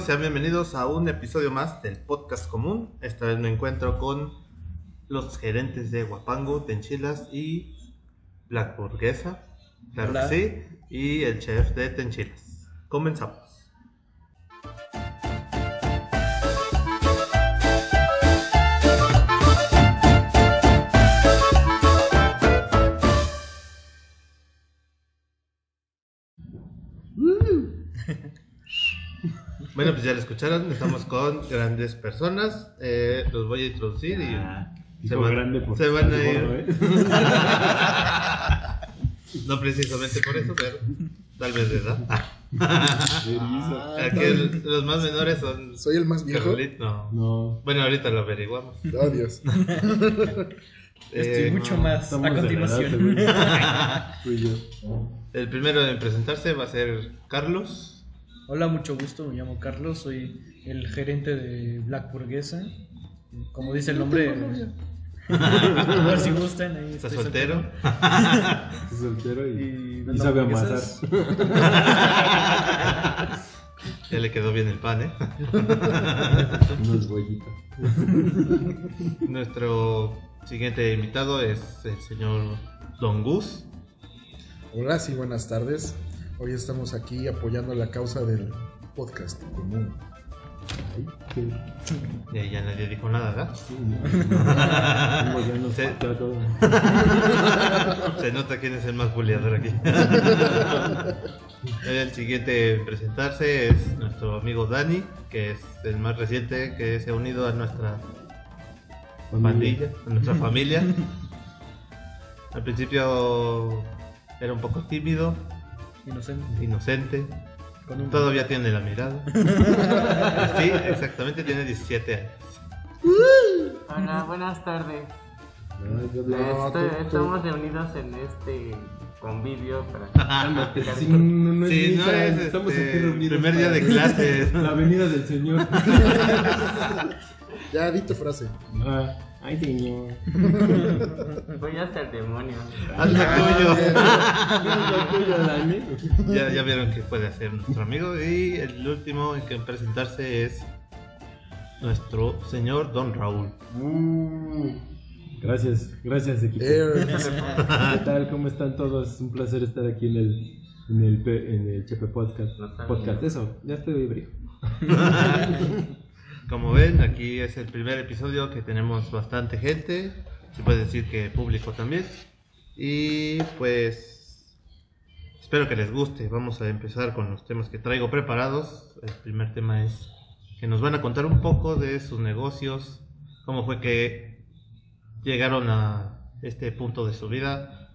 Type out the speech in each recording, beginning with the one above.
Sean bienvenidos a un episodio más del podcast común. Esta vez me encuentro con los gerentes de Guapango, Tenchilas y Black Burguesa. Claro Hola. que sí. Y el chef de Tenchilas. Comenzamos. Bueno, pues ya lo escucharon, estamos con grandes personas. Eh, los voy a introducir y se Dijo van, grande porque se van a ir. gordo, ¿eh? No precisamente por eso, pero tal vez de edad. El- los más menores son. Soy el más viejo. Carolito, no. No. Bueno, ahorita lo averiguamos. Dios. Estoy Eh, mucho más a edad, continuación. el primero en presentarse va a ser Carlos. Hola, mucho gusto. Me llamo Carlos. Soy el gerente de Black Burguesa. Como dice el nombre, a ver si gustan. Ahí ¿Estás estoy soltero? Estás soltero y, Y y vendo sabe amasar. Ya le quedó bien el pan, ¿eh? Unos huellitos. Nuestro siguiente invitado es el señor Don Gus. Hola, sí, buenas tardes. Hoy estamos aquí apoyando la causa del podcast común. Y ahí ya nadie dijo nada, ¿verdad? todo. Se nota quién es el más buleador aquí. el siguiente en presentarse es nuestro amigo Dani, que es el más reciente que se ha unido a nuestra pandilla, a nuestra familia. Al principio era un poco tímido, Inocente. inocente, Con un todavía tiene la mirada. Sí, exactamente, tiene 17 años. Hola, buenas tardes. Este- tú- tú- estamos reunidos en este convivio para Cálmate, sí, no, no es Sí, no misa, es estamos este, aquí reunidos primer día para- de clases. La venida del Señor. Ya di tu frase. Ah, Ay, Señor. voy hasta el demonio. Haz lo tuyo. ¿Qué es lo tuyo, Dani? Ya, ya vieron que puede hacer nuestro amigo. Y el último en que presentarse es nuestro señor Don Raúl. Gracias, gracias equipo. Eh, ¿Qué tal? ¿Cómo están todos? Es un placer estar aquí en el en el, en el Chepe Podcast. Podcast, eso, ya estoy ebrio. Como ven, aquí es el primer episodio que tenemos bastante gente. Se puede decir que público también. Y pues espero que les guste. Vamos a empezar con los temas que traigo preparados. El primer tema es que nos van a contar un poco de sus negocios, cómo fue que llegaron a este punto de su vida.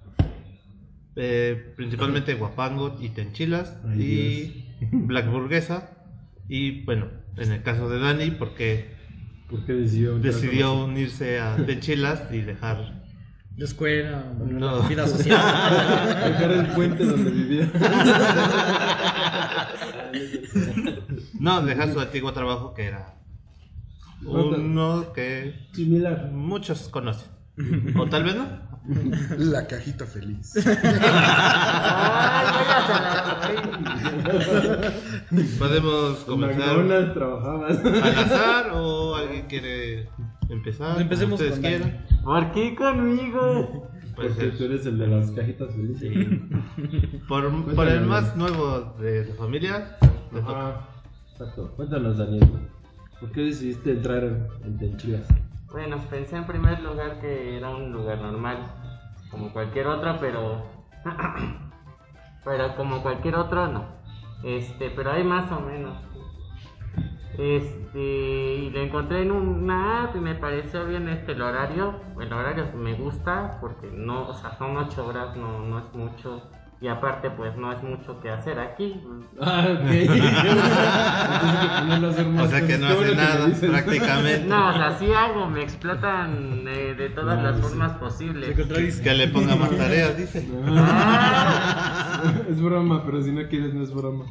Eh, principalmente Guapango y Tenchilas Ay, y Black Burguesa. Y bueno, en el caso de Dani, porque ¿Por qué decidió? unirse a Tenchilas y dejar. de escuela, No. vida social. Dejar el puente donde vivía. No, dejar su antiguo trabajo que era uno que Similar. muchos conocen. O tal vez no. La cajita feliz. Podemos En comenzar McDonald's trabajabas. al azar o alguien quiere empezar. Empecemos ustedes con quieran. ¿Por qué conmigo? Porque tú eres el de las cajitas felices. Por, por el más nuevo de la familia. Ajá. Exacto. Cuéntanos, Daniel. ¿Por qué decidiste entrar en, en Tenchilas? Bueno, pensé en primer lugar que era un lugar normal, como cualquier otro, pero. pero como cualquier otro, no. Este, pero hay más o menos. Este, y lo encontré en una app y me pareció bien este el horario. El horario me gusta porque no, o sea, son ocho horas, no, no es mucho. Y aparte, pues no es mucho que hacer aquí. Ah, ok. O sea que no hace nada, prácticamente. No, o sea, sí hago, me explotan eh, de todas No, las sí. formas posibles. Que le ponga más tareas, dice. Ah, es broma, pero si no quieres, no es broma.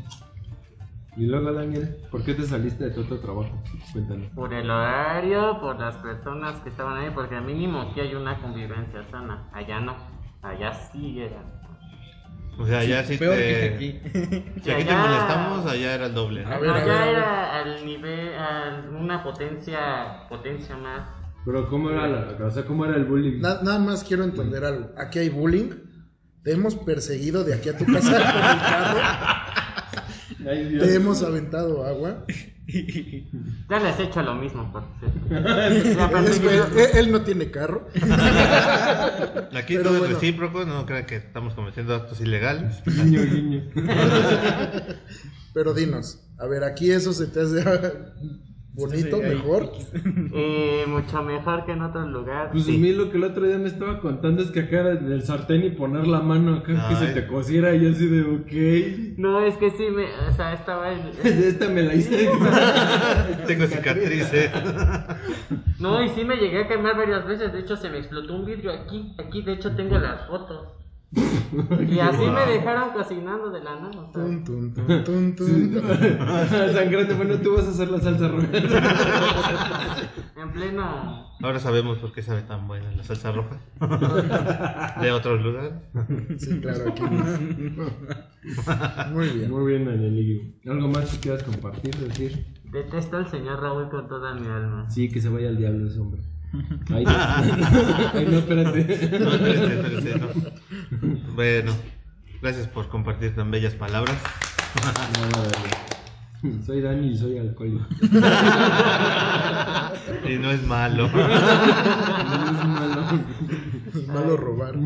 Y luego, Daniel, ¿por qué te saliste de tu otro trabajo? Cuéntanos. Por el horario, por las personas que estaban ahí, porque al mínimo aquí hay una convivencia sana. Allá no, allá sí era. O sea, ya sí Peor que te. aquí. Si aquí te Allá- molestamos, allá era el doble. ¿no? A ver, a allá ver, a ver. era al una potencia, potencia más. Pero ¿cómo era, la, o sea, ¿cómo era el bullying? Na- nada más quiero entender algo. Aquí hay bullying. Te hemos perseguido de aquí a tu casa con el carro. Ay, Dios. Te hemos aventado agua. Ya les he hecho lo mismo, por él, él no tiene carro. Aquí Pero todo es recíproco, no crean que estamos cometiendo actos ilegales. Guiño, guiño. Pero dinos, a ver, aquí eso se te hace bonito, Sí, ahí. mejor. eh, mucho mejor que en otro lugar. Pues a mí lo que el otro día me estaba contando es que acá era del sartén y poner la mano acá que se te cosiera y yo así de ok. No, es que sí, me, o sea, estaba en... Esta me la hice. Tengo cicatrices. No, y sí me llegué a quemar varias veces. De hecho, se me explotó un vidrio aquí. Aquí, de hecho, tengo las fotos. Y así me dejaron cocinando de la nada. tun, tun, tun. Sangrante, bueno, tú vas a hacer la salsa roja. En pleno. Ahora sabemos por qué sabe tan buena la salsa roja. De otros lugares. Sí, claro, aquí. Muy bien. Muy bien, Daniel. ¿Algo más que quieras compartir, decir? Detesto al señor Raúl con toda mi alma. Sí, que se vaya al diablo ese hombre. Ay, no, Ay, no espérate. No, espérense, espérense, no. Bueno, gracias por compartir tan bellas palabras. No. Soy Dani y soy alcohólico. Y no es malo. No es malo. Malo robar.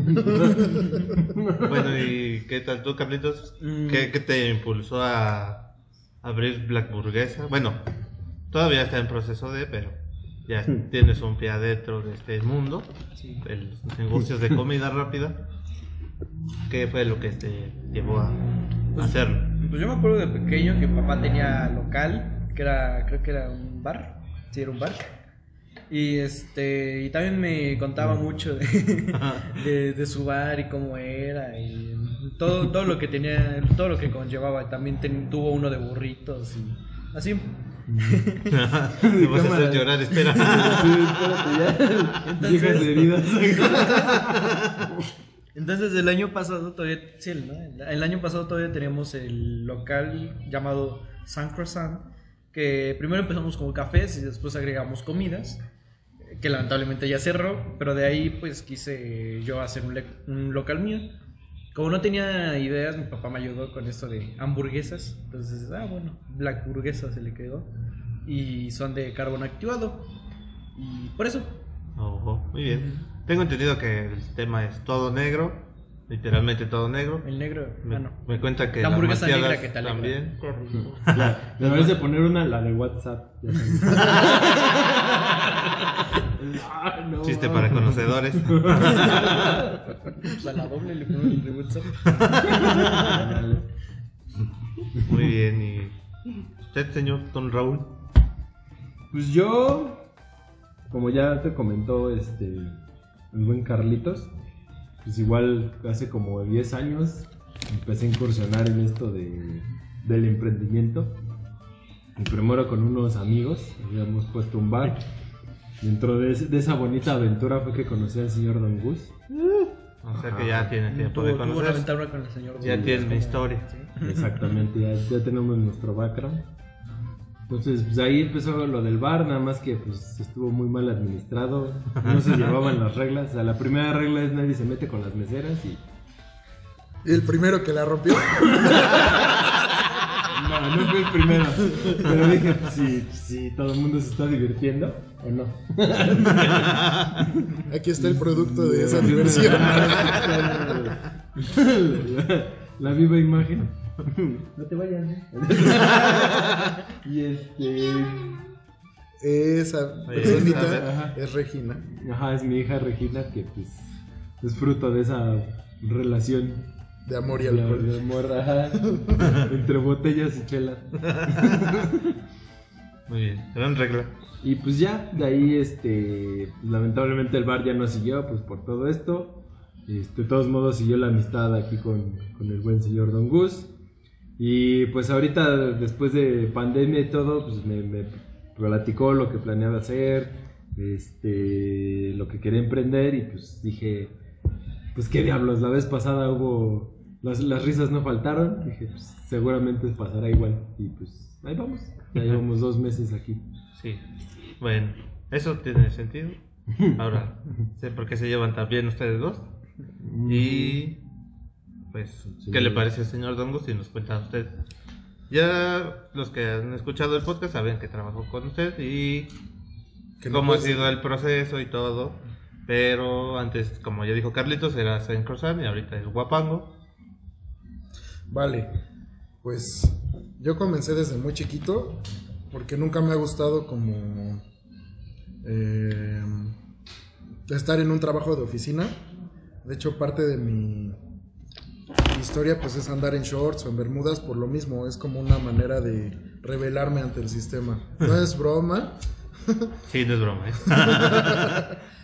Bueno, ¿y qué tal tú, Carlitos? ¿Qué, qué te impulsó a abrir Black Burguesa? Bueno, todavía está en proceso de, pero ya tienes un pie adentro de este mundo, de los negocios de comida rápida. ¿Qué fue lo que te llevó a hacerlo? Pues yo me acuerdo de pequeño que papá tenía local, que era, creo que era un bar, sí, era un bar. Y este, y también me contaba mucho de, de, de su bar y cómo era y todo, todo lo que tenía, todo lo que conllevaba. También ten- tuvo uno de burritos y así. Me vas a hacer llorar, espera. Sí, espérate ya. Viejas heridas. Entonces el año pasado todavía, sí, el, ¿no? el año pasado todavía teníamos el local llamado San Croissant, que primero empezamos con cafés y después agregamos comidas, que lamentablemente ya cerró, pero de ahí pues quise yo hacer un local mío. Como no tenía ideas, mi papá me ayudó con esto de hamburguesas, entonces, ah bueno, Black Burguesa se le quedó y son de carbón activado. Y por eso, Ojo, muy bien. Tengo entendido que el tema es todo negro, literalmente todo negro. el negro, Me, ah no. me cuenta que La las negra que también. La, deberías de poner una, la de WhatsApp. Ah, no, Chiste para conocedores. Pues a la doble le pongo el de WhatsApp. Muy bien. ¿Y usted, señor Don Raúl? Pues yo, como ya te comentó este el buen Carlitos, pues igual hace como 10 años empecé a incursionar en esto de, del emprendimiento. Y primero con unos amigos, habíamos puesto un bar. Dentro de, ese- de esa bonita aventura fue que conocí al señor Don Gus. O sea que ya tiene tiempo Tuvo, de tuvo una conocer. aventura con el señor. Ya Don tiene historia. Sí. Exactamente, ya, ya tenemos nuestro background. Entonces, pues ahí empezó lo del bar, nada más que pues estuvo muy mal administrado, no se llevaban las reglas. O sea, la primera regla es nadie se mete con las meseras y... Y el primero que la rompió. No, no fue el primero. Pero dije, pues, si, si todo el mundo se está divirtiendo o no. Aquí está el producto de esa diversión. la, la viva imagen. No te vayas. ¿eh? y este... Esa personita es Regina. Ajá, es mi hija Regina que pues es fruto de esa relación De amor y alcohol. de amor, ajá, entre botellas y chelas. Muy bien. Gran regla. Y pues ya, de ahí este lamentablemente el bar ya no siguió pues por todo esto. Este, de todos modos siguió la amistad aquí con, con el buen señor Don Gus. Y pues ahorita después de pandemia y todo, pues me, me platicó lo que planeaba hacer, este, lo que quería emprender y pues dije, pues qué diablos, la vez pasada hubo las, las risas no faltaron. Dije, pues, seguramente pasará igual. Y pues ahí vamos. Ya llevamos dos meses aquí. Sí. Bueno, eso tiene sentido. Ahora, sé por qué se llevan tan bien ustedes dos. Y pues, Sí. ¿qué le parece al señor Dongo si nos cuenta usted? Ya los que han escuchado el podcast saben que trabajó con usted y Que no cómo ha sido el proceso y todo. Pero antes, como ya dijo Carlitos, era Saint Croissant y ahorita es Guapango. Vale, pues yo comencé desde muy chiquito porque nunca me ha gustado como eh, estar en un trabajo de oficina. De hecho, parte de mi historia pues es andar en shorts o en bermudas por lo mismo. Es como una manera de rebelarme ante el sistema. No es broma. Sí, no es broma, ¿eh?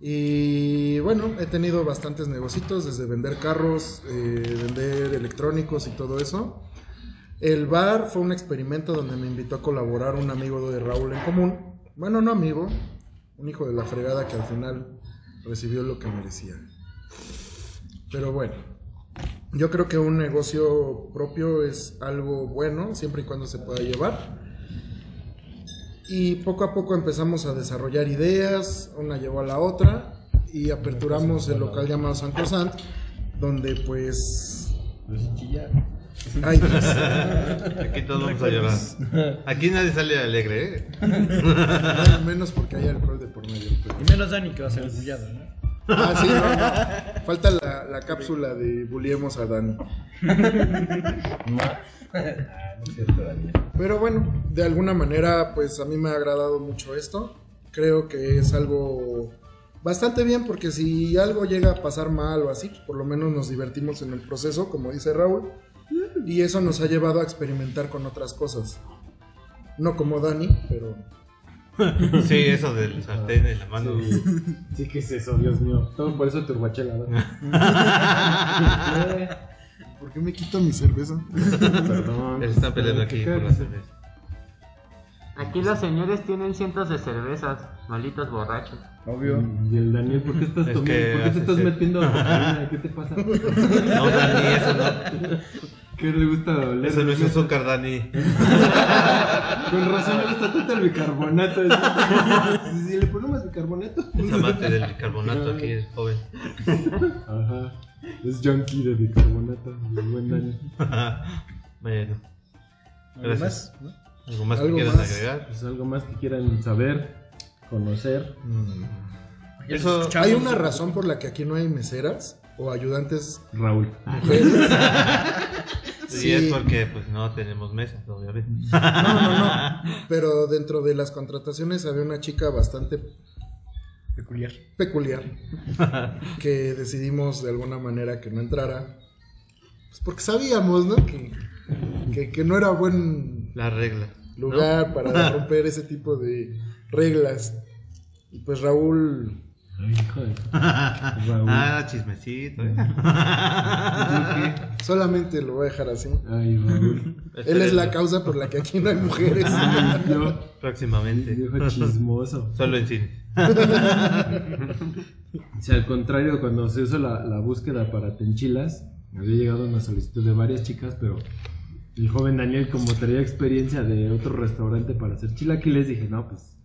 Y bueno, he tenido bastantes negocios, desde vender carros, eh, vender electrónicos y todo eso. El bar fue un experimento donde me invitó a colaborar un amigo de Raúl en común. Bueno, no amigo, un hijo de la fregada que al final recibió lo que merecía. Pero bueno, yo creo que un negocio propio es algo bueno, siempre y cuando se pueda llevar. Y poco a poco empezamos a desarrollar ideas, una llevó a la otra y aperturamos el local llamado San Croissant, donde pues... Ay, Dios. Aquí todos vamos a llorar. Aquí nadie sale alegre, ¿eh? Menos porque hay alcohol de por medio. pero- Y menos Dani que va a ser bullado, ¿no? Ah, sí, no, no. Falta la, la cápsula de Buliemos a Dani. Pero bueno, de alguna manera, pues a mí me ha agradado mucho esto. Creo que es algo bastante bien porque si algo llega a pasar mal o así, pues por lo menos nos divertimos en el proceso, como dice Raúl. Y eso nos ha llevado a experimentar con otras cosas. No como Dani, pero Sí, eso del sartén en la mano. Sí, sí, ¿qué es eso, Dios mío? Todo por eso turbachela. ¿no? ¿por qué me quito mi cerveza? Perdón. Se están peleando aquí por la cerveza. Aquí los señores tienen cientos de cervezas, malditos borrachos. Obvio. Y el Daniel, ¿por qué estás Es tomando? que ¿Por qué te estás sed. metiendo cocaína? ¿Qué te pasa? No, Dani, eso no. ¿Qué le gusta oler? Eso no es azúcar, Dani. Con razón le gusta tanto el bicarbonato. Si le ponemos bicarbonato. Es amante del bicarbonato aquí, el joven. Ajá. Es junkie de bicarbonato. El buen Dani. bueno, ¿Algo Gracias. más? ¿No? ¿algo más que Algo quieran más. agregar? Pues algo más que quieran saber, conocer. Ya Eso-. Hay una razón por la que aquí no hay meseras o ayudantes Raúl. mujeres. Sí, Sí. es porque pues no tenemos mesas, obviamente. No, no, no. Pero dentro de las contrataciones había una chica bastante Peculiar. peculiar que decidimos de alguna manera que no entrara. Pues porque sabíamos, ¿no? Que, que, que no era buen La regla. ¿no? lugar para romper ese tipo de reglas. Y pues Raúl, Ay, hijo de. Raúl. Ah, chismecito. ¿eh? solamente lo voy a dejar así. Ay, Raúl. Él es la causa por la que aquí no hay mujeres. Yo, Próximamente. viejo chismoso. Solo en cine. O sea, al contrario, cuando se hizo la, la búsqueda para Tenchilas, había llegado una solicitud de varias chicas, pero el joven Daniel, como traía experiencia de otro restaurante para hacer chilaquiles, dije, no, pues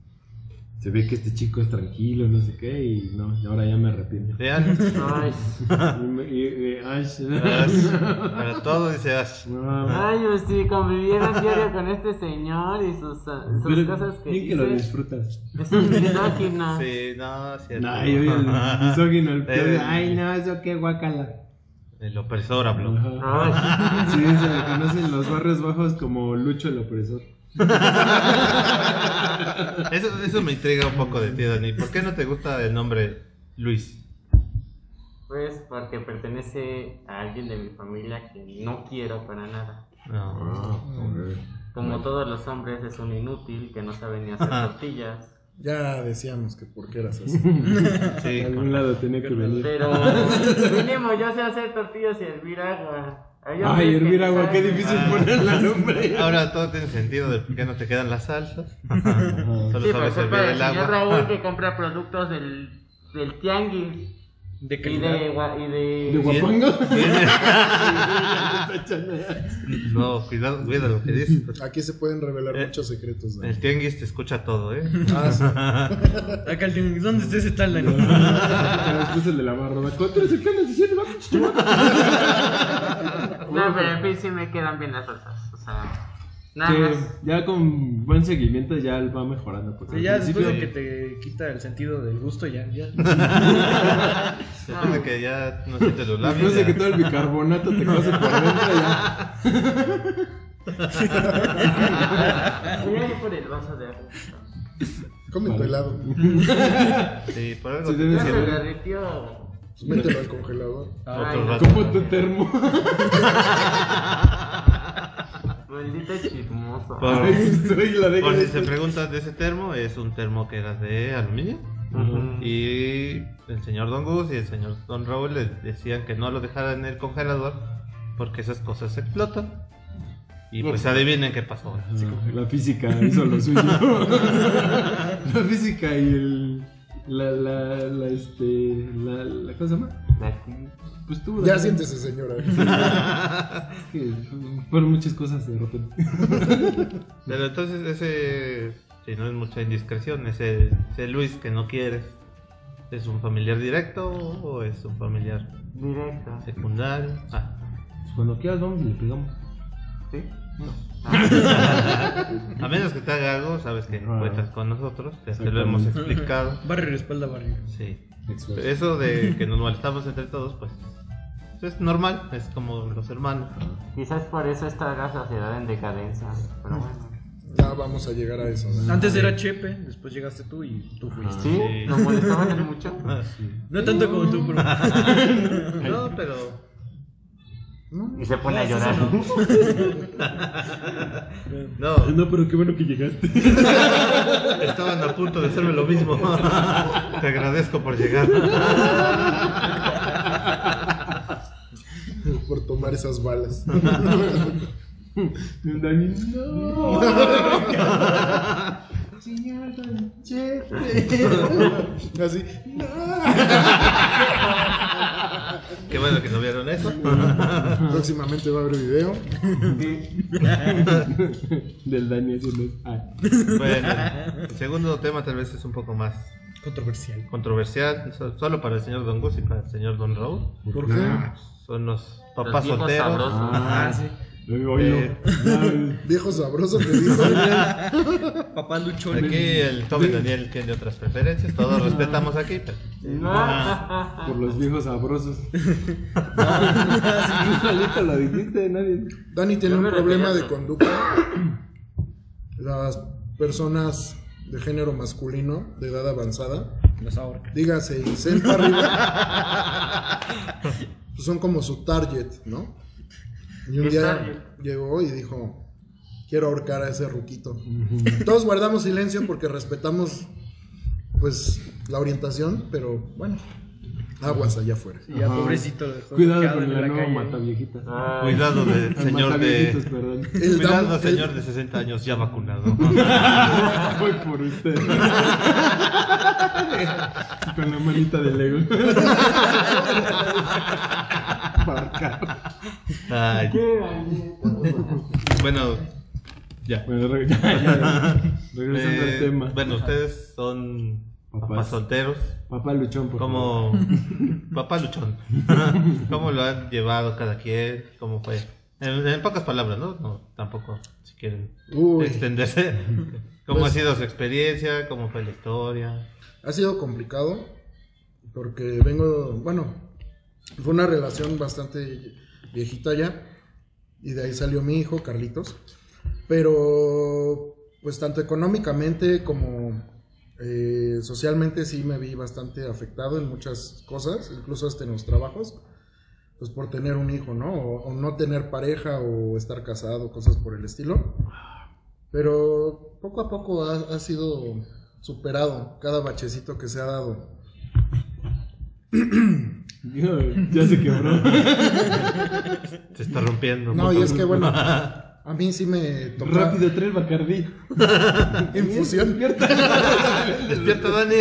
se ve que este chico es tranquilo, no sé qué, y no, y ahora ya me arrepiento. Vean. Ay, Y me- y- y- ay, Ash, Para todo dice Ash. no, ay, pues si convivieran diario con este señor y sus, sus pero cosas que bien que lo disfrutas. es un misógino. Sí, no, cierto. Ay, oye, el misógino, el peor, Eh, Ay, no, eso qué guacala. El opresor habló. Ajá. Sí, se le conocen los barrios bajos como Lucho el opresor. Eso, eso me intriga un poco de ti, Dani. ¿Por qué no te gusta el nombre Luis? Pues porque pertenece a alguien de mi familia que no quiero para nada. No. Como todos los hombres es un inútil que no sabe ni hacer tortillas. Ya decíamos que por qué eras así. Sí, De algún lado tenía que venir. Pero mínimo yo sé hacer tortillas y hervir agua. Ay, que hervir agua, qué difícil Ah. ponerle el nombre. Ahora todo tiene sentido de por qué no te quedan las salsas. Solo Sí, sabes servir el señor agua. Raúl que compra productos del, del tianguis. De Y de, y de, ¿De guapango? No, cuidado, cuida lo que dices. pues. Aquí se pueden revelar Eh, muchos secretos. ¿no? El tianguis te escucha todo, ¿eh? Ah, sí. Acá el tianguis, ¿dónde está ese tal Dani? Después el de la barra. ¿Tú eres el que andas diciendo? No, pero en fin sí me quedan bien las salsas. O sea, nada Que más. ya con buen seguimiento ya va mejorando. Porque Sí, al ya después de que te quita el sentido del gusto, ya. ya. Después de que ya no sientes los labios. Después de que todo el bicarbonato te pase por dentro ya. Voy a ir por el vaso de agua. Come tu helado. Sí, por algo. Sí, te- debe Pues mételo al congelador. Otro Ay, rato. Tu termo. Maldito chismoso. Por, Ahí estoy, la dejo por si de- se preguntan de ese termo, es un termo que era de aluminio. Ujú. Y el señor Don Gus y el señor Don Raúl le decían que no lo dejaran en el congelador porque esas cosas explotan. Y pues adivinen qué pasó. La física hizo lo suyo. la física y el. La, la, la, este. La, la, ¿Cómo se llama? Aquí. Pues tú. Ya la- siéntese, señora. Es que fueron muchas cosas de repente. Pero entonces ese, si no es mucha indiscreción, ese, ese Luis que no quieres, ¿es un familiar directo o es un familiar Directo. secundario? Ah, Pues cuando quieras, vamos y le pegamos. ¿Sí? a menos que te haga algo, sabes que Ah. cuentas con nosotros, ya te lo hemos explicado. Barrio respalda barrio. Sí. Eso de que nos molestamos entre todos, pues es normal, es como los hermanos. Quizás por eso está la sociedad en decadencia. Pero bueno. Ya vamos a llegar a eso. ¿no? Antes era Chepe, después llegaste tú y tú fuiste. ¿Sí? ¿Lo molestaban mucho? No tanto como tú, pero. No, pero No, Y se pone a No, sí, llorar. no, No, pero qué bueno que llegaste. estaban a punto de hacerme lo mismo. Te agradezco por llegar. por tomar esas balas. Dani, no. Señor Don. Así. Qué bueno que no vieron eso. Próximamente va a haber video. Del Dani haciendo. Ah. Bueno, el segundo tema tal vez es un poco más Controversial. controversial, so- solo para el señor Don Gus y para el señor Don Raúl. ¿Por qué? Son los Los papás viejos solteros. sabrosos. Ah, sí. Eh. Viejo sabroso te dijo. Papá luchón. Aquí el Tommy Daniel tiene otras preferencias, todos respetamos aquí, pero No. Por los viejos sabrosos. Solito lo dijiste, nadie. Dani tiene Yo un me problema de refiero a conducta. Las personas de género masculino de edad avanzada, Los ahorca. dígase y para arriba, pues son como su target, ¿no? Y un ¿Qué día llegó y dijo, quiero ahorcar a ese ruquito. Todos guardamos silencio porque respetamos pues la orientación, pero bueno, aguas allá afuera. Y ya pobrecito Cuidado con la la nueva mata viejita. Cuidado del señor de perdón. El cuidado damo- señor el- de 60 años ya vacunado. Voy por usted. Con la manita de Lego. Ay, bueno, ya. Bueno, ya, ya. regresando Eh, al tema. Bueno, ustedes son Papás. papás solteros. Papá luchón, por favor. ¿Cómo, papá luchón, cómo lo han llevado cada quien? ¿Cómo fue? En, en pocas palabras, ¿no? No, tampoco, si quieren Uy. extenderse. ¿Cómo Pues- ha sido su experiencia? ¿Cómo fue la historia? Ha sido complicado porque vengo, bueno, fue una relación bastante viejita ya y de ahí salió mi hijo, Carlitos. Pero, pues tanto económicamente como eh, socialmente sí me vi bastante afectado en muchas cosas, incluso hasta en los trabajos, pues por tener un hijo, ¿no? O, no tener pareja o estar casado, cosas por el estilo. Pero poco a poco ha sido superado cada bachecito que se ha dado. Ya se quebró. Se está rompiendo. No, y es que bueno, A mí sí me tocó Rápido, trae el Bacardí. infusión. Despierta, Dani.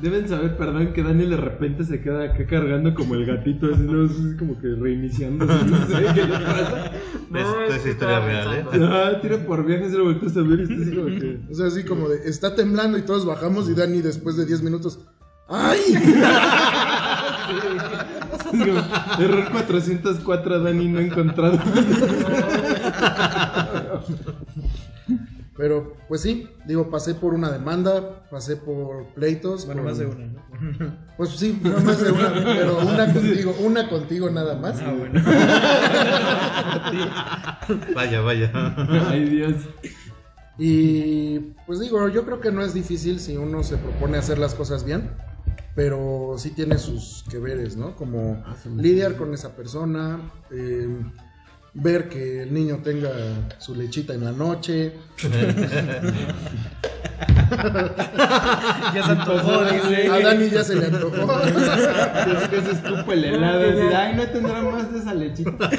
Deben saber, perdón, que Dani de repente se queda acá cargando como el gatito, así, ¿no? Así como que reiniciando. No sé qué le pasa. Esto es historia real, ¿eh? Ah, tira por viajes y lo volteas a ver y está así como que. O sea, así como de, está temblando y todos bajamos y Dani después de 10 minutos, ¡ay! Error 404, Dani no encontrado. Pero, pues sí, digo, pasé por una demanda, pasé por pleitos. Bueno, por- más de una, ¿no? Pues sí, fue más de una, pero una contigo, una contigo nada más. Ah, bueno. Vaya, vaya. Ay, Dios. Y pues digo, yo creo que no es difícil si uno se propone hacer las cosas bien, pero sí tiene sus que veres, ¿no? Como lidiar con esa persona, eh, ver que el niño tenga su lechita en la noche, Ya se antojó, dice. a Dani ya se le antojó. Después se escupa el helado y dice, ay, no tendrá más de esa lechita.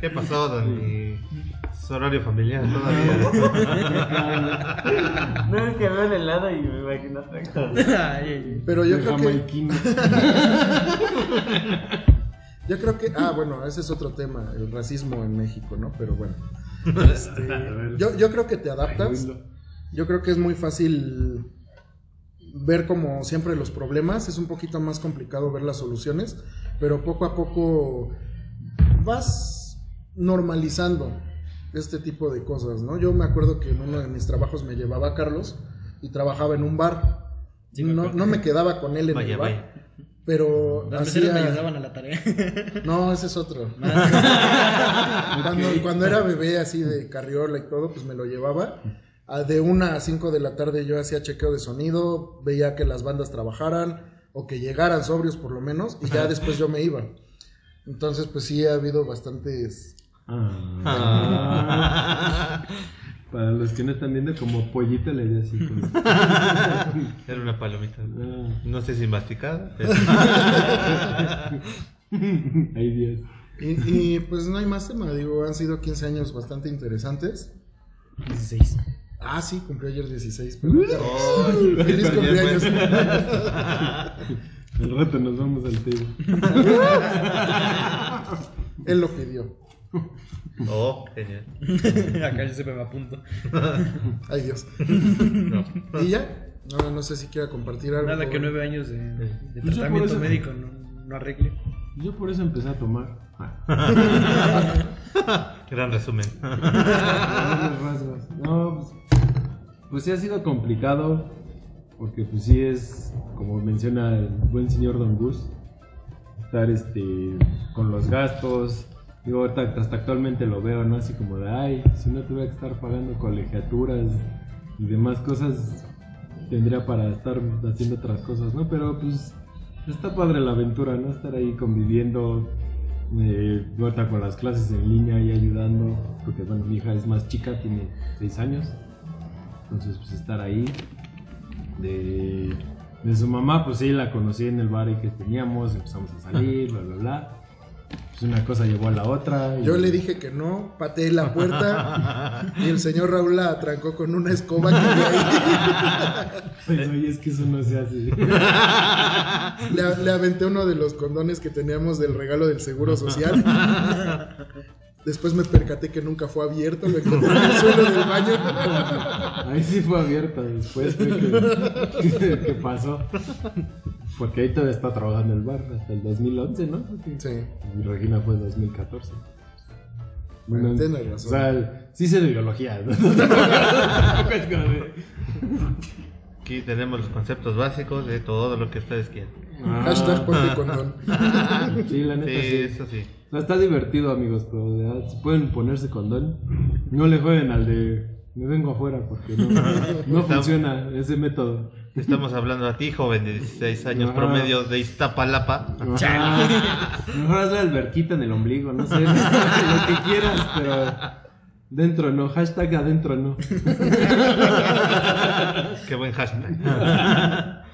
¿Qué pasó, Dani? Horario familiar todavía. No es que veo el helado y me imagino Pero yo creo que, yo creo que, ah, bueno, ese es otro tema, el racismo en México, ¿no? Pero bueno, este, yo, yo creo que te adaptas. Yo creo que es muy fácil ver como siempre los problemas, es un poquito más complicado ver las soluciones, pero poco a poco vas normalizando este tipo de cosas, ¿no? Yo me acuerdo que en uno de mis trabajos me llevaba a Carlos y trabajaba en un bar. Sí, me no, no me quedaba con él en Vaya, el bar, vaya. pero Las hacía- me ayudaban a la tarea. no, ese es otro. cuando, cuando era bebé así de carriola y todo, pues me lo llevaba. De una a cinco de la tarde yo hacía chequeo de sonido, veía que las bandas trabajaran o que llegaran sobrios por lo menos y ya después yo me iba. Entonces pues sí ha habido bastantes... Ah. Para los que no están viendo, como pollito le di así. como- Era una palomita. Ah. No sé si masticada. pero- Ay, Dios. Y, y, pues no hay más tema, digo, han sido 15 años bastante interesantes. 16. Ah, sí, cumplí ayer 16. pero- Oh, Feliz cumpleaños. Al rato nos vamos al table. Él lo pidió. Oh, genial. Acá yo siempre me apunto. Ay Dios. No. ¿Y ya? No, no sé si quiera compartir algo. Nada que nueve años de, de yo por tratamiento eso- médico no, no arregle. Yo por eso empecé a tomar. Gran resumen. Grandes rasgos. No, pues, pues sí ha sido complicado. Porque pues sí es, como menciona el buen señor Don Gus, estar este con los gastos. Digo, ahorita- hasta actualmente lo veo, ¿no? Así como de, ay, si no tuviera que estar pagando colegiaturas y demás cosas, tendría para estar haciendo otras cosas, ¿no? Pero pues está padre la aventura, ¿no? Estar ahí conviviendo, eh, ahorita con las clases en línea y ayudando, porque bueno, mi hija es más chica, tiene 6 años, entonces pues estar ahí. De, de su mamá, pues sí, la conocí en el bar que teníamos, empezamos a salir, bla, bla, bla. Pues una cosa llevó a la otra. y- Yo le dije que no, pateé la puerta y el señor Raúl la atrancó con una escoba que había ahí. Pues, oye, es que eso no se hace. Le, le aventé uno de los condones que teníamos del regalo del seguro social. Después me percaté que nunca fue abierto, lo encontré en el suelo del baño. Ahí sí fue abierta, después que, que pasó. Porque ahí todavía está trabajando el bar hasta el 2011, ¿no? Porque- Sí. Y Regina fue en 2014. Bueno, tienes razón. O sea, sí sé de biología. ¿no? Aquí tenemos los conceptos básicos de todo lo que ustedes quieran. Hashtag ponte condón. Sí, la neta Sí, sí. eso sí. O sea, está divertido, amigos, pero verdad, si pueden ponerse condón, no le jueguen al de me vengo afuera porque no, no funciona ese método. Estamos hablando a ti, joven de 16 años, Ajá. promedio de Iztapalapa. Ajá. Mejor haz la alberquita en el ombligo, no sé, lo que quieras, pero dentro no, hashtag adentro no. Qué buen hashtag.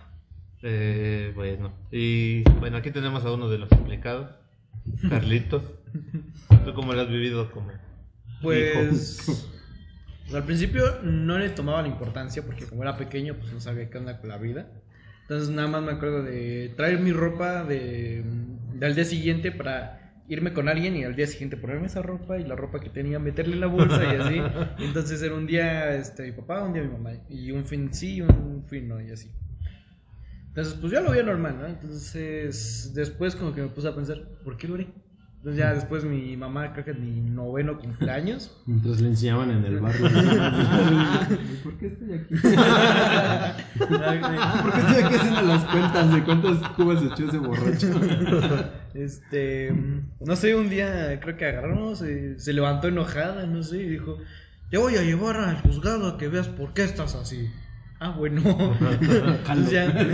Eh, bueno, y bueno, aquí tenemos a uno de los implicados. Carlitos. ¿Tú cómo lo has vivido como Pues. pues, al principio no le tomaba la importancia porque como era pequeño, pues no sabía qué onda con la vida. Entonces nada más me acuerdo de traer mi ropa de, del día siguiente para irme con alguien y al día siguiente ponerme esa ropa y la ropa que tenía meterle en la bolsa y así. Entonces era un día este, mi papá, un día mi mamá y un fin sí, un fin no y así. Entonces pues yo lo veía normal, ¿no? Entonces después como que me puse a pensar, ¿por qué lo haré? Entonces ya después mi mamá, creo que en mi noveno cumpleaños, Mientras le enseñaban en el barrio. ¿Por qué estoy aquí? ¿Por qué estoy aquí haciendo las cuentas de cuántas cubas echó ese borracho? Este, no sé, un día creo que agarró, se, se levantó enojada, no sé, y dijo, te voy a llevar al juzgado a que veas por qué estás así. Ah, bueno. Entonces ya, de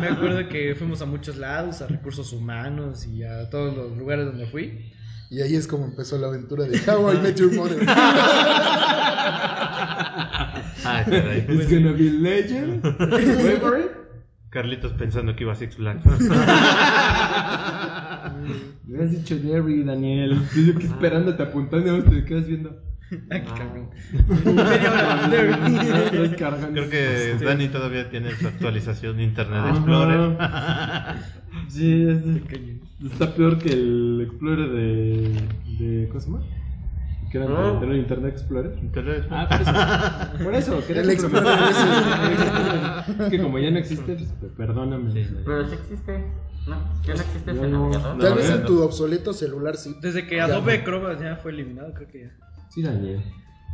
me acuerdo que fuimos a muchos lados, a recursos humanos y a todos los lugares donde fui. Y ahí es como empezó la aventura de How I Met Your Mother. Ah, caray. It's gonna be legend. Carlitos pensando que iba a Six Flags. Me habías dicho Jerry, Daniel. Yo aquí esperándote apuntando y te quedas viendo. Ay, cabrón. Descargando. Creo que Sí. Dani todavía tiene su actualización de Internet. Explorer. Sí, es- está peor que el Explorer de. de ¿Cómo se llama? Que era Ah. tener Internet Explorer. Internet Ah, por eso. Por eso, El Explorer. Es que como ya no existe, pues, perdóname. Sí, Pero sí existe. ¿No? ¿Ya no existe ese no. navegador? Tal vez en tu obsoleto celular sí. Desde que Adobe. Acrobat ya fue eliminado, creo que ya. Sí, Daniel.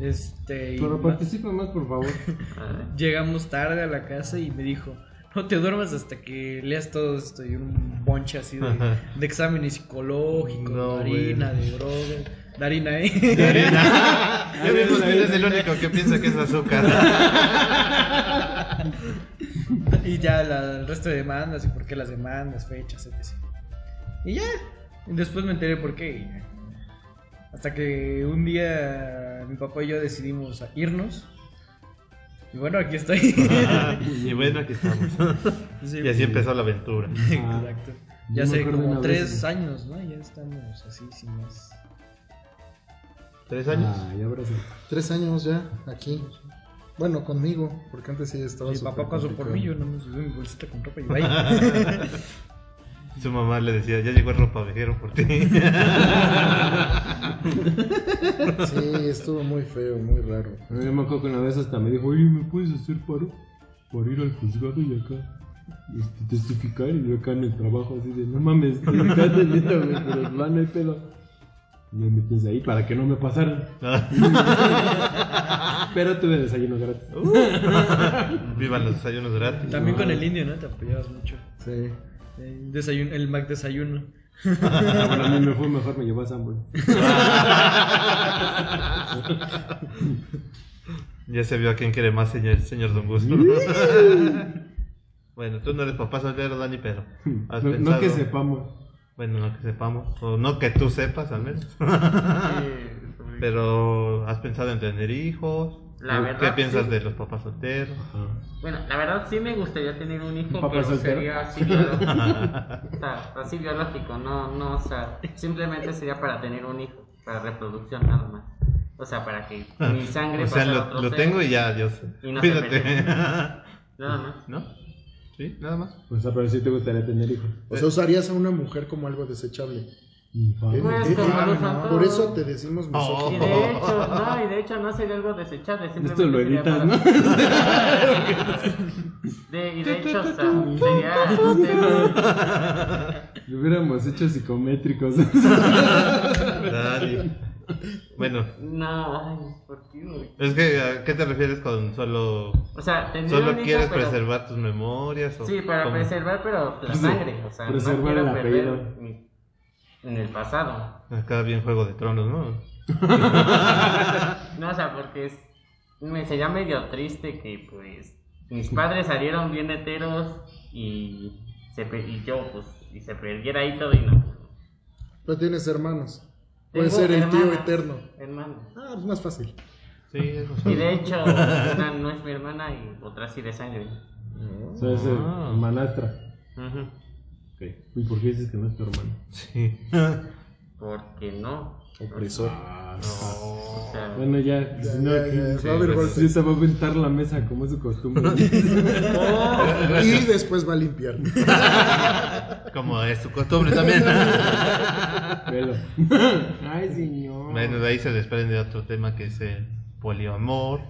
Este, Pero participa más, por favor. Llegamos tarde a la casa y me dijo, no te duermas hasta que leas todo esto y un bonche así de, de exámenes psicológicos, No, de harina, de drogas, de harina, ¿eh? Ya vimos que eres el único que piensa que es azúcar. y ya la- el resto de demandas y por qué las demandas, fechas, etc. Y ya, después me enteré por qué. y ya. Hasta que un día mi papá y yo decidimos irnos. Y bueno, aquí estoy. y bueno, aquí estamos. Sí, Y así empezó la aventura. Exacto. Ya hace como tres vez- años, ¿no? Ya estamos así, sin más. ¿Tres años? Ah, ya abrazo. Tres años ya, aquí. Bueno, conmigo, porque antes sí estaba Mi papá pasó por mí, yo no me subí mi bolsita con ropa y bye. Su mamá le decía, ya llegó el ropavejero por ti. Sí, estuvo muy feo, muy raro. Yo me acuerdo que una vez hasta me dijo, oye, ¿me puedes hacer paro? Para ir al juzgado y acá este, testificar. Y yo acá en el trabajo así de, no mames, acá atendiendo, güey, pero no, no hay pedo. Y me metes ahí para que no me pasaran. Pero tuve desayuno gratis. Vivan los desayunos gratis. También con el indio, ¿no? Te apoyabas mucho. Sí. El, desayuno, el Mac desayuno. Ah, bueno, a mí me fue mejor, me llevó a Samuel. Ya se vio a quién quiere más, señor, señor Don Gusto. bueno, tú no eres papá soltero, Dani, pero has No, no pensado- que sepamos. Bueno, no que sepamos, o no que tú sepas al menos. pero has pensado en tener hijos. La ¿Qué piensas sí. de los papás solteros? Bueno, la verdad sí me gustaría tener un hijo, ¿Un papá pero soltero? sería así biológico. o sea, así biológico, no, no, o sea, simplemente sería para tener un hijo, para reproducción nada más. O sea, para que mi sangre O sea, lo, otro lo ser. tengo y ya, Dios. Y no se Cuídate. perdió. Nada más. ¿No? ¿Sí? Nada más. O sea, pero sí te gustaría tener hijos. O sea, usarías a una mujer como algo desechable. Infame. Pues, Eh, eh, por eso te decimos Y misógino. de hecho, no, y de hecho no sería algo desechable, Esto lo para- ¿no? De, y de hecho, o sea, sería este, Lo hubiéramos hecho psicométricos. Dani. Bueno, No, ay, ¿por qué, güey? es que, ¿a qué te refieres con solo... O sea, ¿Solo un hijo, quieres pero- preservar tus memorias? O Sí, para cómo? preservar, pero la sangre. O sea, no preservar quiero el perder mi- en el pasado. Acá bien Juego de Tronos, ¿no? No, o sea, porque es, me sería medio triste que, pues, mis padres salieron bien heteros y, se, y yo, pues, y se perdiera ahí todo y no. Pero tienes hermanos. Puede ser el tío hermanas, eterno. Hermanos. Ah, es más fácil. Sí, eso Y de hecho, una no es mi hermana y otra sí de sangre. O sea, es Ah. el manastra. Ujú. ¿Y por qué dices que no es tu hermano? Sí. Porque no. Opresor. Ah, O sea, Bueno, ya. Ya, si no, ya, sí, haber pues, sí, se va a aventar la mesa como es su costumbre. Y después va a limpiar. Como es su costumbre también. Velo. Ay, señor. bueno, de ahí se desprende otro tema que es el poliamor.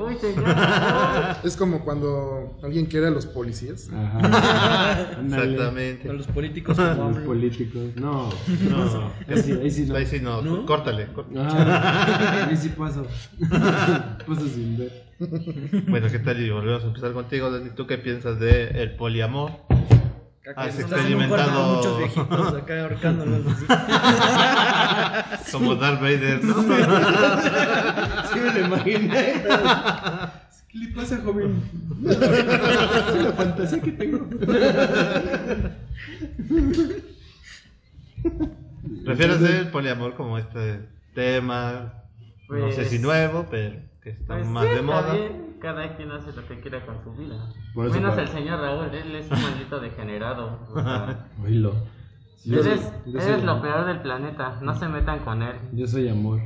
Uy, señor. Es como cuando alguien quiere a los policías. Ajá. Exactamente. a los políticos como Los políticos. No. No, Casi, ahí sí no. ahí sí no, ¿No? córtale. córtale. Ah, ahí sí paso. paso sin ver. Bueno, ¿qué tal? Y volvemos a empezar contigo, Dani. ¿Tú qué piensas de el poliamor? Acá Has experimentado- muchos viejitos acá ahorcándolos así. Como Darth Vader, ¿no? Sí me lo imaginé. ¿Qué le pasa, joven? Es la fantasía que tengo. ¿Prefieres el poliamor como este tema? no sé Pues- si nuevo, pero que está Pues más sí, de moda. bien, Cada quien hace lo que quiera con su vida. Por eso Menos para- el señor Raúl, él es un maldito degenerado. o sea, Oílo. Yo eres soy- eres lo amor. peor del planeta, no se metan con él. Yo soy amor.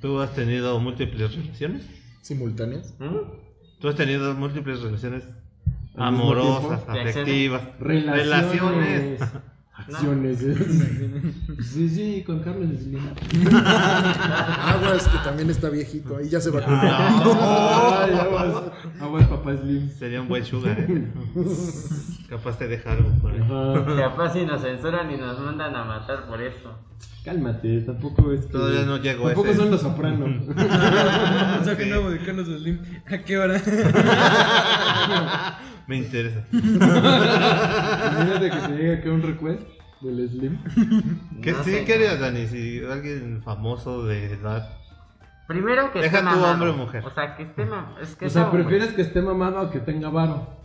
¿Tú has tenido múltiples relaciones? Simultáneas. ¿Mm? ¿Tú has tenido múltiples relaciones ¿Al mismo amorosas, tiempo? afectivas? Relaciones. Acciones. Sí, sí, con Carlos Slim. Aguas, que también está viejito. Ahí ya se va a cumplir. Ay, aguas. Aguas, papá Slim. Sería un buen sugar, ¿eh? Capaz te deja algo por ahí. Capaz si nos censuran y nos mandan a matar por eso. Cálmate, tampoco es. que- Todavía no llego a Tampoco ese. son los sopranos. Mensaje nuevo de Carlos Slim. ¿A qué hora? Me interesa. Imagínate que te llegue acá un request del Slim. ¿Qué No sí sé. Dani? Si alguien famoso de edad. Primero que Deja esté mamado. hombre o mujer. O sea, que esté mamado. Es que O sea, no. ¿prefieres que esté mamado o que tenga varo?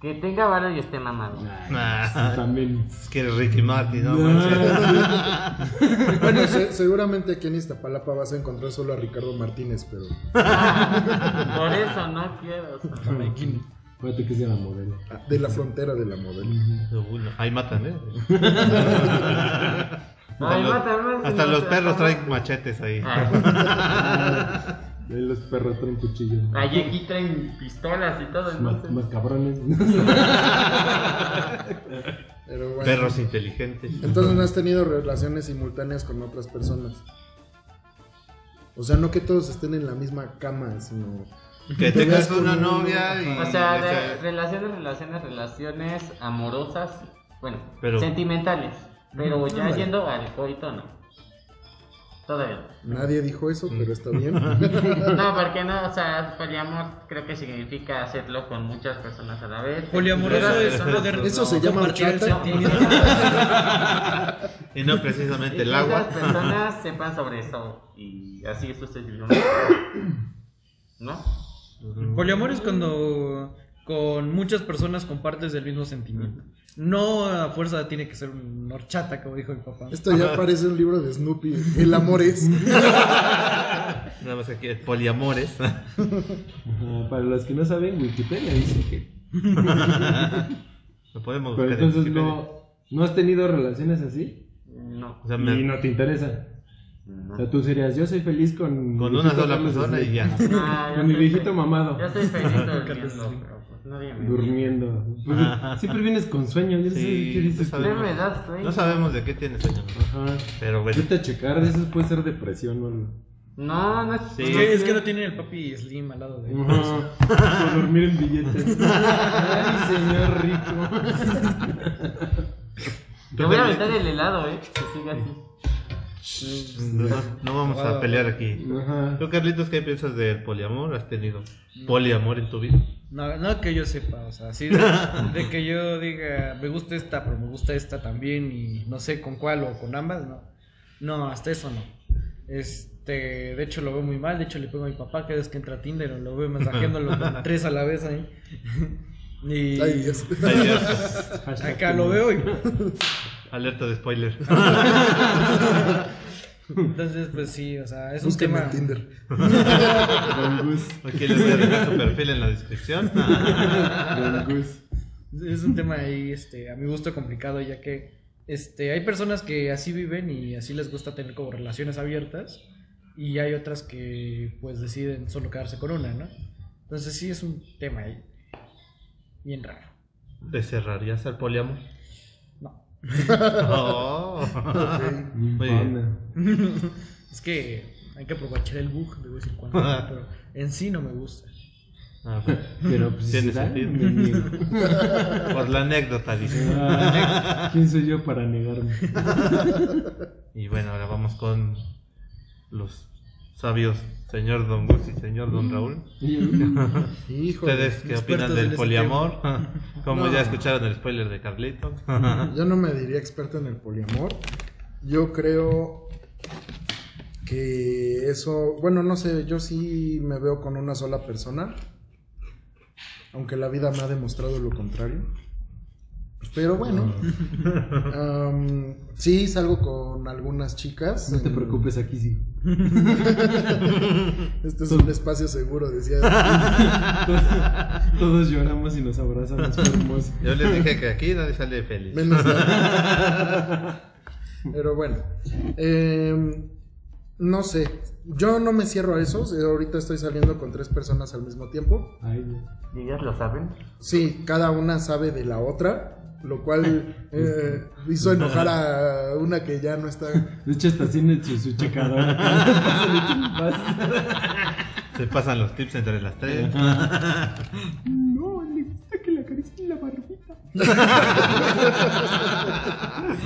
Que tenga varo y esté mamado. Nah, También. es que eres Ricky Martin, ¿no? Ah, Bueno, se- seguramente aquí en Iztapalapa vas a encontrar solo a Ricardo Martínez, pero Por eso no quiero. o sea. Fíjate que es de la modelo. ah, de la frontera de la modelo. Ahí matan, ¿eh? Hasta Ay, los, mátame, hasta los perros traen machetes ahí. Ah, Ahí los perros traen cuchillos. Ahí aquí traen pistolas y todo. Más, más cabrones. Pero bueno. Perros inteligentes. Entonces no has tenido relaciones simultáneas con otras personas. O sea, no que todos estén en la misma cama, sino Que te tengas una un- novia y. O sea, relaciones, relaciones, relaciones amorosas, bueno, Pero- sentimentales. Pero ya Ándale. yendo al coito, no. Todavía nadie dijo eso, pero está bien. no. Porque no, o sea, poliamor creo que significa hacerlo con muchas personas a la vez. Poliamoroso es poder Eso se llama sentimiento. Y no precisamente Y el que agua. esas personas sepan sobre eso y así sucesivamente. ¿No? Poliamor es cuando con muchas personas compartes el mismo sentimiento. No a fuerza tiene que ser una horchata, como dijo mi papá. Esto ya parece un libro de Snoopy. El amor es. Nada más aquí, el poliamores. Ajá, Para los que no saben, Wikipedia dice que. Lo podemos Pero buscar entonces no, no has tenido relaciones así. No. O sea, me- Y no te interesa. No. O sea, tú serías, yo soy feliz con. con una sola persona y ya. Ah, Con mi soy viejito mamado. Yo soy feliz durmiendo, pero pues nadie me Durmiendo. Pues, siempre vienes con sueño. Yo no sé Sí, qué dices. das sueño. No sabemos de qué tiene sueño. ¿no? Ajá. Pero bueno. Vete a checar, de eso puede ser depresión o algo. No, no es. Sí. Es que, es que no tiene el papi Slim al lado de él. Ajá. Por dormir en billetes. Ay, señor rico. Te voy a aventar el helado, eh. Que siga así. No, no vamos a pelear aquí. Ajá. ¿Tú, Carlitos, qué piensas del poliamor? ¿Has tenido poliamor en tu vida? No, no que yo sepa, o sea, así de, de que yo diga, me gusta esta, pero me gusta esta también y no sé con cuál o con ambas, no. No, hasta eso no. Este, de hecho lo veo muy mal, de hecho le pongo a mi papá cada vez que entra a Tinder o lo veo mensajeándolo con tres a la vez ahí. Y Ay, Dios. Ay, Dios. Acá lo veo y Alerta de spoiler. entonces pues sí, o sea, es un tema en Tinder. Aquí les voy a dejar su perfil en la descripción. Es un tema ahí, este, a mi gusto complicado, ya que este, hay personas que así viven y así les gusta tener como relaciones abiertas. Y hay otras que pues deciden solo quedarse con una, ¿no? Entonces sí es un tema ahí. Bien raro. ¿Te cerrarías al poliamor? No. Oh. Infame. Es que hay que aprovechar el bug de vez en cuando, pero en sí no me gusta. Ah. Pero pues Tiene si sentido. Por la anécdota, dice. Ah, ¿Quién soy yo para negarme? Y bueno, ahora vamos con los sabios señor Don Gus y señor Don Raúl. Hijo. ¿Ustedes qué opinan del poliamor? Como No. ya escucharon el spoiler de Carlitos. Yo no me diría experto en el poliamor. Yo creo que eso, bueno, no sé, yo sí me veo con una sola persona. Aunque la vida me ha demostrado lo contrario. Pero bueno, am, sí salgo con algunas chicas. No te preocupes, aquí sí. Este es un espacio seguro, decía. Todos lloramos y nos abrazamos, hermoso. Yo les dije que aquí nadie sale feliz. Menos la- Pero bueno. em, no sé. Yo no me cierro a eso. Ahorita estoy saliendo con tres personas al mismo tiempo. Ay, Dios. ¿Y ellas lo saben? Sí, cada una sabe de la otra. Lo cual eh, hizo enojar a una que ya no está. De hecho, está haciendo su, su checadora. Se pasan los tips entre las tres. No, le gusta que le acaricien la barbita.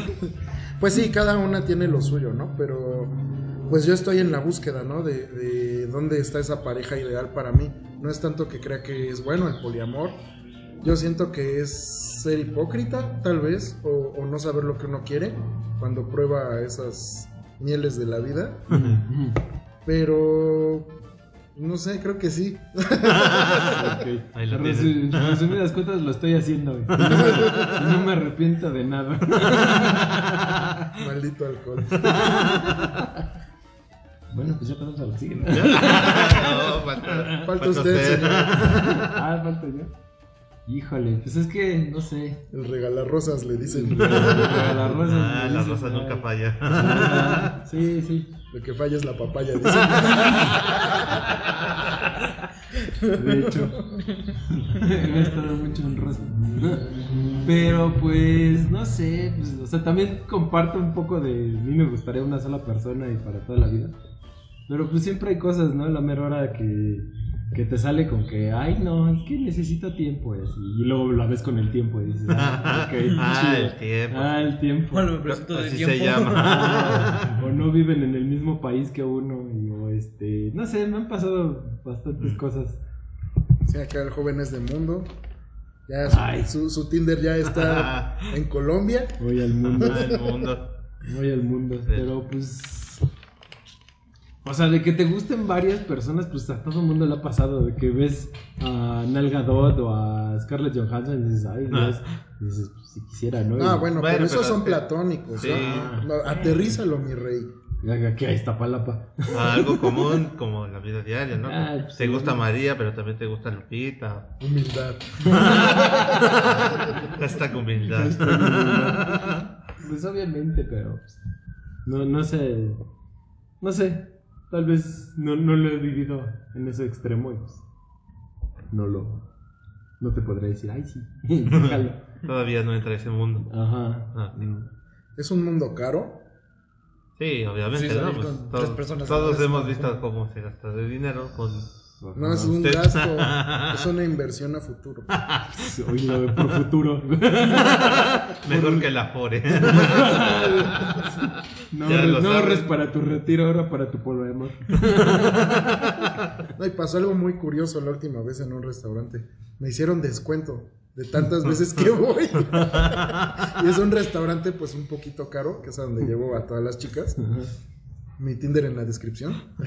Pues sí, cada una tiene lo suyo, ¿no? Pero pues yo estoy en la búsqueda, ¿no? De, de dónde está esa pareja ideal para mí. No es tanto que crea que es bueno el poliamor. Yo siento que es ser hipócrita, tal vez, o, o no saber lo que uno quiere cuando prueba esas mieles de la vida. Pero no sé, creo que sí. Ahí lo resu- en resumidas cuentas, lo estoy haciendo. no, me, y no me arrepiento de nada. Maldito alcohol. Bueno, pues ya pasamos a la siguiente. No, falta, Falta usted, señor. Ah, falta yo. Híjole, pues es que, no sé. El regalar rosas le dicen. La rosa. Ah, la rosa nunca falla. falla. Sí, sí. Lo que falla es la papaya, dicen. De hecho, he gastado mucho en rosa. Pero pues, no sé, pues, o sea, también comparto un poco de mí me gustaría una sola persona y para toda la vida. Pero pues siempre hay cosas, ¿no? La mera hora que, que te sale con que, ay, no, es que necesito tiempo y así. Y luego la ves con el tiempo y dices, ah, ok, Ah, el tiempo. Ah, el tiempo. Bueno, me presento de Así tiempo. se llama. o no viven en el mismo país que uno y, o este no sé me han pasado bastantes cosas Sí, acá el joven es de mundo. Ya su, Ay. su, su Tinder ya está en Colombia. voy al mundo Ah, el mundo. voy al mundo pero pues o sea, de que te gusten varias personas, pues a todo el mundo le ha pasado. De que ves a Nal Gadot o a Scarlett Johansson y dices, ay, Dios. Y dices, pues, si quisiera, ¿no? Ah, bueno, Bueno, pero esos pero son que- platónicos. Sí. ¿no? No, aterrízalo, mi rey. Aquí ahí está Palapa. Algo común como la vida diaria, ¿no? Ah, pues, te sí. gusta María, pero también te gusta Lupita. Humildad. Esta humildad. Pues obviamente, pero pues, no, no sé. No sé. Tal vez no, no lo he vivido en ese extremo y pues no lo. No te podré decir, ay, sí. déjalo". Todavía no entra a ese mundo. Ajá. Ah. Es un mundo caro. Sí, obviamente, Sí, ¿no? Pues todos tres personas todos a la hemos visto cómo se gasta de dinero con... No es un Usted- gasto, es una inversión a futuro. Hoy lo veo por futuro. Mejor que la Fore. No, no ahorres para tu retiro, ahora para tu polvo de amor. No, y pasó algo muy curioso la última vez en un restaurante. Me hicieron descuento de tantas veces que voy. y es un restaurante pues un poquito caro, que es a donde llevo a todas las chicas. Mi Tinder en la descripción.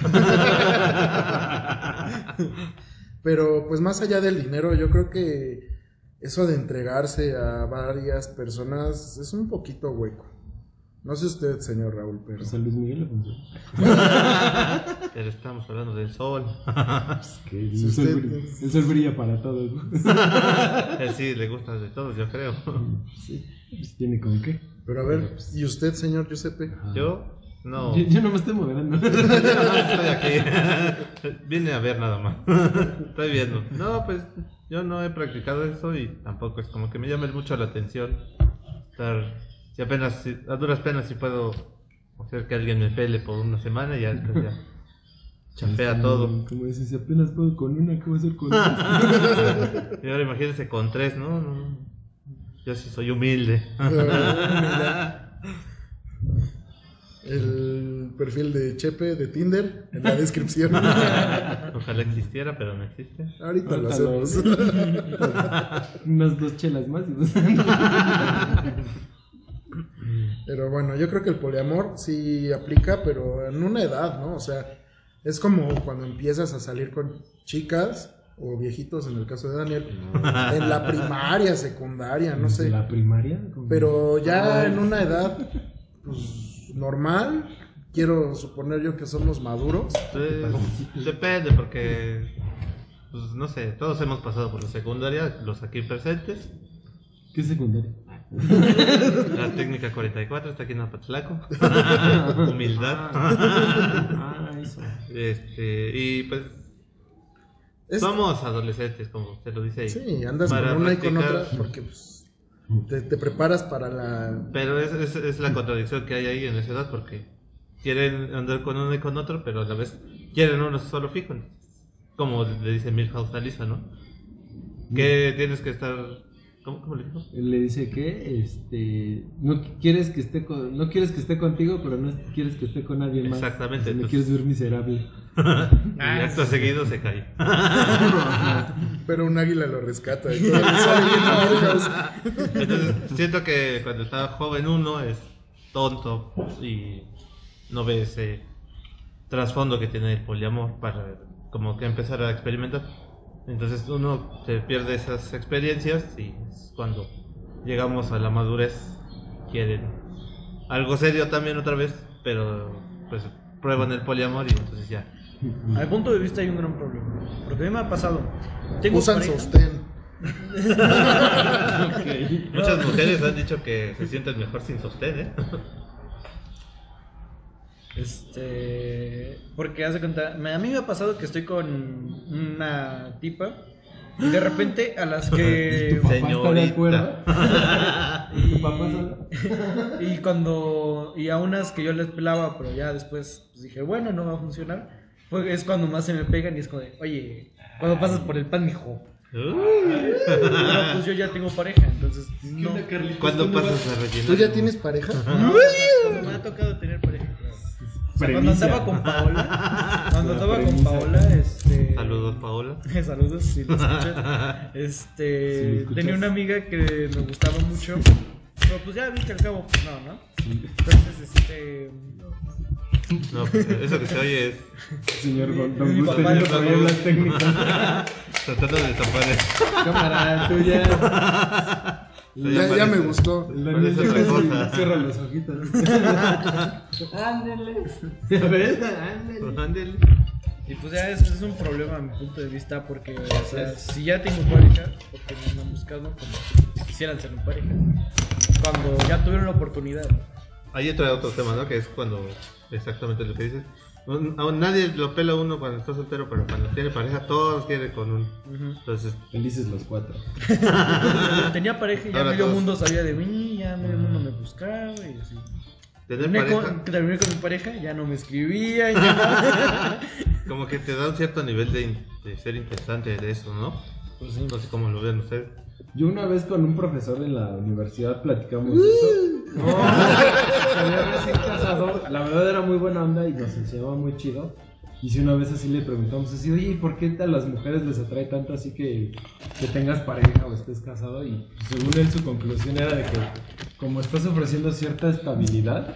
Pero pues más allá del dinero, yo creo que eso de entregarse a varias personas es un poquito hueco. No sé usted, señor Raúl, pero... Pues a Luis Miguel le funciona. pero estamos hablando del sol. Es que el, Si sol usted- brilla, el sol brilla para todos. ¿no? Sí le gusta de todos, yo creo. Sí, pues tiene con qué. Pero a ver, ¿y usted, señor Giuseppe? Yo, no. Yo, yo no me estoy moderando. Yo no estoy aquí. Vine a ver nada más. Estoy viendo. No, pues yo no he practicado eso y tampoco es como que me llame mucho la atención. Estar. Si apenas, si- a duras penas, si puedo hacer que alguien me pele por una semana y ya después ya. Chapea todo. Como dices, si apenas puedo con una, ¿qué voy a hacer con dos? Y ahora imagínense con tres, ¿no? no, no. Yo sí soy humilde. El perfil de Chepe de Tinder en la descripción. Ojalá existiera, pero no existe. Ahorita lo Ahorita lo- hacemos. Unas dos chelas más. Pero bueno, yo creo que el poliamor sí aplica, pero en una edad, ¿no? O sea, es como cuando empiezas a salir con chicas o viejitos, en el caso de Daniel, en la primaria, secundaria, no sé. ¿La primaria? Pero ya en una edad, pues, normal, quiero suponer yo que somos maduros. Pues, depende, porque. Pues no sé, todos hemos pasado por la secundaria, los aquí presentes. ¿Qué secundaria? La técnica 44 está aquí en Apatlaco. Humildad. Ah, eso. Este, y pues Es- somos adolescentes, como usted lo dice ahí. Sí, andas Para con una y con otra porque pues, te, te preparas para la... Pero es, es, es la contradicción que hay ahí en esa edad, porque quieren andar con uno y con otro, pero a la vez quieren uno solo fijo. Como le dice Milhouse a Lisa, ¿no? Que tienes que estar. ¿Cómo, cómo le dijo? Le dice que este no quieres que esté con, no quieres que esté contigo, pero no quieres que esté con nadie más. Exactamente, Me entonces- quieres ver miserable. y Ah, acto seguido se cae. Pero un águila lo rescata y todo le sale bien a Milhouse. Entonces, siento que cuando está joven uno es tonto y no ve ese trasfondo que tiene el poliamor para como que empezar a experimentar. Entonces uno se pierde esas experiencias y es cuando llegamos a la madurez quieren algo serio también otra vez, pero pues prueban el poliamor y entonces ya. A mi punto de vista hay un gran problema. Porque a mí me ha pasado. Tengo Usan pareja- sostén. Muchas mujeres han dicho que se sienten mejor sin sostén, ¿eh? Este. Porque hace cuenta. A mí me ha pasado que estoy con una tipa. Y de repente a las que. ¿Tu papá está de Señorita. acuerdo? y, ¿Tu papá solo? y cuando. Y a unas que yo les pelaba, pero ya después pues, dije, bueno, no va a funcionar. Fue, es cuando más se me pegan y es como de, oye, cuando pasas por el pan, mijo. Pero pues yo ya tengo pareja, entonces. No. ¿Cuándo pasas a rellenar? ¿Tú ya tienes pareja? Cuando me ha tocado tener pareja. claro. O sea, cuando andaba con Paola, cuando andaba con. Paola, este. Saludos, Paola. Saludos, si lo escuchas. Este. escuchas. tenía una amiga que me gustaba mucho. Pero pues ya viste al cabo, pues no, ¿no? Entonces, este. No, pues, eso que se oye es Señor Don, don Mi Gus papá tenía lo problemas técnicos. tratando de tapar Cámara, tú ya. Ya, ya me gustó. Cierra los ojitos. Ándele. A ver, ándele. Ándele. Y pues ya eso es un problema a mi punto de vista porque, o sea, si ya tengo pareja, porque me han buscado como si quisieran ser mi pareja. Cuando ya tuvieron la oportunidad. Ahí entra otro tema, ¿no? Que es cuando exactamente lo que dices. No- Aún nadie lo pela a uno cuando está soltero, pero cuando tiene pareja, todos quieren con uno. Entonces, Felices los cuatro. Tenía pareja y ya Ahora medio todos. mundo sabía de mí, ya medio mundo me buscaba y así. tener Terminé pareja, con, terminé con mi pareja, ya no me escribía, ya como que te da un cierto nivel de ser interesante de eso, ¿no? Pues sí. No sé cómo lo ven ustedes. Yo una vez con un profesor en la universidad platicamos de eso. No, se había recién casado. La verdad era muy buena onda y nos enseñaba muy chido. Y si una vez así le preguntamos así, oye, ¿y por qué a las mujeres les atrae tanto así que, que tengas pareja o estés casado? Y según él su conclusión era de que como estás ofreciendo cierta estabilidad,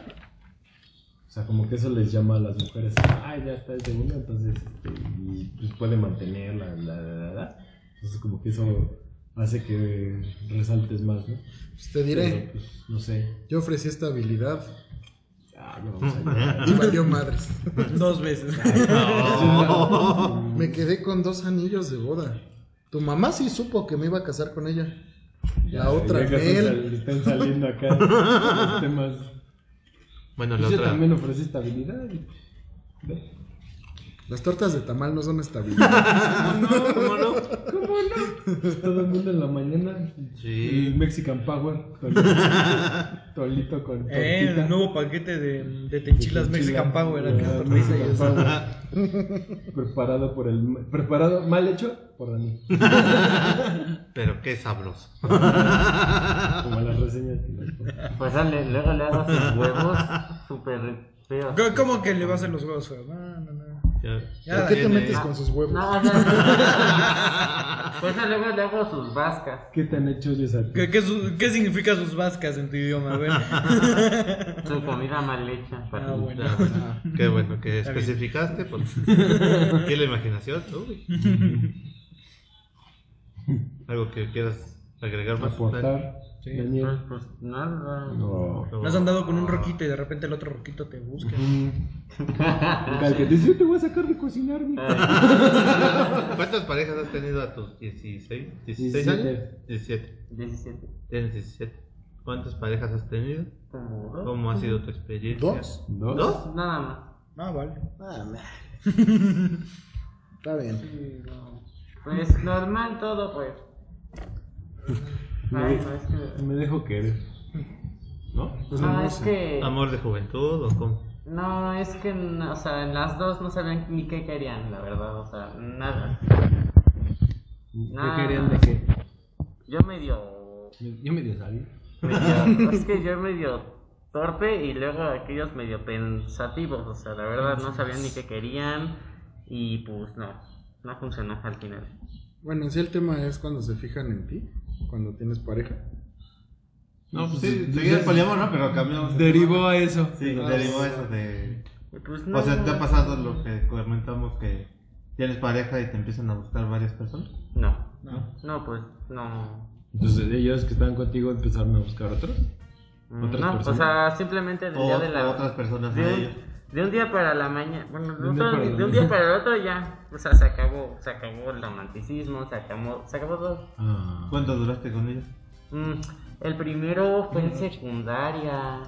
o sea, como que eso les llama a las mujeres, ay, ya está el segundo, entonces este, y, pues, puede mantenerla, la, la, la, la. Entonces como que eso hace que resaltes más, ¿no? Pues te diré, Pero, pues, no sé. yo ofrecí estabilidad. Ah, ya vamos allá. Y valió madres. Dos veces. Me quedé con dos anillos de boda. Tu mamá sí supo que me iba a casar con ella. La otra, Ya que están, Mel. sal- están saliendo acá los temas. Bueno, la Pues yo otra. también ofrecí estabilidad. Ve. Las tortas de tamal no son estabilidad. ¿Cómo no? Todo el mundo en la mañana. Sí. El Mexican Power. Tolito, tolito con tortita. Eh, el nuevo paquete de, de tenchilas Mexican Power. Acá, y Mexican. Power. preparado por el. Preparado, mal hecho por Dani. Pero qué sabroso. Como la reseña. Pues dale, luego le hago sus huevos súper feos. ¿Cómo- ¿Cómo que le va a hacer los huevos feos? No, no, no. Ya, Ya, ¿Por qué te metes con sus huevos? No, o sea, pues luego le hago sus vascas. ¿Qué te han hecho ellos a ti? ¿Qué, qué, su- qué significa sus vascas en tu idioma? A ver. Su comida mal hecha. Ah, bueno. Ya, bueno. Qué bueno que Está bien. especificaste. Pues. ¿Qué la imaginación? Uy. Algo que quieras agregar más. Aportar. Sí. Pues, Daniel. pues nada. No. No. Has andado con un roquito y de repente el otro roquito te busca. Al que dice, yo te voy a sacar de cocinar, mi ¿Cuántas parejas has tenido a tus 16? ¿16 17. años? 17. 17. Tienes 17. ¿Cuántas parejas has tenido? Como dos. ¿Cómo ha sido tu experiencia? ¿Dos? ¿Dos? ¿Dos? Nada más. Ah, vale. Ah, meh. Está bien. Sí, no. Pues normal todo, pues. Me, Ay, no, es que. me dejo querer. ¿No? Pues No, no es que. ¿Amor de juventud o cómo? No, es que, no, o sea, en las dos no sabían ni qué querían, la verdad, o sea, nada. ¿Qué Nah. querían de qué? Yo medio. Yo medio sabía. medio es que yo medio torpe y luego aquellos medio pensativos, o sea, la verdad no sabían ni qué querían y pues no, no funcionó al final. Bueno, sí, el tema es cuando se fijan en ti, cuando tienes pareja. No, pues sí, seguía el poliamor, ¿no? Pero cambiamos. Derivó a eso. Sí, Ah, derivó sí. eso de. Pues no. O sea, ¿te ha pasado lo que comentamos que tienes pareja y te empiezan a gustar varias personas? No, No. no, pues no. Entonces ellos que estaban contigo empezaron a buscar otros. Mm, ¿Otras No, o personas? sea, simplemente del O, día de la. o otras personas de a ellos. De un día para la mañana, bueno, de De un, día para la de un día mañana. para el otro ya, o sea, se acabó, se acabó el romanticismo, se acabó, se acabó todo. Ah. ¿Cuánto duraste con ellos? Mm, el primero fue en secundaria,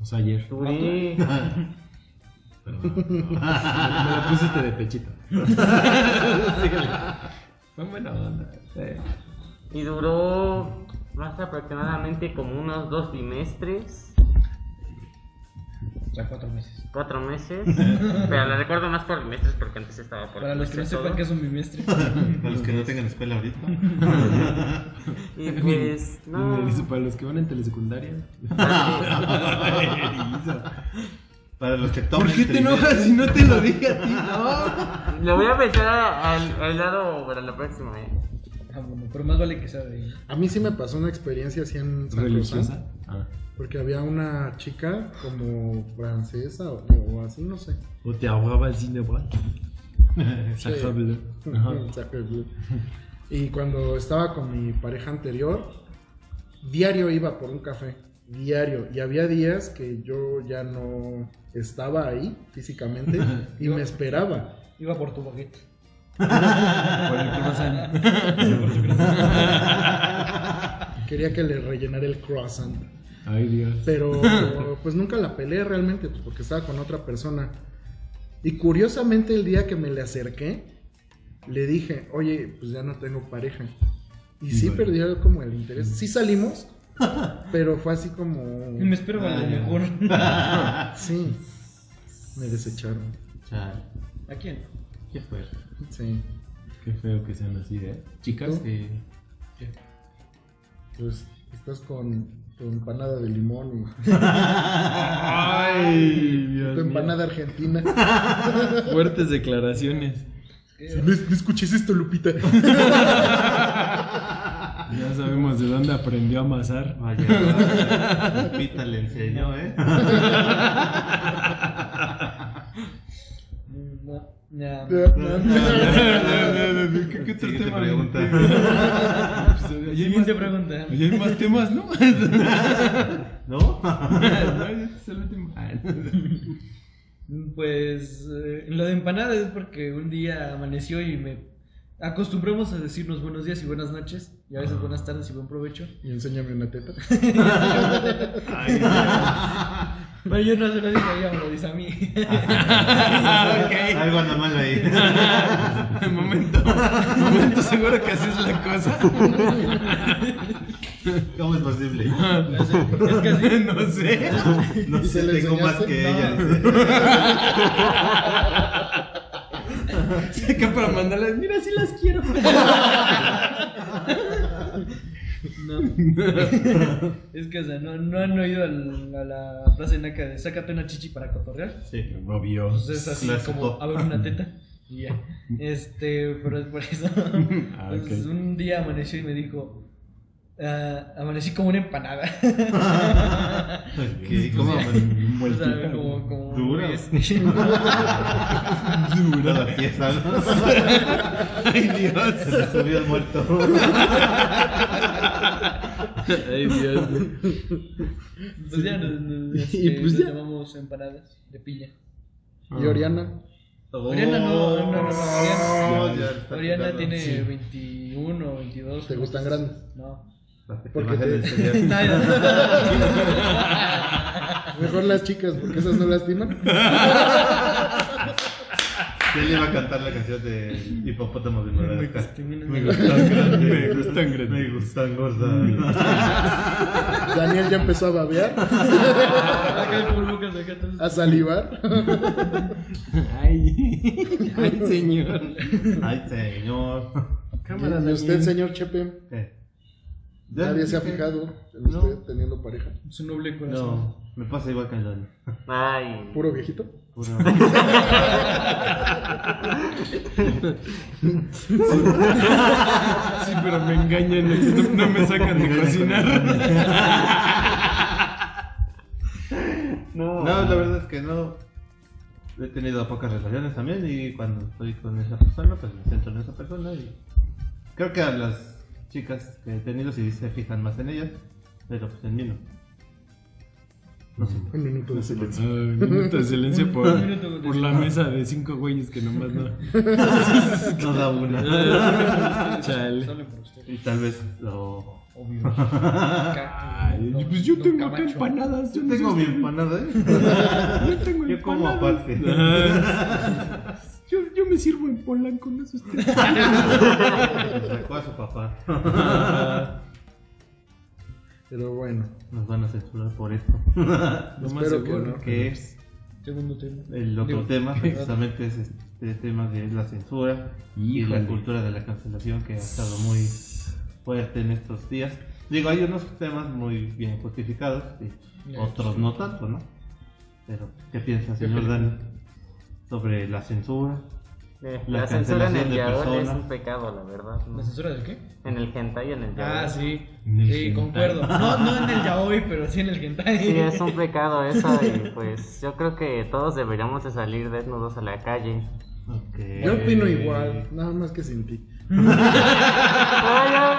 O sea, ayer. duré, Perdón. me, me la pusiste de pechito. Fue buena onda. Sí. y duró más aproximadamente como unos dos bimestres, Cuatro meses. cuatro meses, pero la recuerdo más por bimestres porque antes estaba por Para los que no sepan que es un bimestre. Para los que no tengan escuela ahorita. Y pues, no. Para los que van en telesecundaria. Para los que tomen. ¿Por qué te enojas si no te lo dije a ti? No. Lo voy a pensar al, al lado para la próxima, eh. Ah, bueno, pero más vale que sea de ahí. A mí sí me pasó una experiencia así en San ¿Religiosa? Ah. porque había una chica como francesa o, o así, no sé. O te ahogaba el cine. Sacre bleu. Y cuando estaba con mi pareja anterior, diario iba por un café, diario. Y había días que yo ya no estaba ahí físicamente y me esperaba. Iba por tu baguette. Por el croissant. Quería que le rellenara el croissant. Ay, Dios. Pero pues nunca la peleé realmente, pues, porque estaba con otra persona. Y curiosamente el día que me le acerqué, le dije, oye, pues ya no tengo pareja. Y sí Híjole. perdió como el interés. Sí salimos, pero fue así como... Y me espero a lo mejor. Sí, me desecharon. ¿A quién? qué fuerte. Sí, Qué feo que sean así, ¿eh? Chicas. Sí. pues estás con tu empanada de limón Ay, y Dios tu mío. empanada argentina. Fuertes declaraciones. ¿No, no escuches esto, Lupita? Ya sabemos de dónde aprendió a amasar. Vaya, Pita le enseñó, ¿eh? No, ya. ¿Qué, otro tema? pregunta. Pues, ahí hay Siguiente más- pregunta. ahí hay más temas, ¿no? ¿No? Ah, Pues eh, lo de empanada es porque un día amaneció y me acostumbramos a decirnos buenos días y buenas noches y a veces buenas tardes y buen provecho. Y enséñame una teta. Pero yo no se lo digo a ella, me lo dice a mí. Algo anda mal ahí. momento, momento seguro que así es la cosa. ¿Cómo es posible? Es que así, No sé. No ¿Y sé, se le tengo más que No. ella. que para mandarles, mira, sí las quiero. no. Es que, o sea, no, no han oído al- a la frase naca de sácate una chichi para cotorrear. Sí. Obvio. Pues es así Clásico. como a ver una teta. Y ya. Este, pero es por eso. Ah, un día amaneció y me dijo. Ah, amanecí como una empanada. Ok, ¿Cómo? o sea, como, como Dura. este, Dura la pieza, ¿no? Ay, Dios. Se le subió el muerto. Ay, Dios. pues ya nos, nos- Y este, pues nos ya. llamamos empanadas de piña. ¿Y Oriana? Oriana no, no, no, no, Oh, Oriana, ya está Oriana tiene Sí. 21 o 22. ¿Te gustan grandes? No. Te Porque te- Mejor las chicas, porque esas no lastiman. ¿Quién le iba a cantar la canción de Hipopótamo de Madagascar? Me gustan grandes. Me gustan grandes. Me gustan gordas. Daniel ya empezó a babear, a salivar. Ay, ay, señor. Ay, señor. Cámara, ¿Y usted, señor Chepe? ¿Qué? Nadie se ha fijado en No. usted teniendo pareja. Su noble corazón. No, me pasa igual que el Dani. Ay. ¿Puro viejito? Puro- Sí, pero me engañan, no, no me sacan de cocinar. No. No, la verdad es que no. He tenido pocas relaciones también y cuando estoy con esa persona, pues me centro en esa persona y creo que a las chicas que he tenido sí se fijan más en ellas, pero pues en mí no. No sé. Un minuto de silencio. Ay, un minuto de silencio por, por la mesa de cinco güeyes que nomás no. No da una. Chale. Y tal vez lo... Obvio. Ay, pues yo tengo acá empanadas. Yo no Tengo mi empanada, ¿eh? Yo tengo Yo como empanadas. aparte. Me sirvo en Polanco, no es usted. Sacó a su papá. Pero bueno, Nos van a censurar por esto. Lo más Espero que seguro. no. Que es Segundo tema. el otro Digo, tema, precisamente es este tema de la censura y Híjole. la cultura de la cancelación que ha estado muy fuerte en estos días. Digo, hay unos temas muy bien justificados y otros no tanto, ¿no? Pero, ¿qué piensa, señor Dani, sobre la censura? Eh, La la, censura en el yaoi es un pecado, la verdad. ¿no? ¿La censura del qué? En el hentai y en el yaoi. Ah, sí. Sí, hentai. concuerdo. No, no en el yaoi, pero sí en el hentai. Sí, es un pecado eso y pues yo creo que todos deberíamos de salir desnudos a la calle. Ok. yo opino igual, nada más que sin ti. Ay,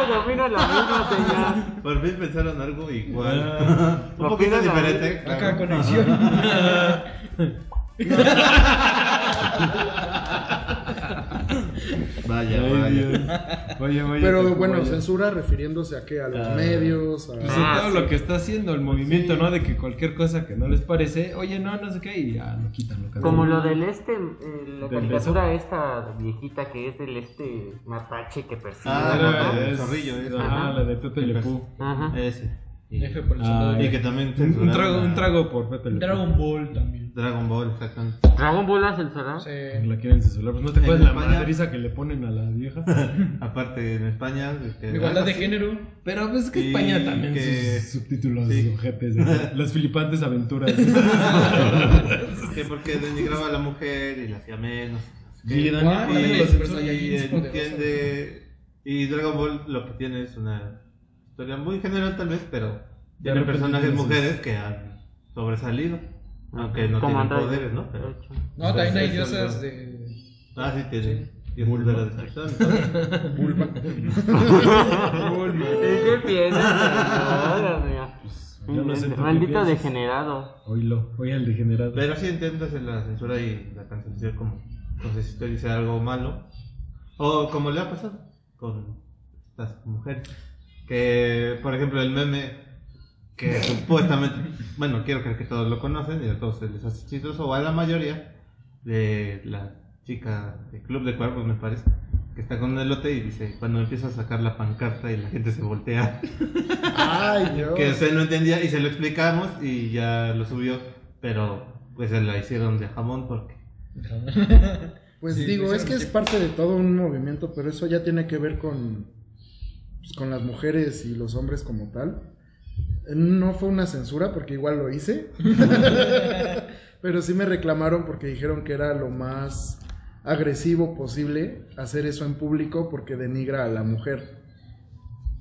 yo opino lo mismo, señor. Por fin pensaron algo igual. Un poquito diferente. claro. Acá conexión. Vaya, Ay, vaya. Dios. Oye, oye. Pero bueno, censura refiriéndose a qué, a los Ah. medios, a... Pues Ah, todo sí. lo que está haciendo el movimiento, ¿no? De que cualquier cosa que no les parece, oye, no, no sé qué, y ya lo quitan, lo Como lo del este, eh, la ¿Del caricatura esta viejita que es del este mapache que persigue. Ah, la de- es- zorrillo. Ajá, la de Pepe. Ajá. Ese. Y, F por el Ah, y que también Un, trago, un trago por Pepe. Dragon Ball también. Dragon Ball, exactamente. Dragon Ball la censura. Sí. La quieren censurar. Pues no te acuerdas la madriza que le ponen a la vieja. Aparte en España. Igualdad de género. Pero pues es que España también que- sus subtítulos sí. ojetes de las filipantes aventuras. que porque denigraba a la mujer y la hacía menos. Sí, Y- Daniel, y- y. Y Dragon Ball lo que tiene es una historia muy general tal vez, pero tiene personajes mujeres que han sobresalido. Aunque no tienen poderes, ¿no? Pero, No, también hay diosas de. Ah, sí, tiene. Dioses Bulma. de la destrucción. Bulma. ¿Y qué piensas? Yo no sé Maldito degenerado. Oílo, oye el degenerado. Pero sí entiendes en la censura y la cancelación como, no sé si usted dice algo malo, o como le ha pasado con estas mujeres, que por ejemplo el meme, que supuestamente, bueno, quiero creer que todos lo conocen y a todos se les hace chistoso, o a la mayoría, de la chica de Club de Cuervos me parece, que está con un elote y dice, cuando empieza a sacar la pancarta y la gente se voltea, Ay, Dios. que usted no entendía y se lo explicamos y ya lo subió, pero pues se la hicieron de jamón porque Pues Sí, digo, es que es parte de todo un movimiento, pero eso ya tiene que ver con, pues, con las mujeres y los hombres como tal. No fue una censura porque igual lo hice, pero sí me reclamaron porque dijeron que era lo más agresivo posible hacer eso en público porque denigra a la mujer.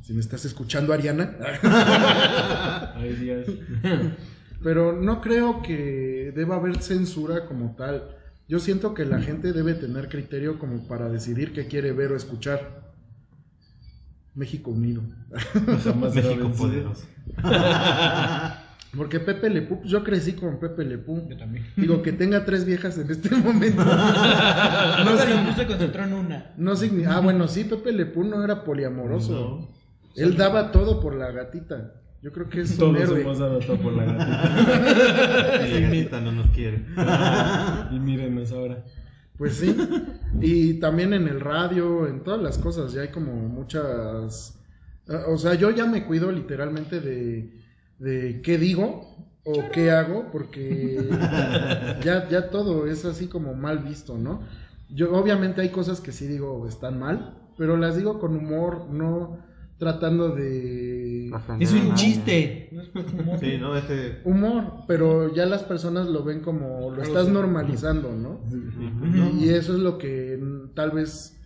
Si me estás escuchando, Ariana. Ay, Dios. Pero no creo que deba haber censura como tal. Yo siento que la gente debe tener criterio como para decidir qué quiere ver o escuchar. México unido. Jamás lo México poderoso. Porque Pepe Lepú, pues yo crecí con Pepe Lepú. Yo también. Digo, que tenga tres viejas en este momento. No no, se, se concentró en una. no signi- Ah, bueno, sí, Pepe Lepú no era poliamoroso. No. Él daba todo por la gatita. Yo creo que es un Todos héroe. hemos dado todo por la gatita. Y la gatita no nos quiere. y mírenos ahora. Pues sí. Y también en el radio, en todas las cosas, ya hay como muchas... ah, O sea, yo ya me cuido literalmente de, de qué digo o qué hago, porque ya, ya todo es así como mal visto, ¿no? Yo obviamente hay cosas que sí digo están mal, pero las digo con humor, no tratando de Es un chiste. Sí, ¿no? Este... humor, pero ya las personas lo ven como lo estás normalizando, ¿no? Y, eso es lo que tal vez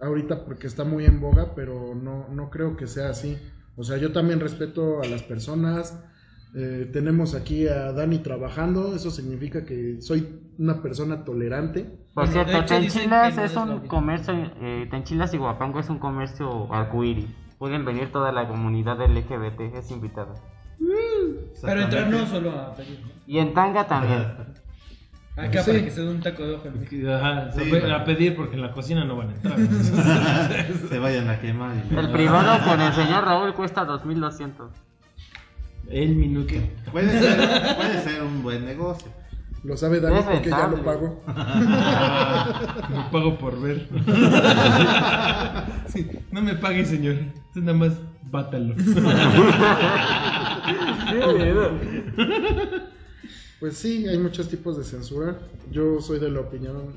ahorita porque está muy en boga, pero no, no creo que sea así. O sea, yo también respeto a las personas. eh, tenemos aquí a Dani trabajando, eso significa que soy una persona tolerante. Por cierto, no es un comercio, eh, Tenchilas y Guapango es un comercio arcoíris. Pueden venir toda la comunidad LGBT, es invitada. Pero entrar no solo a pedir. Y en Tanga también. Acá Sí. para que se dé un taco de ojo. a pedir porque en la cocina no van a entrar. Se vayan a quemar. y- El privado con el señor Raúl cuesta 2200. El minuto. Puede ser, puede ser un buen negocio. Lo sabe Dani Es porque ya lo pago. Me pago por ver. Sí, no me pague, señor. Usted nada más bátalo. Pues sí, hay muchos tipos de censura. Yo soy de la opinión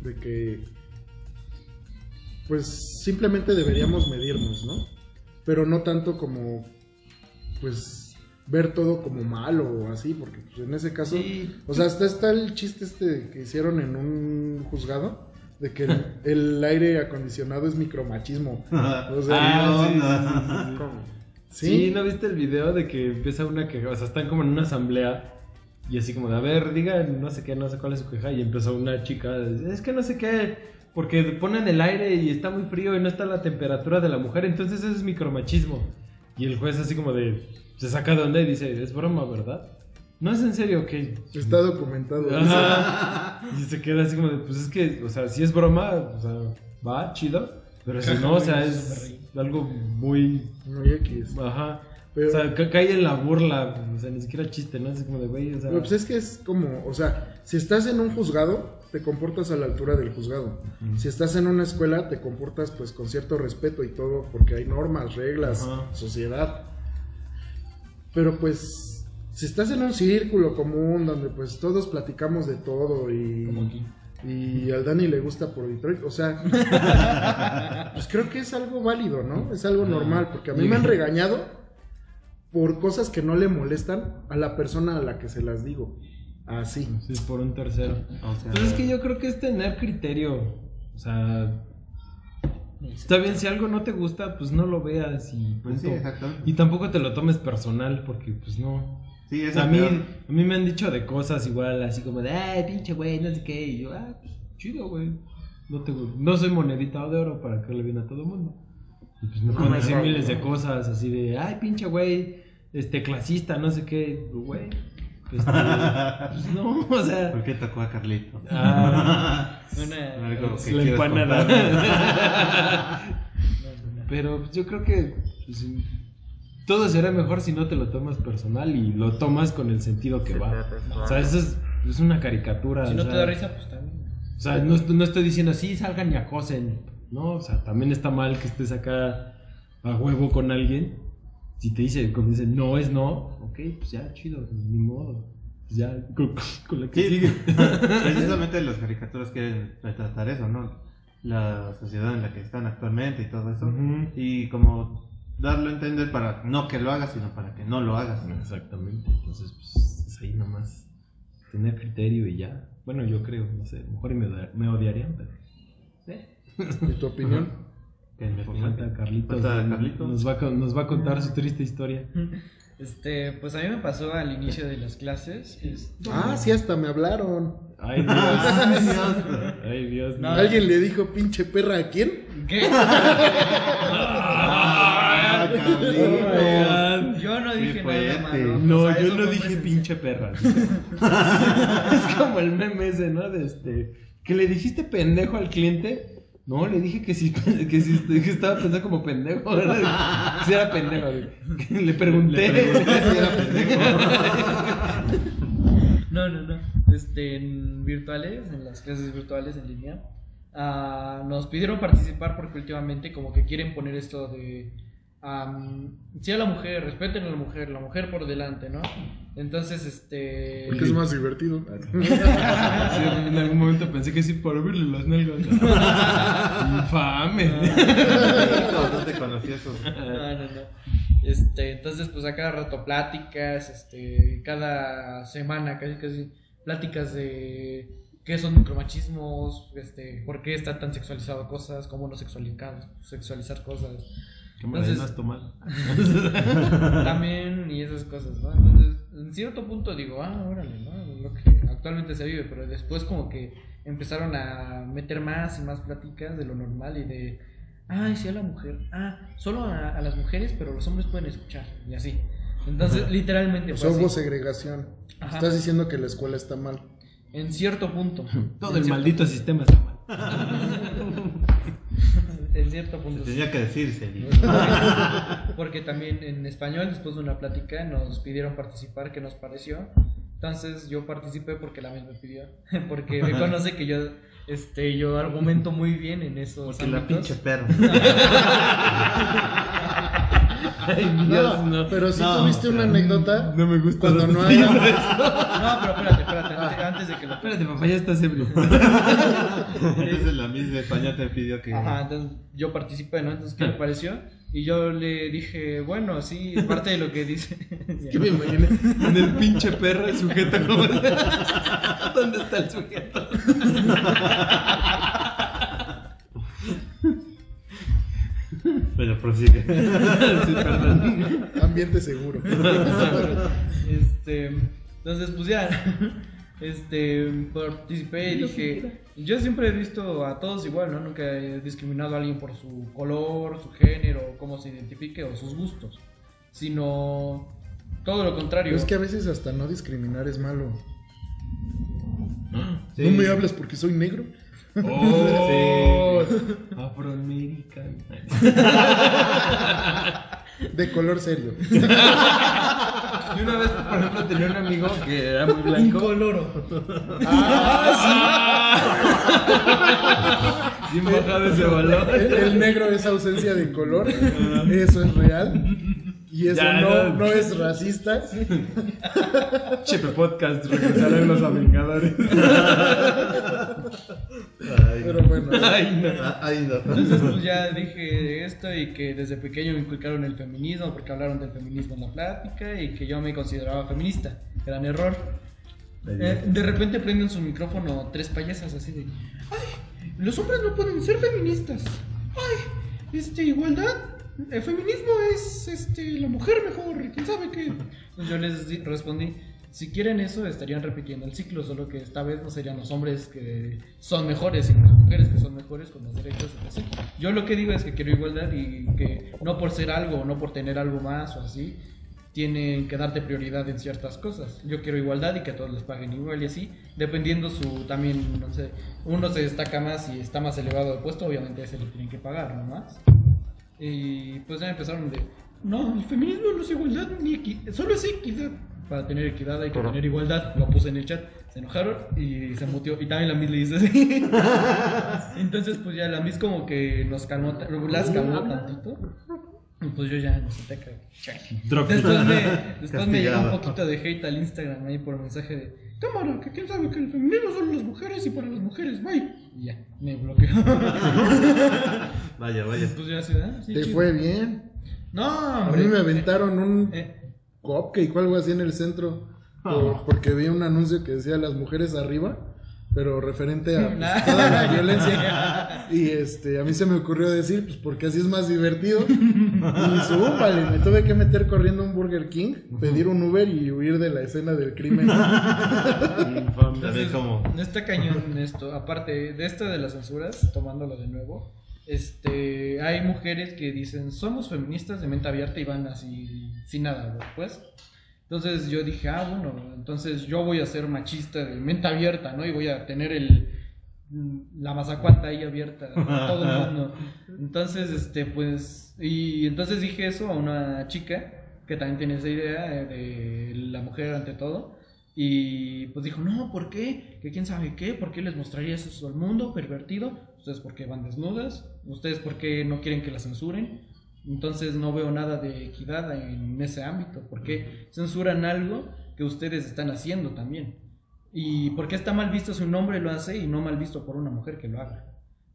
de que pues simplemente deberíamos medirnos, ¿no? Pero no tanto como pues ver todo como malo o así, porque pues, en ese caso, Sí. o sea, hasta está el chiste este que hicieron en un juzgado de que el, el aire acondicionado es micromachismo. O sea, Ah, sí, sí, onda. sí, sí. ¿Cómo? ¿sí? Sí, ¿no viste el video de que empieza una queja? O sea, están como en una asamblea y así como de, a ver, digan no sé qué, no sé cuál es su queja. Y empezó una chica, es que no sé qué, porque ponen el aire y está muy frío y no está la temperatura de la mujer, entonces eso es micromachismo. Y el juez así como de, se saca de onda y dice, es broma, ¿verdad? No es en serio, ok. Está documentado. Ajá. Y se queda así como de, pues es que, o sea, si es broma, o sea, va, chido. Pero si no, o sea, es algo muy Muy X. Ajá. Pero- o sea, ca- cae en la burla, o sea, ni siquiera chiste, ¿no? Es como de, güey, o sea... Pero, Pues es que es como, o sea, si estás en un juzgado, te comportas a la altura del juzgado. Si estás en una escuela, te comportas pues con cierto respeto y todo, porque hay normas, reglas, Ajá. sociedad. Pero pues, si estás en un círculo común donde pues todos platicamos de todo y... Como aquí. Y al Dani le gusta por Detroit, o sea, pues creo que es algo válido, ¿no? Es algo normal, porque a mí me han regañado por cosas que no le molestan a la persona a la que se las digo. Así. Sí, por un tercero. O sea, Pues es que yo creo que es tener criterio. O sea, está bien, si algo no te gusta, pues no lo veas y Pues sí. Y tampoco te lo tomes personal, porque pues no. Sí, es a mí, peor. a mí me han dicho de cosas igual, así como de, ay, pinche güey, no sé qué. Y yo, ah, pues chido, güey. No, te, no soy monedita de oro para que le bien a todo el mundo. Y pues me pueden decir miles de cosas, así de, ay, pinche güey, este, clasista, no sé qué, güey. Pues, pues no, o sea. ¿Por qué tocó a Carlito? ah, Una- Algo que la empanada. contar. Pero pues, yo creo que pues, todo será mejor si no te lo tomas personal y lo tomas con el sentido que Se va. O sea, eso es, es una caricatura. Si o no te sea, da risa, pues también. O sea, no, no estoy diciendo así, salgan y acosen. No, o sea, también está mal que estés acá a huevo con alguien. Si te dice, como dice, no es no, ok, pues ya, chido, ni modo. Pues ya, con, con la que Sí, sigue. precisamente las caricaturas quieren retratar eso, ¿no? La sociedad en la que están actualmente y todo eso. Ujú. Y como darlo a entender para no que lo hagas, sino para que no lo hagas. Exactamente, entonces, pues es ahí nomás tener criterio y ya. Bueno, yo creo, no sé, mejor me, me odiarían, pero. ¿Y tu opinión? Que opinión- falta Carlitos. Falta Carlitos. Nos va, a, con- nos va a contar su triste historia. Este, pues a mí me pasó al inicio de las clases. este, Ah, sí, hasta me hablaron. Ay, Dios. Ay, Dios. Ay, Dios. No. ¿Alguien le dijo pinche perra a quién? ¿Qué? Ah, Carlitos. Yo no dije nada fuerte. malo. No, O sea, yo no dije pinche perra. es como el meme ese, ¿no? De este. Que le dijiste pendejo al cliente. No, le dije que si, que si que estaba pensando como pendejo. ¿verdad? Si era pendejo. Le pregunté. Le pregunté si era pendejo. No, no, no. Este, en virtuales, en las clases virtuales en línea, ah, nos pidieron participar porque últimamente como que quieren poner esto de am, sí a la mujer, respeten a la mujer, la mujer por delante, ¿no? Entonces, este Porque es más divertido. Sí, en algún momento pensé que sí, para verle las nalgas. Infame. No te conocí eso. No, no, no. Este, entonces, pues a cada rato pláticas, este, cada semana casi casi pláticas de qué son micromachismos, este, por qué está tan sexualizado cosas, cómo no sexualizar, sexualizar cosas. ¿Qué me Entonces- tomado? También y esas cosas, ¿no? Entonces, en cierto punto digo, ah, órale, ¿no? Lo que actualmente se vive, pero después como que empezaron a meter más y más pláticas de lo normal y de, ay, sí a la mujer, ah, solo a, a las mujeres, pero los hombres pueden escuchar y así. Entonces, literalmente O sea, hubo así. segregación. Ajá. Estás diciendo que la escuela está mal. En cierto punto. Todo el cierto- maldito sistema está mal. Cierto Se punto. sí. tenía que decirse. Porque también en español, después de una plática, nos pidieron participar, ¿qué nos pareció? Entonces yo participé porque la misma me pidió. Porque me conoce que yo, este, yo argumento muy bien en esos Porque la ámbitos. pinche perra. Ay, No, Dios, no. pero si No, tuviste una anécdota No me gusta. cuando no haya... No, pero espérate, espérate, antes, antes de que lo... Espérate, papá, ya estás ebrio. Entonces la Miss de España te pidió que. Ajá, entonces yo participé, ¿no? Entonces, ¿qué me pareció? Y yo le dije, bueno, sí, parte de lo que dice. Que me imaginé en el pinche perro el sujeto como... ¿Dónde está el sujeto? Pero prosigue. Sí, perdón. Ambiente seguro. Este, entonces, pues ya, este, participé y dije, yo siempre he visto a todos igual, ¿no? Nunca he discriminado a alguien por su color, su género, cómo se identifique o sus gustos, sino todo lo contrario. Pero es que a veces hasta no discriminar es malo. Sí. No me hables porque soy negro. Oh, Afroamericano. De color serio. Y una vez, por ejemplo, tenía un amigo que era muy blanco. Incoloro. Bien bajado ese valor. El, el negro es ausencia de color. Eso es real. Y eso Ya, no, no. no es racista. Chepe Podcast, regresarán los Vengadores. Ay, Pero bueno. Ay, no. Ah, Ay, no. Entonces, pues ya dije esto y que desde pequeño me inculcaron el feminismo porque hablaron del feminismo en la plática y que yo me consideraba feminista. Gran error. Eh, de repente prenden su micrófono tres payasas así de, ay, los hombres no pueden ser feministas. Ay, este, igualdad. El feminismo es, este, la mujer mejor. ¿Quién sabe qué? Entonces yo les respondí, si quieren eso estarían repitiendo el ciclo, solo que esta vez no serían los hombres que son mejores, sino las mujeres que son mejores con los derechos. así. Yo lo que digo es que quiero igualdad y que no por ser algo, no por tener algo más o así, tienen que darte prioridad en ciertas cosas. Yo quiero igualdad y que todos les paguen igual y así, dependiendo su también, no sé, uno se destaca más y está más elevado de puesto, obviamente ese le tienen que pagar, ¿no más? Y pues ya empezaron de, no, el feminismo no es igualdad ni equidad, solo es equidad. Para tener equidad hay que Pero- tener igualdad, lo puse en el chat, se enojaron y se mutió. Y también la Miss le dice así. Entonces pues ya la Miss como que nos calmó, ta- las calmó tantito. Y pues yo ya no sé, te cago. Drop. Después me, después me llegó un poquito de hate al Instagram ahí por mensaje de cámara, que quién sabe que el feminismo son las mujeres y para las mujeres, bye. Y ya, me bloqueó. Vaya, vaya. pues ya ¿ah? Sí, Te chido. fue bien. No, A mí me aventaron un Eh, cupcake o algo así en el centro. por- porque vi un anuncio que decía las mujeres arriba, pero referente a pues, toda la violencia. Y este, a mí se me ocurrió decir, pues porque así es más divertido. Y vale, me tuve que meter corriendo a un Burger King, pedir un Uber y huir de la escena del crimen. Entonces, como... Está cañón esto. Aparte de esto de las censuras, tomándolo de nuevo, este, hay mujeres que dicen somos feministas de mente abierta y van así sin nada, pues. Entonces yo dije, ah, bueno, entonces yo voy a ser machista de mente abierta, ¿no? Y voy a tener el mm, la mazacuata ahí abierta a todo el mundo. Entonces, este, pues, y entonces dije eso a una chica que también tiene esa idea eh, de la mujer ante todo. Y pues dijo, no, ¿por qué? Que quién sabe qué, ¿por qué les mostrarías eso al mundo pervertido? Ustedes por qué van desnudas, ustedes por qué no quieren que la censuren. Entonces no veo nada de equidad en ese ámbito. ¿Por qué censuran algo que ustedes están haciendo también? ¿Y por qué está mal visto si un hombre lo hace y no mal visto por una mujer que lo haga?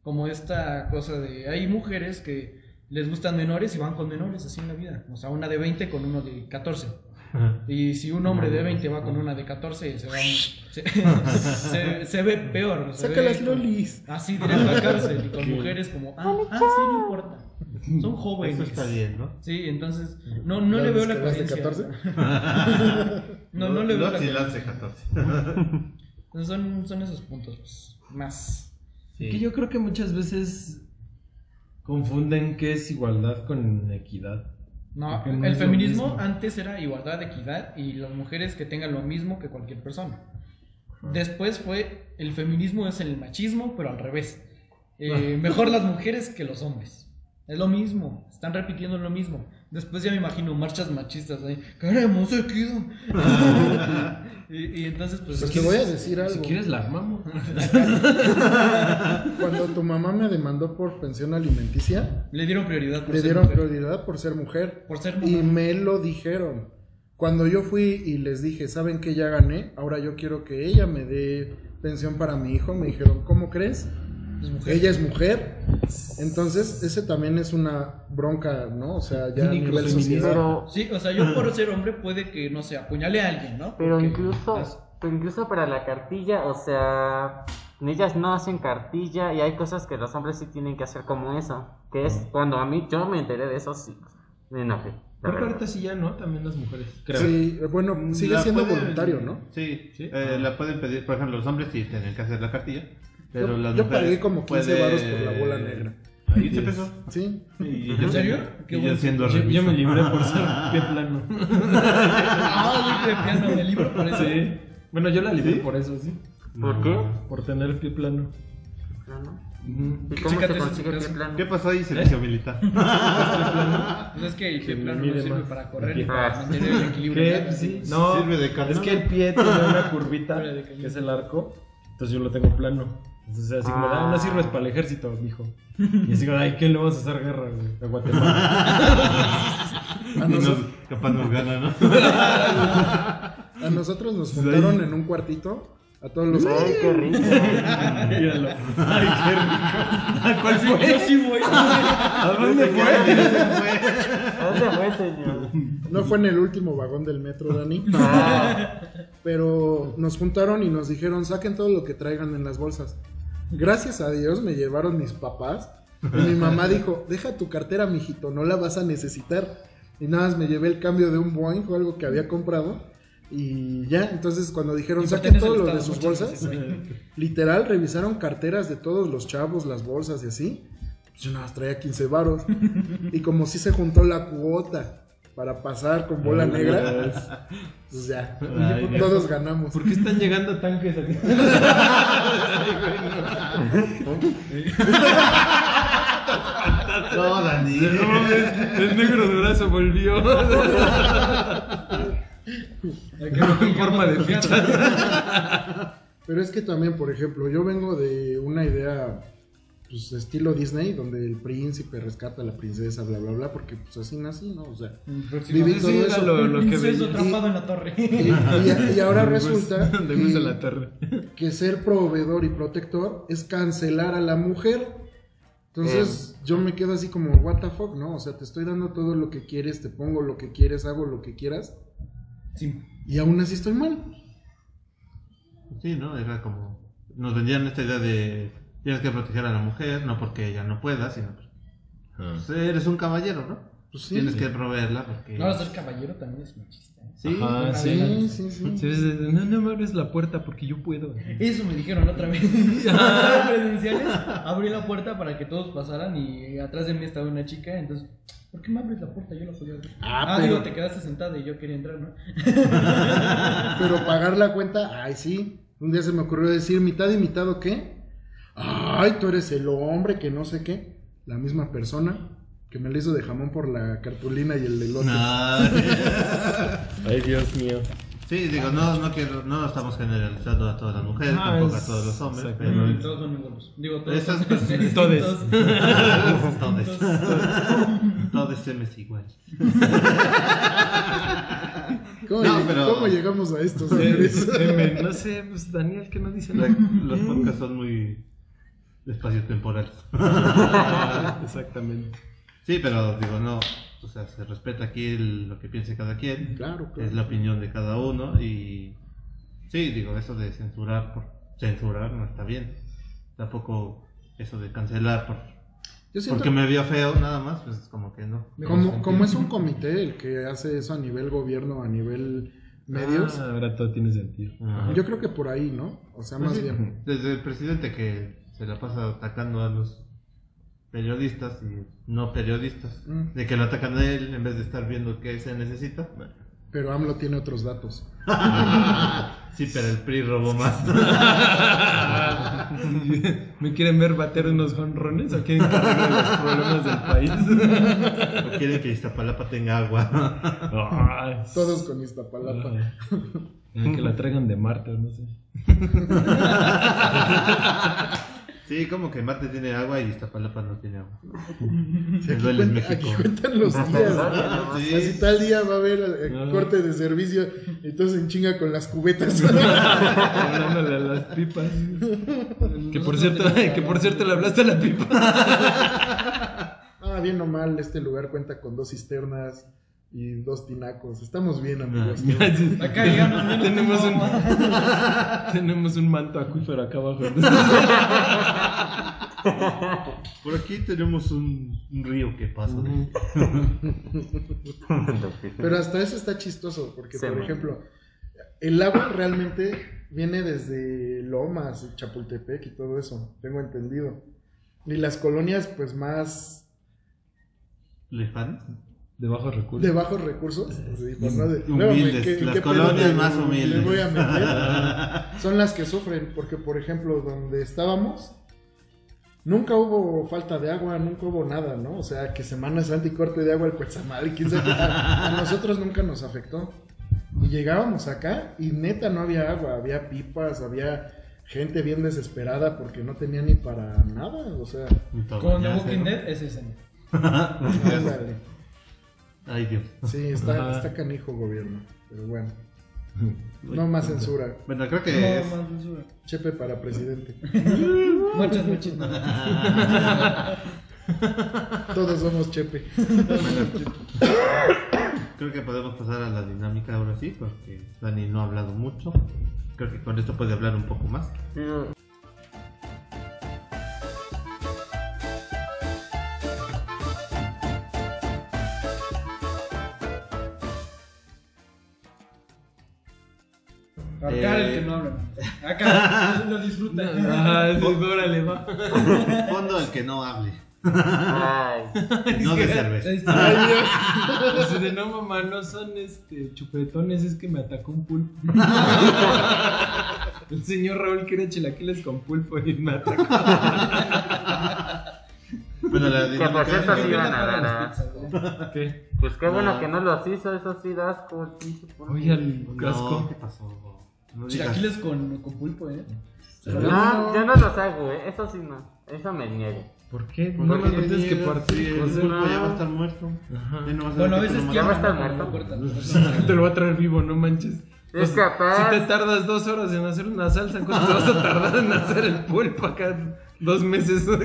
Como esta cosa de... Hay mujeres que les gustan menores y van con menores así en la vida. O sea, una de 20 con uno de 14. Y si un hombre de 20 va con una de 14, se, va, se, se- se ve peor. se Saca ve las lolis. Así, directo a cárcel. Y con mujeres como, ah, ah, sí, no importa. Son jóvenes. Eso está bien, ¿no? Sí, entonces, no, no ¿Las le veo la descargas de coherencia. 14? No, no le veo la coherencia. las de 14. Entonces, Son, son esos puntos, pues, más. Sí. Que yo creo que muchas veces confunden qué es igualdad con equidad. No, el feminismo antes era igualdad, equidad y las mujeres que tengan lo mismo que cualquier persona. Después fue el feminismo es el machismo, pero al revés. Eh, mejor las mujeres que los hombres. Es lo mismo, están repitiendo lo mismo. Después ya me imagino marchas machistas ahí. Queremos equidad. y, y entonces, pues. Pues aquí- te voy a decir Si algo. quieres la armamos. Cuando tu mamá me demandó por pensión alimenticia, Le dieron prioridad por le ser dieron mujer. prioridad por ser mujer. Por ser Y mujer. me lo dijeron. Cuando yo fui y les dije, ¿saben que ya gané? Ahora yo quiero que ella me dé pensión para mi hijo. Me dijeron, ¿cómo crees? Es mujer. Ella es mujer. Entonces, ese también es una bronca, ¿no? O sea, ya a nivel sociedad. Pero, Sí, o sea, yo por ser hombre puede que, no sé, apuñale a alguien, ¿no? pero Porque incluso, pero incluso para la cartilla, o sea, ellas no hacen cartilla y hay cosas que los hombres sí tienen que hacer como eso. Que es cuando a mí, yo me enteré de eso, sí, me enojé. Creo que ahorita sí ya, ¿no? También las mujeres. Creo. Sí, bueno, sigue La siendo pueden- voluntario, ¿no? Sí, Sí. eh, la pueden pedir, por ejemplo, los hombres sí tienen que hacer la cartilla, pero Yo- yo pagué como 15 pueden- varos por la bola negra. 15 pesos. Sí. Y ¿En serio? Qué Y yo siendo Yo, yo me libré por ser pie plano. Ah, yo me libro por eso. Sí. Bueno, yo la libré por eso, sí. ¿Por qué? Por tener pie plano. Plano. ¿Y cómo se consigue pie plano? ¿Qué pasó ahí, servicio militar? Pues es que el pie plano no sirve más. para correr y para mantener el equilibrio. ¿Qué? la- Sí, no. Sirve de. Es que el pie tiene una curvita, que es el arco. Entonces yo lo tengo plano. Entonces así como, ah, no sirves para el ejército, mijo. Y así como, ay, ¿qué le vamos a hacer guerra, güey? A Guatemala. A, nos, capaz nos gana, ¿no? a nosotros nos juntaron en un cuartito a todos los... Ay, qué rico. Míralo. Ay, qué rico. ¿A cuál fue? Yo sí voy. ¿A dónde fue? ¿A dónde fue, señor? No fue en el último vagón del metro, Dani. Ah, Pero nos juntaron y nos dijeron, saquen todo lo que traigan en las bolsas. Gracias a Dios me llevaron mis papás. Y mi mamá dijo, deja tu cartera, mijito, no la vas a necesitar. Y nada más me llevé el cambio de un Boeing o algo que había comprado. Y ya, entonces cuando dijeron, saquen pertenece todo al lo de sus bolsas, literal revisaron carteras de todos los chavos, las bolsas y así. Pues yo nada más traía 15 varos. Y como si se juntó la cuota. para pasar con bola negra, pues ya, Ay, todos ganamos. ¿Por qué están llegando tanques aquí? No, Dani. No mames, el negro durazo volvió. En forma de ficha. Pero es que también, por ejemplo, yo vengo de una idea pues estilo Disney, donde el príncipe rescata a la princesa, bla, bla, bla, porque pues así nací, ¿no? O sea, viví Sí, todo era eso. lo, lo que atrapado en la torre. Y, y- y ahora resulta la que, torre. que ser proveedor y protector es cancelar a la mujer. Entonces yo me quedo así como, what the fuck, ¿no? O sea, te estoy dando todo lo que quieres, te pongo lo que quieres, hago lo que quieras, Sí. y aún así estoy mal. Sí, ¿no? Era como. Nos vendían esta idea de. Tienes que proteger a la mujer, no porque ella no pueda, sino. Pues, eres un caballero, ¿no? Pues sí. Tienes que proveerla porque. No, ser caballero también es machista. ¿eh? Sí, Ajá, Sí, sí, sí. Sí, sí, sí. No, no me abres la puerta porque yo puedo. Eso me dijeron otra vez. Las credenciales, abrí la puerta para que todos pasaran y atrás de mí estaba una chica, entonces, ¿por qué me abres la puerta? Yo la podía abrir. Ah, Ah, pero- digo, te quedaste sentada y yo quería entrar, ¿no? Pero pagar la cuenta, ay, sí. Un día se me ocurrió decir mitad y mitad o qué. Ay, tú eres el hombre que no sé qué. La misma persona que me la hizo de jamón por la cartulina y el elote. Ay, Dios mío. Sí, digo, no, no quiero, no estamos generalizando a todas las mujeres, Ah, tampoco a todos los hombres, exacto. pero Todos son iguales. Digo, todos Esas son personas- distintos. todos, todos somos iguales. ¿Cómo, No, lleg- pero- cómo llegamos a esto, señores? no sé, pues Daniel, que no dice La-. Los podcasts son muy espacio-temporales. Exactamente. Sí, pero digo, no, o sea, se respeta aquí el- lo que piense cada quien, Claro, claro. es la opinión de cada uno y sí, digo, eso de censurar por censurar no está bien. Tampoco eso de cancelar por, Yo siento porque me vio feo nada más, pues como que no. como, como es un comité el que hace eso a nivel gobierno, a nivel medios, Ah, ahora todo tiene sentido. Ajá. yo creo que por ahí, ¿no? O sea, Pues más sí, bien. Desde el presidente que se la pasa atacando a los periodistas y no periodistas, Mm. de que lo atacan a él en vez de estar viendo qué se necesita. Pero AMLO tiene otros datos. Sí, pero el PRI robó más. ¿Me quieren ver bater unos jonrones o quieren que arregle los problemas del país? ¿O quieren que Iztapalapa tenga agua? Todos con Iztapalapa. Que la traigan de Marte, o no sé. Sí, como que Marte tiene agua y Iztapalapa no tiene agua. Sí, aquí, duele en cuenta- México. aquí cuentan los días. ¿no? Sí. Así tal día va a haber eh, corte de servicio entonces en chinga con las cubetas. Hablándole a las pipas. Que por cierto, que por cierto le hablaste a la pipa. ah, bien o mal, este lugar cuenta con dos cisternas y dos tinacos. Estamos bien, amigos. Acá llegamos menos tenemos un tenemos un manto acuífero acá abajo. Por aquí tenemos un, un río que pasa. de- Pero hasta eso está chistoso, porque Se por me- ejemplo, el agua realmente viene desde Lomas, Chapultepec y todo eso, tengo entendido. Y las colonias, pues más ¿Lejanos? De bajos recursos. de bajos recursos, sí, no de- Humildes, luego me- ¿qué- las qué colonias más humildes. voy a meter? Son las que sufren, porque por ejemplo, donde estábamos, nunca hubo falta de agua, nunca hubo nada, ¿no? O sea, que Semana Santa y corte de agua el Cuetzamal, y quién sabe qué. a, a nosotros nunca nos afectó. Y llegábamos acá y neta no había agua, había pipas, había gente bien desesperada porque no tenía ni para nada, o sea, Con The Walking Dead es ese. ándale. Ay, Dios. Sí, está, Ajá. está canijo gobierno, pero bueno. No más censura. Bueno, creo que No, es- más censura. Chepe para presidente. Muchas, muchas. Todos somos Chepe. creo que podemos pasar a la dinámica ahora sí, porque Dani no ha hablado mucho. Creo que con esto puede hablar un poco más. No habla. Acá lo disfruta. Ah, órale, va. Fondo el que no hable. Ay, No de cerveza. Ay, Dios. No mamá, no son este chupetones, es que me atacó un pulpo. El señor Raúl quiere chilaquiles con pulpo y me atacó. Bueno, la que por dinámica cierto es sí que- van a dar. a- ¿Qué? Pues qué bueno No. que no los hizo, eso sí da asco. el. Oye, casco. ¿qué pasó? No Chilaquiles con, con pulpo, eh. No, yo no los hago, eh. Eso sí no. Eso me niego. ¿Por qué? ¿Por No lo tienes que partir el cocer. pulpo ya va a estar muerto. Ajá. Ya no vas a Bueno, a que veces no Ya va a estar muerto. Te lo voy a traer vivo, no manches. Es Pues, capaz. Si te tardas dos horas en hacer una salsa, ¿cuánto te vas a tardar en hacer el pulpo acá? Dos meses.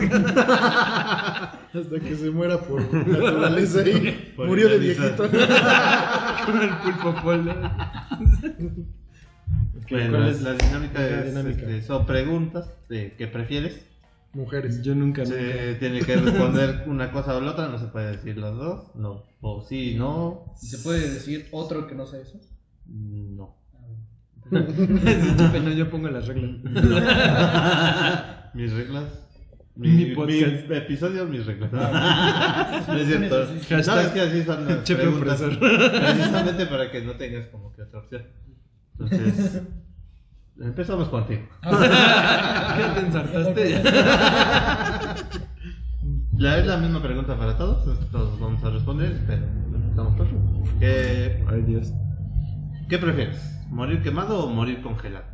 Hasta que se muera por naturaleza y murió de viejito. Con el pulpo polo. Bueno, ¿cuál es la dinámica la dinámica? este, son preguntas de qué prefieres. Mujeres. Yo nunca, nunca. Se tiene que responder una cosa o la otra, no se puede decir las dos. No. O sí, no. ¿Se puede decir otro que no sea eso? No. Chupe, no, yo pongo las reglas. Mis reglas. Mi podcast. mi episodio, mis reglas. no es cierto. No, es que así son las preguntas. Precisamente para que no tengas como que otra opción. Entonces, empezamos contigo. ¿Qué te ensartaste? La, es la misma pregunta para todos. Todos vamos a responder, pero empezamos contigo. ¿Qué, Ay, Dios. ¿Qué prefieres? ¿Morir quemado o morir congelado?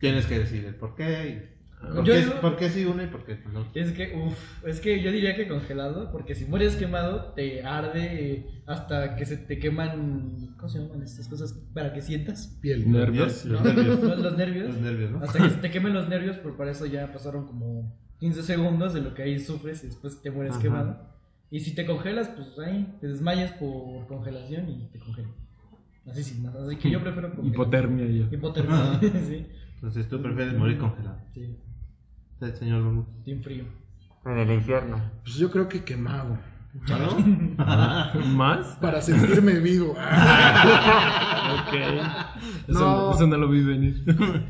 Tienes que decidir por qué. ¿Por, Yo qué, digo- por qué sí una y por qué no? Es que, uff, es que yo diría que congelado, porque si mueres quemado, te arde hasta que se te queman. ¿Cómo se llaman estas cosas? Para que sientas. Piel. Nervios. Los ¿no? nervios. Los, los nervios. Los nervios, ¿no? Hasta que se te quemen los nervios, pero para eso ya pasaron como 15 segundos de lo que ahí sufres y después te mueres Ajá. quemado. Y si te congelas, pues ahí te desmayas por congelación y te congelan. Así sin nada. Así que yo prefiero congelar. Hipotermia yo. Hipotermia, sí. Entonces tú prefieres morir congelado. Sí, El señor Lumus. bien frío. En el infierno. Pues yo creo que quemado. ¿Más? Para sentirme vivo. Ok. Eso No. eso no lo vi venir.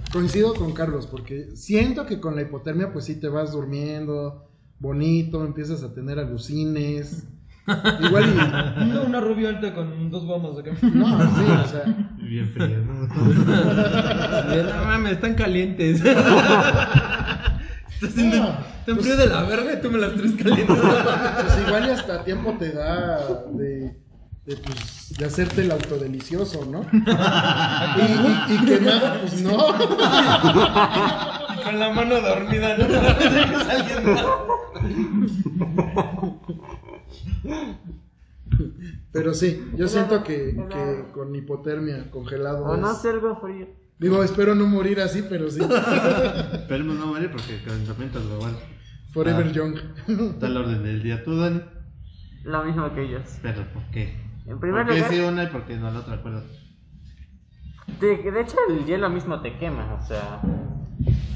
Coincido con Carlos, porque siento que con la hipotermia, pues sí te vas durmiendo bonito, empiezas a tener alucines. Igual y. Una, una rubia alta con dos bombas acá. No, sí, o sea. Bien frío, ¿no? no mames, están calientes. Está haciendo No, tan pues- frío de la verga y tú me las traes calientes. Pues igual y hasta tiempo te da de, de, pues, de hacerte el autodelicioso, ¿no? Y, y, y quemado, pues no. Con la mano dormida, ¿no? Pero sí, yo siento que, que con hipotermia, congelado. O no es- sé algo frío. Digo, espero no morir así, pero sí. Esperemos no morir porque el calentamiento global Forever Ah. young. está al orden del día. Tú, Dani. Lo mismo que ellos. Pero ¿por qué? En primer ¿Por qué lugar, sí una y por qué no la otra? Acuérdate. de, de hecho el hielo mismo te quema, o sea,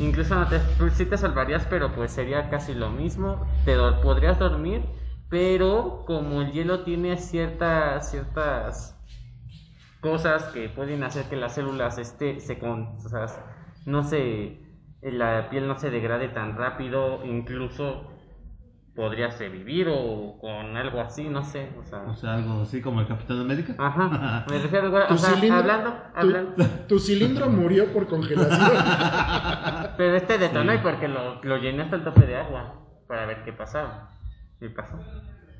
incluso no te, pues, sí te salvarías, pero pues sería casi lo mismo. Te do- podrías dormir, pero como el hielo tiene ciertas ciertas cosas que pueden hacer que las células este se con, o sea, no se la piel no se degrade tan rápido, incluso podrías revivir o con algo así, no sé, o sea, O sea, algo así como el Capitán América. Ajá, me refiero a Tu o sea, cilindro- hablando, tu- hablando, Tu, cilindro murió por congelación. pero este detonó y porque lo, lo llené hasta el tope de agua para ver qué pasaba. Y pasó.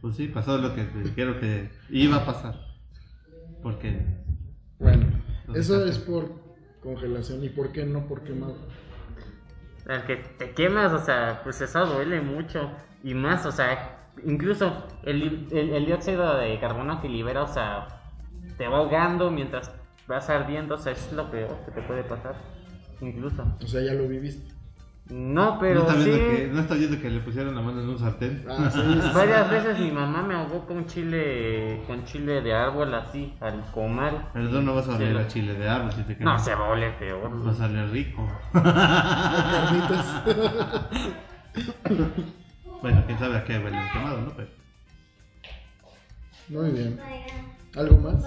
Pues sí, pasó lo que dijeron que iba a pasar. Porque Bueno, eso es por congelación. ¿Y por qué no por quemado? El que te quemas, o sea, pues eso duele mucho. Y más, o sea, incluso el, el, el dióxido de carbono que libera, o sea, te va ahogando mientras vas ardiendo, o sea, es lo peor que te puede pasar. Incluso. O sea, ya lo viviste. No, no, pero está sí. que, no está viendo que le pusieron la mano en un sartén. Ah, sí, sí, sí. Varias veces mi mamá me ahogó con chile, con chile de árbol así, al comal. Perdón, no vas a oler Sí. a chile de árbol si te No, quemas. se va a oler peor. Va a salir rico. Carnitas. Bueno, quién sabe a qué huele el quemado, ¿no? Pero Muy bien. ¿Algo más?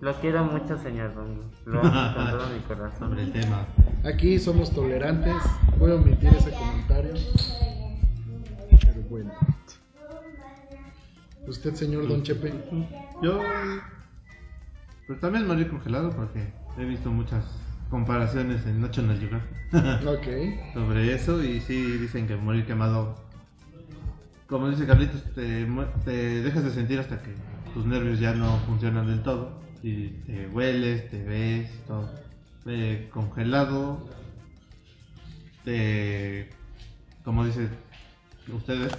Lo quiero mucho, señor Don. Lo amo con todo mi corazón. Sobre el tema. Aquí somos tolerantes. Voy a omitir ese comentario. Pero bueno. Usted, señor Don Chepe. Yo. Pues también morir congelado porque he visto muchas comparaciones en National Geographic Ok. sobre eso y sí dicen que morir quemado. Como dice Carlitos, te, te dejas de sentir hasta que tus nervios ya no funcionan del todo y te hueles, te ves, todo. Eh, congelado, te. Como dice ustedes,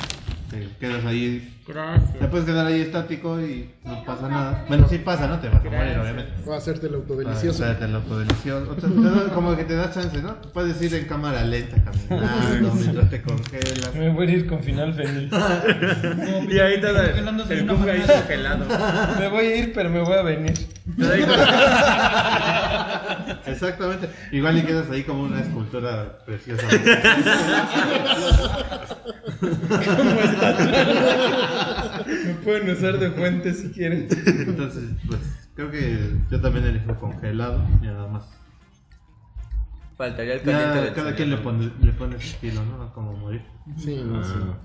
te quedas ahí te puedes quedar ahí estático y no pasa nada. Bueno, sí pasa, ¿no? Te vas a morir, obviamente. Va a hacerte el autodelicioso. hacerte el autodelicioso. O sea, te da- como que te da chance, ¿no? Puedes ir en cámara lenta caminando mientras te congelas. Me voy a ir con final feliz. Y ahí Congelándose de el una Kung ahí manera. congelado. Me voy a ir, pero me voy a venir. Exactamente. Igual y quedas ahí como una escultura preciosa. Me pueden usar de fuente si quieren. Entonces, pues creo que yo también elijo congelado. Y nada más. Faltaría el caliente Ya del cada señor. quien le pone, le pone su estilo, ¿no? Como morir. Sí, no, sí. Ah,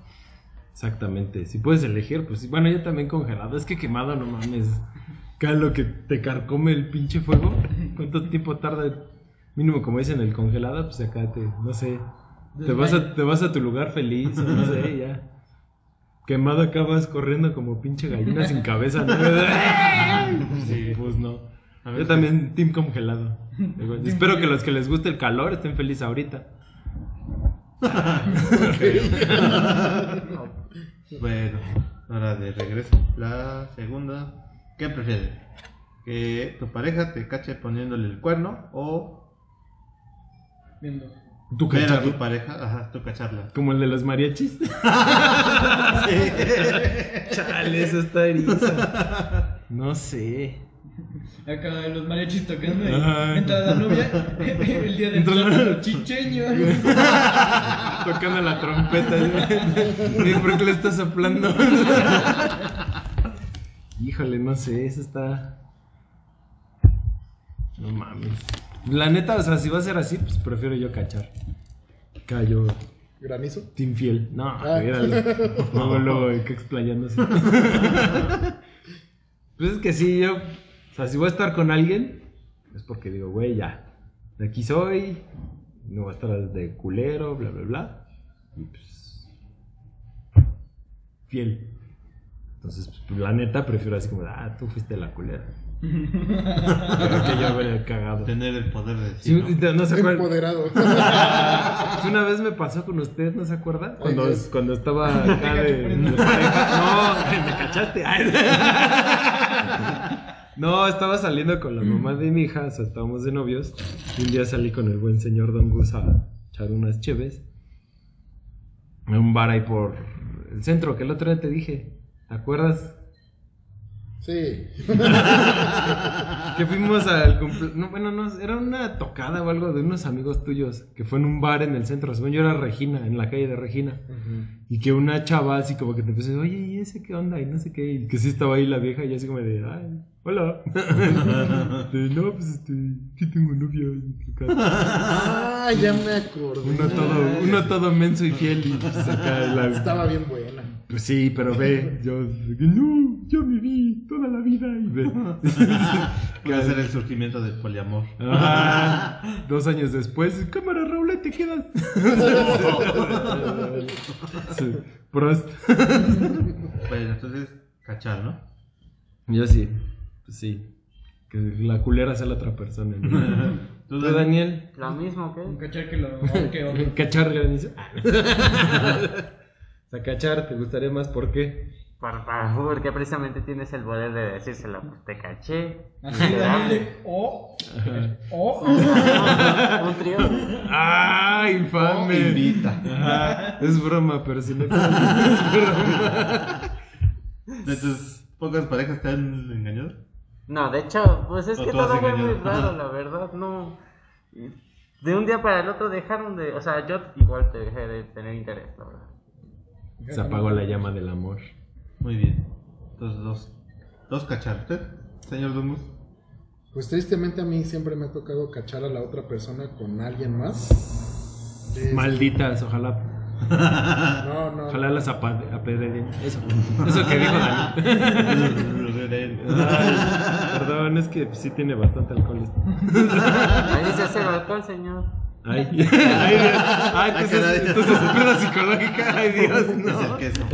exactamente. Si puedes elegir, pues sí. bueno, yo también congelado. Es que quemado, no mames. Cada lo que te carcome el pinche fuego. ¿Cuánto tiempo tarda? Mínimo, como dicen, el congelado, pues acá te, no sé. Te vas, a, te vas a tu lugar feliz, o no sé, ya. Quemado acabas corriendo como pinche gallina sin cabeza, ¿no? Sí, pues no. Yo veces- también, team congelado. Digo, Espero que los que les guste el calor estén felices ahorita. Bueno, ahora de regreso. La segunda. ¿Qué prefieres? ¿Que tu pareja te cache poniéndole el cuerno o Viendo. ¿Tú ver a tu pareja? Ajá, tú cacharla. Como el de los mariachis. Chale, eso está eriza. No sé. Acá los mariachis tocando y entra la novia el día del Entra la- plátano chicheño. Tocando la trompeta. ¿Y ¿Por qué le estás soplando? Híjole, no sé, eso está. No mames. La neta, o sea, si va a ser así, pues prefiero yo cachar. Callo, ¿Granizo? Team Fiel. No, Ah. míralo. Luego, luego, que explayándose. pues es que sí, yo. O sea, si voy a estar con alguien, es porque digo, güey, ya. De aquí soy. No voy a estar de culero, bla, bla, bla. Y pues. Fiel. Entonces, pues, la neta, prefiero así como, ah, tú fuiste la culera. Pero que yo habría cagado. Tener el poder de Sí, decir. ¿no? no se acuerdan. Empoderado. Una vez me pasó con usted, ¿no se acuerda? Cuando, cuando estaba acá de. No, me cachaste. No, estaba saliendo con la mamá de mi hija, o sea, estábamos de novios. Y un día salí con el buen señor Don Gus a echar unas cheves. En un bar ahí por el centro, que el otro día te dije. ¿Te acuerdas? Sí. Que fuimos al cumple- no, bueno, no, era una tocada o algo de unos amigos tuyos que fue en un bar en el centro. Según yo era Regina, en la calle de Regina. Y que una chava así como que te empezó, oye, ¿y ese qué onda? Y no sé qué. Y que sí estaba ahí la vieja y así como de, ay, hola. De, no, pues este, sí tengo novia. Ah, ya me acordé. Uno todo, uno todo menso y fiel. Y pues acá la- Estaba bien buena. Pues sí, pero ve, yo, no, yo viví toda la vida y ve. Puede ser el surgimiento del poliamor. Ah, dos años después, cámara Raúl, te quedas. Sí, Prost. Bueno, entonces, cachar, ¿no? Yo sí, pues sí. Que la culera sea la otra persona. ¿no? ¿Tú, ¿Tú, Daniel? Lo mismo Un que. cachar que lo. que. Cachar granizo. O sea, cachar, ¿te gustaría más? ¿Por qué? Por favor, porque precisamente tienes el poder de decírselo. Pues te caché. Así. Oh. Oh. Un trío. ¡Ah, infame! invita. Ajá, Es broma, pero si no es broma. ¿De tus pocas parejas te han engañado? No, de hecho, pues es O que todo fue muy raro, la verdad, no. De un día para el otro dejaron de. O sea, yo igual te dejé de tener interés, la verdad. Se apagó la llama del amor. Muy bien. Entonces, dos. Dos cachar. ¿Usted, señor Dungus? Pues tristemente a mí siempre me ha tocado cachar a la otra persona con alguien más. Es- Malditas, ojalá. No, no. Ojalá las apedreen. Eso. Eso que dijo Dani. Perdón, es que sí tiene bastante alcohol esto. Ahí dice cero alcohol, señor. Ay, ay, ay, entonces, entonces es pedo psicológica. Ay, Dios, Es el no. queso.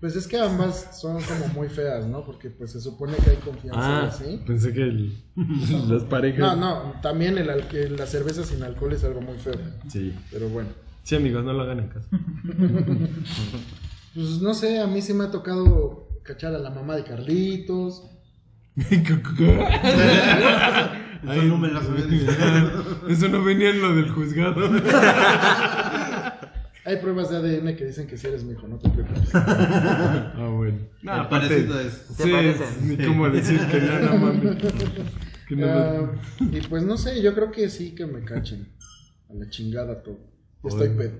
Pues es que ambas son como muy feas, ¿no? Porque pues se supone que hay confianza Ah, así. pensé que el- las parejas. No, no, también el, al- el- la cerveza sin alcohol es algo muy feo. Sí. Pero bueno. Sí, amigos, no lo hagan en casa. Pues no sé, a mí sí me ha tocado cachar a la mamá de Carlitos. Eso no me. Eso no venía en lo del juzgado. Hay pruebas de ADN que dicen que sí eres mi hijo, no te preocupes. Ah, bueno. No, El aparte, parecido es. Sí, es ni cómo decir que no, no mames. Que no, Ah, y pues no sé, yo creo que sí que me cachen. A la chingada todo. Estoy Oye. pedo.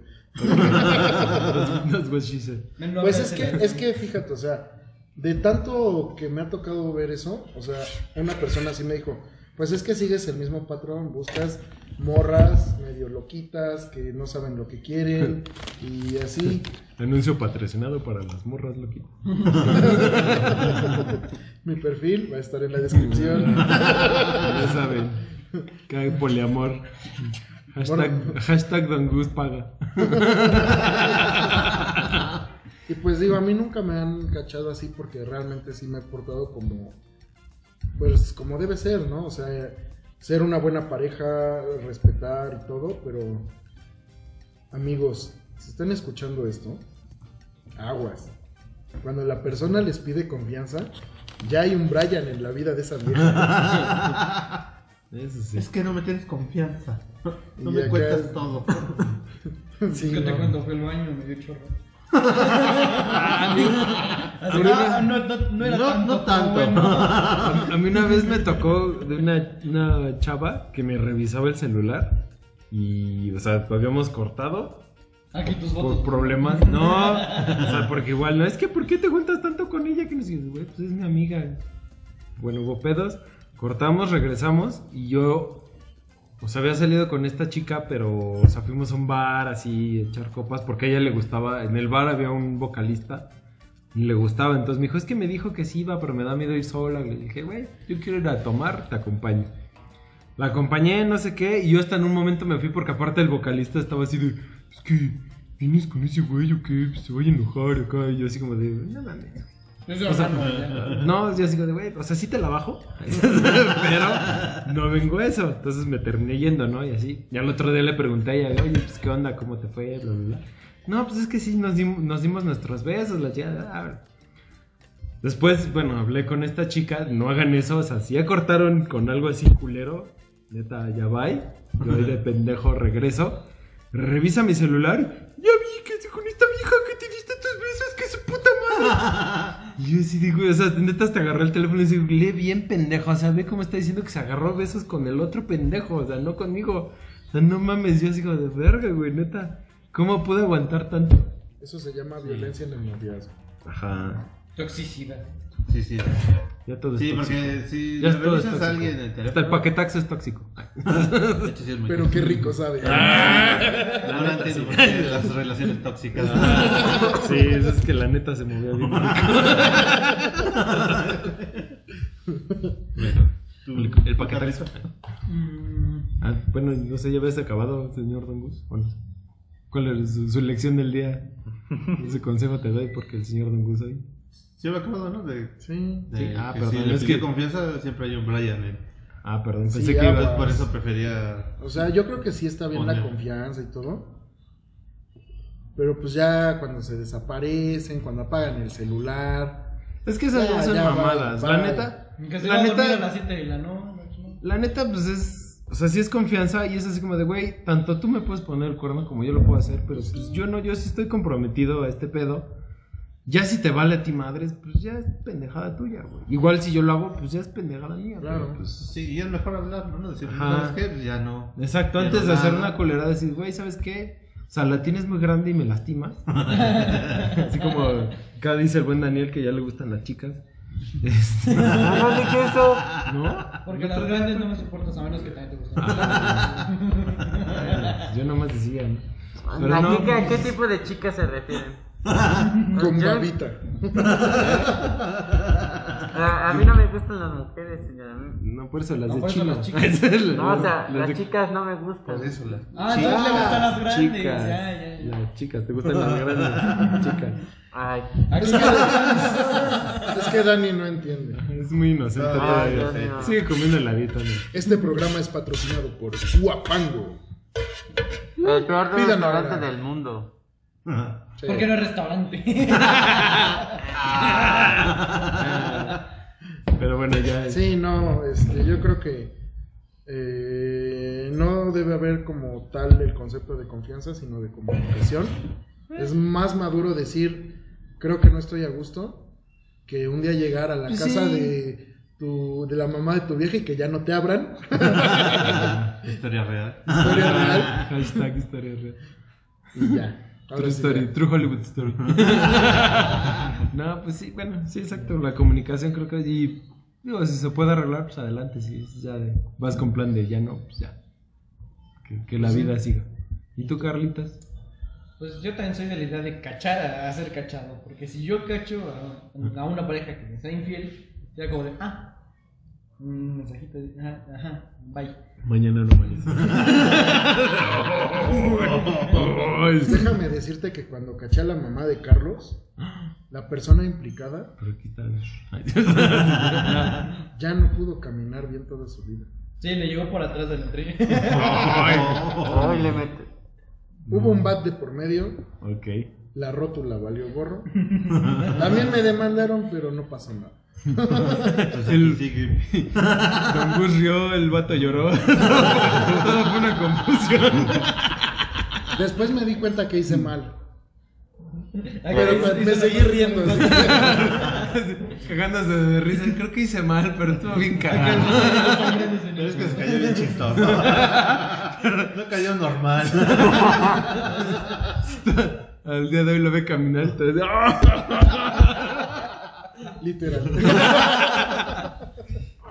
That's what she said. No Pues es que, es que fíjate, o sea, de tanto que me ha tocado ver eso, o sea, una persona así me dijo, pues es que sigues el mismo patrón, buscas morras medio loquitas que no saben lo que quieren y así. Anuncio patrocinado para las morras, loquito. Mi perfil va a estar en la descripción. Ya saben. Hay poliamor. Hashtag, hashtag Don Gus paga. Y pues digo, a mí nunca me han cachado así porque realmente sí me he portado como, pues como debe ser, ¿no? O sea, ser una buena pareja, respetar y todo, pero amigos, si están escuchando esto, aguas. Cuando la persona les pide confianza, ya hay un Brian en la vida de esa vieja. Eso sí. Es que no me tienes confianza. No Y me acá- cuentas todo. Sí, Es que te no. cuando fue el baño me dio chorro. A mí, Así, ah, no, no, no era No, tanto. no pero tanto. bueno. a mí una vez me tocó de una, una chava que me revisaba el celular. Y, o sea, habíamos cortado. Aquí tus por problemas. No, o sea, porque igual no es que ¿por qué te juntas tanto con ella? Que nos dices, güey, pues es mi amiga. Bueno, hubo pedos, cortamos, regresamos y yo, o sea, había salido con esta chica, pero, o sea, fuimos a un bar así, echar copas, porque a ella le gustaba, en el bar había un vocalista y le gustaba, entonces me dijo, es que me dijo que sí iba, pero me da miedo ir sola. Le dije, güey, yo quiero ir a tomar, te acompaño. La acompañé, no sé qué, y yo hasta en un momento me fui porque aparte el vocalista estaba así de, es que vienes con ese güey o qué, se vaya a enojar acá, y yo así como de, no mames. Eso O sea, no, yo así como de, güey, o sea, sí te la bajo, pero no vengo a eso. Entonces me terminé yendo, ¿no? Y así. Y al otro día le pregunté a ella, oye, pues, ¿qué onda? ¿Cómo te fue? Bla, bla, bla. No, pues es que sí, nos, dim- nos dimos nuestros besos, la chica. ah. Después, bueno, hablé con esta chica, no hagan eso, o sea, si ya cortaron con algo así culero, neta, ya bye. Yo ahí de pendejo regreso. Revisa mi celular. Ya vi que con esta vieja que te diste tus besos, que su puta madre. Y yo así digo, o sea, neta te agarré el teléfono y digo, lee bien pendejo, o sea, ve cómo está diciendo que se agarró besos con el otro pendejo, o sea, no conmigo. O sea, no mames, yo así como de verga, güey, neta. ¿Cómo pude aguantar tanto? Eso se llama violencia en el noviazgo. Ajá. Toxicidad. Sí, sí. Ya todo es Sí, tóxico. porque si Ya le es es revisas a alguien en el Hasta teléfono. el paquetaxo es tóxico. es Pero qué rico sabe. Ahora entiendo por qué las relaciones tóxicas. Sí, eso es que la neta se movió bien. el, el paquetaxo. Mm, Ah, bueno, no sé, ya habías acabado, señor Don Gus. ¿o no? ¿Cuál es su, su lección del día? Ese consejo te doy porque el señor Don Gus ahí. Sí, me acuerdo, ¿no? De, Sí. de Sí, ah, que perdón, si le es que- confianza, siempre hay un Brian. ¿eh? Ah, perdón, Sí, pensé que ah, iba. pues. Por eso prefería. O sea, yo creo que sí está bien la confianza y todo. Pero pues ya cuando se desaparecen, cuando apagan el celular. Es que esas Ya, son ya, mamadas. bye, La bye. neta, que se la a neta, las 7 de la noche. la neta, pues es. O sea, sí es confianza y es así como de, güey, tanto tú me puedes poner el cuerno como yo lo puedo hacer, pero pues yo no, yo sí estoy comprometido a este pedo. Ya si te vale a ti madres, pues ya es pendejada tuya, güey. Igual si yo lo hago, pues ya es pendejada mía, Claro. pero pues. Sí, y es mejor hablar, ¿no? Decir, Ajá. no, es que ya no. Exacto, Ya antes no de hacer una culera, decir, güey, ¿sabes qué? O sea, la tienes muy grande y me lastimas. Así como acá dice el buen Daniel que ya le gustan las chicas. Este, No, no dije eso. ¿No? Porque las grandes no me soportas a menos que también te gusten. Ah. Yo nomás decía, ¿no? Pero ¿A no, qué, a qué tipo de chicas se refieren? Con babita. A, a mí no me gustan las mujeres, señora. No, por eso las No, de por eso China. las chicas. No, o sea, Las las de- chicas no me gustan. Por eso las. Ah, entonces le gustan las grandes. Chicas. Ya, ya, ya. Las chicas, ¿te gustan las grandes? Chicas. Ay, Es que Dani no entiende. Es muy inocente. Sigue comiendo heladito, ¿no? Este programa es patrocinado por Guapango. el peor restaurante del mundo. Sí. ¿Por qué no es restaurante? Pero bueno, ya. Sí, no, este, yo creo que eh, no debe haber como tal el concepto de confianza, sino de comunicación. Es más maduro decir, creo que no estoy a gusto, que un día llegar a la Pues casa de tu, de la mamá de tu vieja y que ya no te abran. Historia real. Historia real. Hashtag historia real. Y ya. Ahora True sí story, ya. True Hollywood Story. no, pues sí, bueno, sí, exacto. La comunicación creo que y digo, si se puede arreglar, pues adelante. Si es ya de, vas con plan de ya no, pues ya. Que, que la vida siga. ¿Y tú, Carlitas? Pues yo también soy de la idea de cachar a, a ser cachado. Porque si yo cacho a, a una pareja que me está infiel, ya como de, ah, un mensajito de, ajá, ajá, bye. Mañana no sí. Déjame decirte que cuando caché a la mamá de Carlos, la persona implicada ya no pudo caminar bien toda su vida. Sí, le llegó por atrás del tren. Ay, le mete. Hubo un bat de por medio, ok. la rótula valió gorro. También me demandaron, pero no pasó nada. El-. Don Gus rió, el vato lloró. Todo fue una confusión. Después me di cuenta que hice mal. Pero y me, seguí riendo. Cagándose de risa. Creo que hice mal, pero estuvo bien cagado. Pero es que se cayó bien chistoso. no cayó normal. Al día de hoy lo ve caminar. Literal.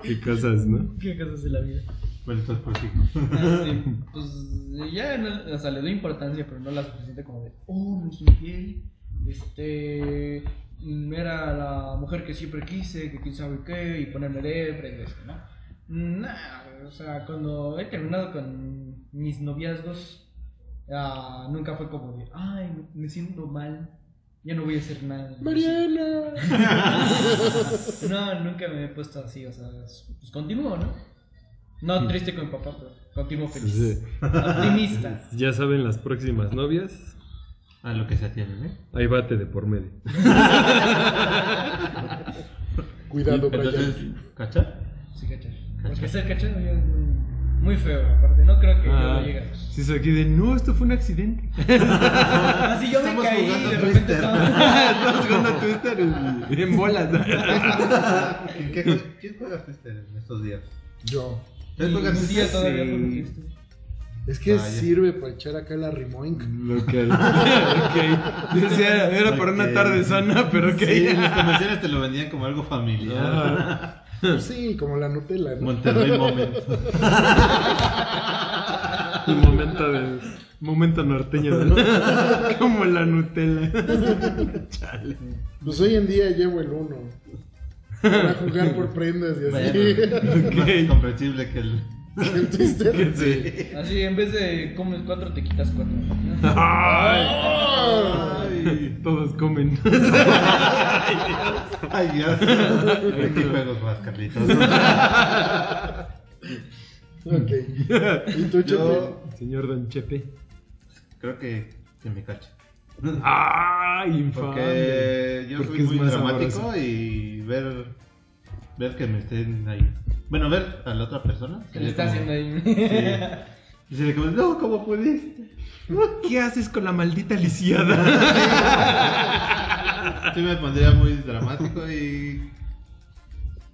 Qué cosas, ¿no? ¿Qué cosas de la vida? Bueno, entonces prosigo. Ah, sí. Pues ya, no, o sea, le doy importancia, pero no la suficiente como de, oh, me infiel. Este. Era la mujer que siempre quise, que quién sabe qué, y ponerme depre y eso, ¿no? Nah, o sea, cuando he terminado con mis noviazgos, ah, nunca fue como de, ay, me siento mal, ya no voy a hacer nada. Mariana. No, nunca me he puesto así, o sea, pues continúo, ¿no? No triste con mi papá, pero continúo feliz. Sí. Optimista. Ya saben las próximas novias. A lo que se atienden, ¿eh? Hay bate de por medio. Cuidado, Brian. ¿cachar? Sí, cachar. Porque ser cachado ya es muy, feo, aparte. No creo que yo Ah, lo llegue. sí, es aquí de no, esto fue un accidente. Así yo me caí jugando de repente Twister. estaba... Estamos jugando a Twister y- en bolas. ¿Quién, qué- quién juega Twister en estos días? Yo. ¿Ustedes juegan Un día Twister? todavía Sí. Es que Vaya. sirve para echar acá la rimoink. Lo que. ok. Yo decía, era para una tarde sana, pero ok. Sí, en los comerciales te lo vendían como algo familiar. Sí, como la Nutella, ¿no? Monterrey Moment. un momento de. Momento norteño. de- como la Nutella. Chale. Pues hoy en día llevo el uno. Para jugar por prendas y así. Más comprensible que el. El Twister. Sí. Así, en vez de comes cuatro, te quitas cuatro. Ay, Ay, todos comen. ay Dios. ¿De qué juegos vas, Carlitos? Ok. ¿Y tú, Chepe? Yo Señor Don Chepe. creo que, que me cacha. ¡Ay, infame! Porque yo Porque soy es muy más dramático sabroso. y ver ver que me estén ahí. Bueno, ver a la otra persona. ¿Qué le está como- haciendo ahí? Sí. Y se le como, no, ¿cómo pudiste? ¿Qué haces con la maldita lisiada? Sí me pondría muy dramático y...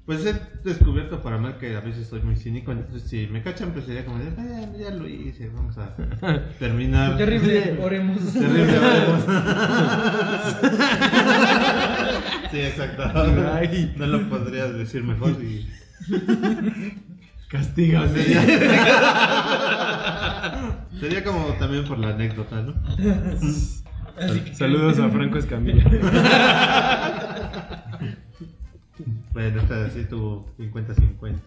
Pues he descubierto para mal que a veces soy muy cínico, entonces si me cachan pues sería como de, "Ah, ya lo hice, vamos a terminar. Terrible, oremos. Terrible, vamos. Sí, exacto. Ay. No lo podrías decir mejor y... Castígame. Sería... Como también por la anécdota, ¿no? Saludos a Franco Escamilla. Bueno, esta sí tu 50-50.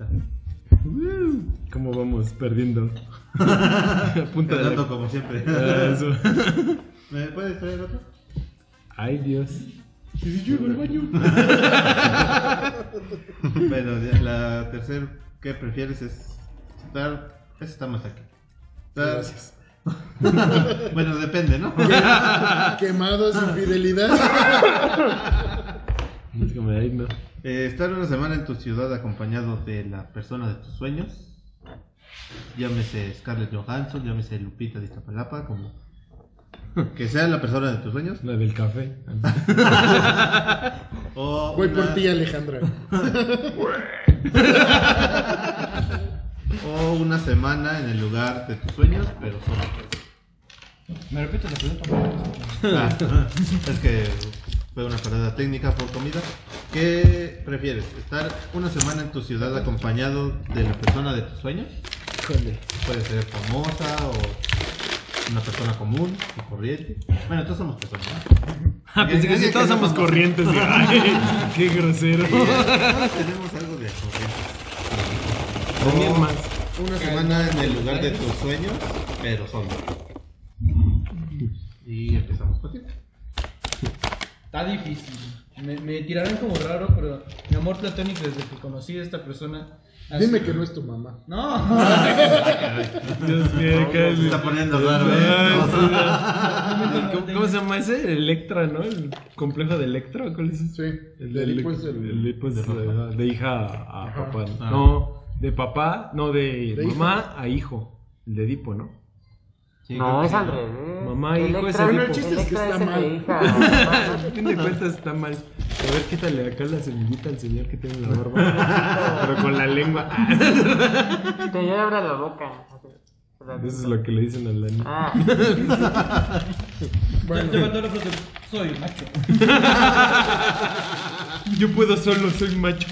¿Cómo vamos perdiendo? Punta de la... como siempre. Ah, eso. ¿Me puedes traer otro? Ay, Dios. ¿Y si yo al baño? Bueno, la tercera que prefieres es estar. Esa está más aquí. Estar- Gracias. bueno, depende, ¿no? Quemado sin fidelidad. Es himno. Eh, estar una semana en tu ciudad acompañado de la persona de tus sueños. Llámese Scarlett Johansson, llámese Lupita de Iztapalapa, como. Que sea la persona de tus sueños. La del café. O Voy una- por ti, Alejandra. O una semana en el lugar de tus sueños, pero solo. ¿Me repites la pregunta? Ah, es que fue una parada técnica por comida. ¿Qué prefieres? ¿Estar una semana en tu ciudad acompañado de la persona de tus sueños? Puede ser famosa o una persona común o corriente. Bueno, todos somos personas. ¿no? Ah, pensé que sí, todos somos corrientes. y- Ay, qué grosero. Todos tenemos algo de corriente. Más. Una semana en el lugar de tus sueños, pero solo. Y empezamos contigo. Está difícil. Me, me tirarán como raro, pero mi amor platónico desde que conocí a esta persona. ha Dime sido- que no es tu mamá. No. Dios mío, qué Se está poniendo raro Ah. ¿Cómo, cómo se llama ese? Electra, ¿no? El complejo de Electra. ¿Cuál es ese? Sí. El de de, Edipo es el- el es de, de hija a, papá. Ah. No, de papá, no, de, De mamá a hijo. El de Edipo, ¿no? Sí, No, es sí. al revés. Mamá, hijo, Electra- ese Bueno, el chiste es que está mal. A fin de cuentas está mal. A ver, quítale acá la semillita al señor que tiene la barba. Pero con la lengua. Que ya abra la boca. Eso es lo que le dicen a la niña. Ah, Bueno, faltó la frase. Soy macho. Yo puedo solo, soy macho.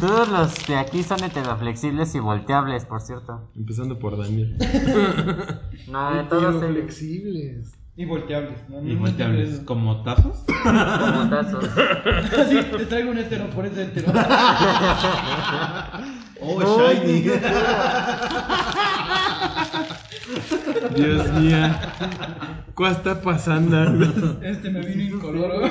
Todos los de aquí son heteroflexibles y volteables, por cierto. Empezando por Daniel. No, todos flexibles. Y volteables. ¿no? ¿Y No volteables te- como tazos? Como tazos. Sí, te traigo un hetero, por ese hetero. Oh, No, shiny. Dios mío. ¿Qué está pasando? Este me vino incoloro.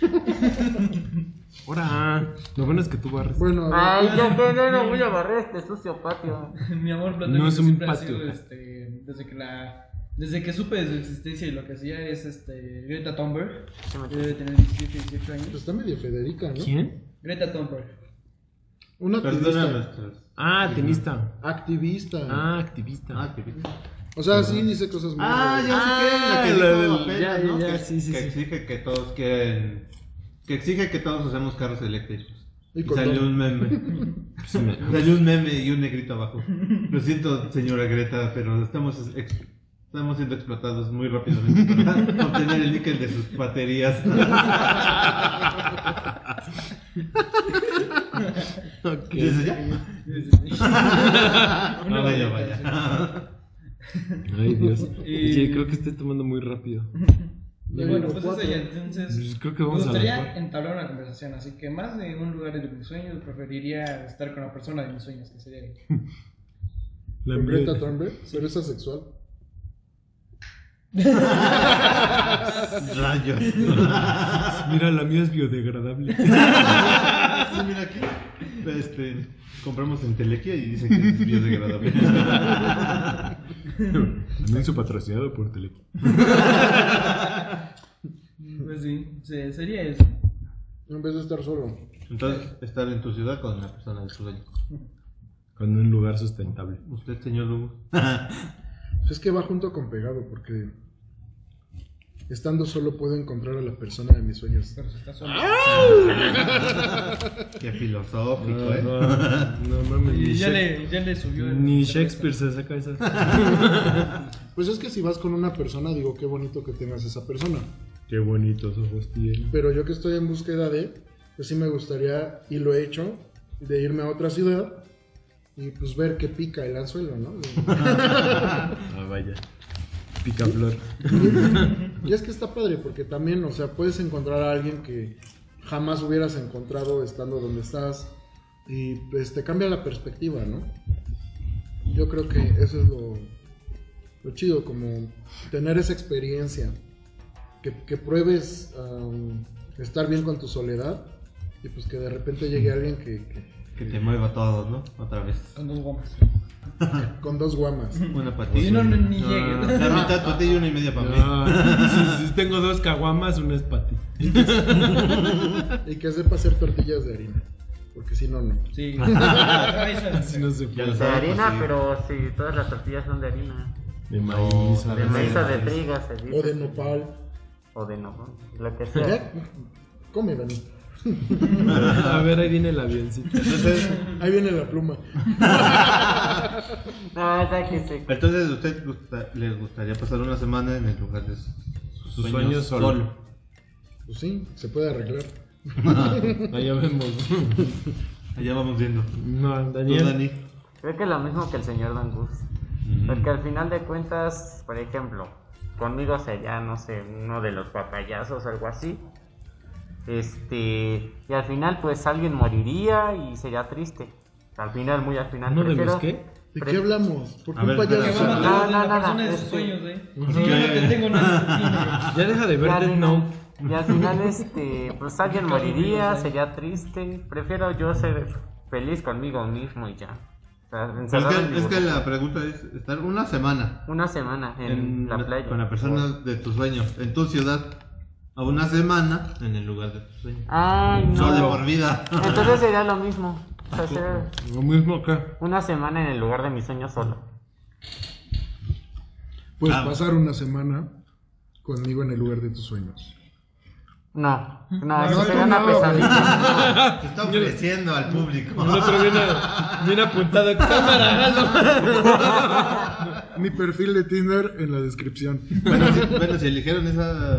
Ahora, lo bueno es que tú barres. Bueno, Ay, ya que no, no voy a barrer este sucio patio. Mi amor platónico No es un siempre ha patio. sido, este, desde que la desde que supe de su existencia y lo que hacía es este Greta Thunberg. que Debe tener 17, 18 años. pues está medio Federica, ¿no? ¿Quién? Greta Thunberg. Una Perdona activista. Ah, tenista. Activista. Ah, activista. Ah, bien. O sea, sí dice cosas muy. Ah, ya sé qué, la que Ah, la dijo apenas, ya, ¿no? ya, que, sí, sí, que sí. exige que todos quieren, que exige que todos usemos carros eléctricos. Y Y salió todo. un meme. Me- salió un meme y un negrito abajo. Lo siento, señora Greta, pero estamos ex- estamos siendo explotados muy rápidamente para obtener el níquel de sus baterías. Ok. ¿Dices ya? Vaya. Ay, Dios. Y- Oye, creo que estoy tomando muy rápido. Y bueno, pues eso ya, entonces. Pues creo que me vamos gustaría entablar una conversación, así que más de un lugar de mis sueños, preferiría estar con la persona de mis sueños, que sería. La Greta Thunberg, pero es asexual. Rayos. Mira, la mía es biodegradable. Sí, mira aquí. Este, compramos en Telequia y dice que es biodegradable. Anuncio patrocinado por Tele. Pues sí, se- sería eso. En vez de estar solo. Entonces, estar en tu ciudad con la persona de tu sueño. Con un lugar sustentable. Usted, señor Lugo. Es que va junto con pegado, porque Estando solo puedo encontrar a la persona de mis sueños. Pero si estás solo. Qué filosófico, No, ¿eh? no, no mames. Y ya le, ya le subió. el- ni Shakespeare se saca esas. Pues es que si vas con una persona, digo, qué bonito que tengas esa persona. Qué bonitos ojos tiene. Pero yo que estoy en búsqueda de, pues sí me gustaría, y lo he hecho, de irme a otra ciudad y pues ver qué pica el anzuelo, ¿no? Ah, vaya. Picaflor. Y es que está padre, porque también, o sea, puedes encontrar a alguien que jamás hubieras encontrado estando donde estás y pues te cambia la perspectiva, ¿no? Yo creo que eso es lo, lo chido, como tener esa experiencia, que, pruebes estar bien con tu soledad y pues que de repente llegue alguien que- Que te mueva todo, ¿no? Otra vez. Con dos gomas. con dos guamas. Una patilla. Y no, no, ni Ah, llegue. La mitad patilla y una y media para mí. No, si, si tengo dos caguamas, una es para ti. Y que sepa hacer tortillas de harina, porque si no, no. Sí. Si no se puede. De harina, pues, sí. pero si todas las tortillas son de harina. De maíz. No, De Sí, maíz o de sí. trigo, se dice. O de nopal. O de no, lo que sea. Come, Dani. A ver, ahí viene el avioncito. Entonces, Ahí viene la pluma. No, entonces ¿a usted gusta- le gustaría pasar una semana en el lugar de sus, Sus sueños solo. Pues sí, se puede arreglar. Allá vemos. Allá vamos viendo. No, ¿Tú, Daniel. Dani? Creo que lo mismo que el señor Dangus. Porque al final de cuentas, por ejemplo, conmigo sería, no sé, uno de los papayazos o algo así. Este, y al final, pues alguien moriría y sería triste. Al final, muy al final. ¿Uno de prefiero- los qué? ¿De qué hablamos? ¿Por A qué un payaso? No, no, no, no, de sus este- sueños, eh. Que- no tengo nada. Ya deja de ver Ya, Death Note. Y al final, este, pues alguien moriría, sería triste. Prefiero yo ser feliz conmigo mismo y ya. O sea, es, que, es que burbuja. la pregunta es estar una semana Una semana en, en la playa. con la persona de tus sueños en tu ciudad a una semana en el lugar de tus sueños. Ay, no. Solo de por vida. Entonces sería lo mismo. O sea, ser Lo mismo acá. una semana en el lugar de mis sueños solo. Pues Ah. pasar una semana conmigo en el lugar de tus sueños. No, no, eso no, sería una no, pesadilla. Se está ofreciendo al público. El otro viene, viene apuntado. Cámara, Mi perfil de Tinder en la descripción. bueno, si, bueno, si eligieron esa.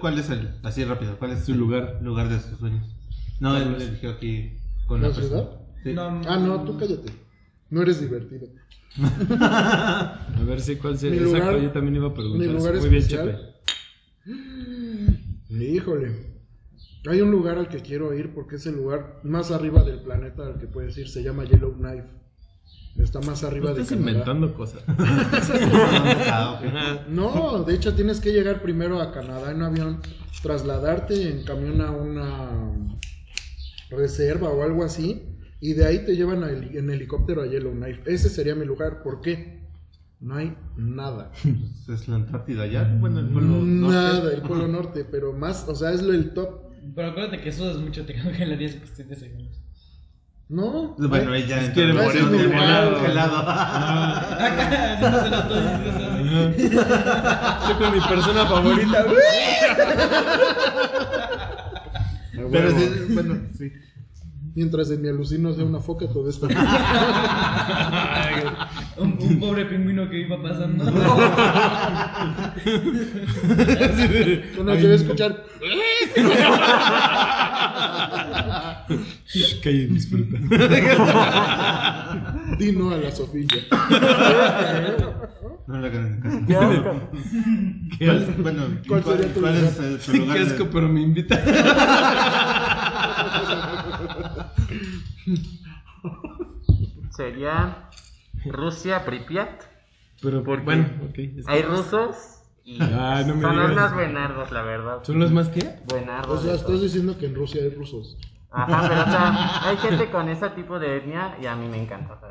¿Cuál es el, así rápido, cuál es Su lugar. lugar de sus sueños? No, él eligió aquí con ¿La la persona. ciudad? Sí. No, Ah, no, tú cállate. No eres divertido. A ver si cuál Mi sería. lugar- Exacto, yo también iba a preguntar. mi lugar Muy bien, especial. Chepe. Híjole. Hay un lugar al que quiero ir porque es el lugar más arriba del planeta al que puedes ir. Se llama Yellowknife. Está más arriba de Estás Canadá. inventando cosas. No, de hecho tienes que llegar primero a Canadá en avión, trasladarte en camión a una reserva o algo así, y de ahí te llevan en helicóptero a Yellowknife. Ese sería mi lugar. ¿Por qué? No hay nada. Es la Antártida ya. Bueno, el polo norte. Nada, el Polo Norte, pero más, o sea, es lo el top. Pero acuérdate que sudas mucho, te que la 10 que 10 segundos. No. Bueno, Ay, ella quiere entró morir en el congelado. congelado. Acá, haciéndoselo todo y haciéndose así. Estoy con mi persona favorita. Pero sí, bueno, sí. Mientras en mi alucino sea una foca, todo esto. Un, un pobre pingüino que iba pasando. Uno se va a escuchar. Y disfruta. Dino a la Sofía. No caso. Qué asco. ¿Cuál, bueno, ¿Cuál ¿cuál, sería tu cuál es eh, tu lugar? Qué de- asco, pero me invita. Sería Rusia, Pripyat. Pero ¿Por qué? bueno, está- Hay rusos y Ah, no me son digas. unos buenardos, la verdad. ¿Son los más qué? O Buenardos. sea, de estás diciendo que en Rusia hay rusos. Ajá, pero o sea, hay gente con ese tipo de etnia y a mí me encanta. o sea,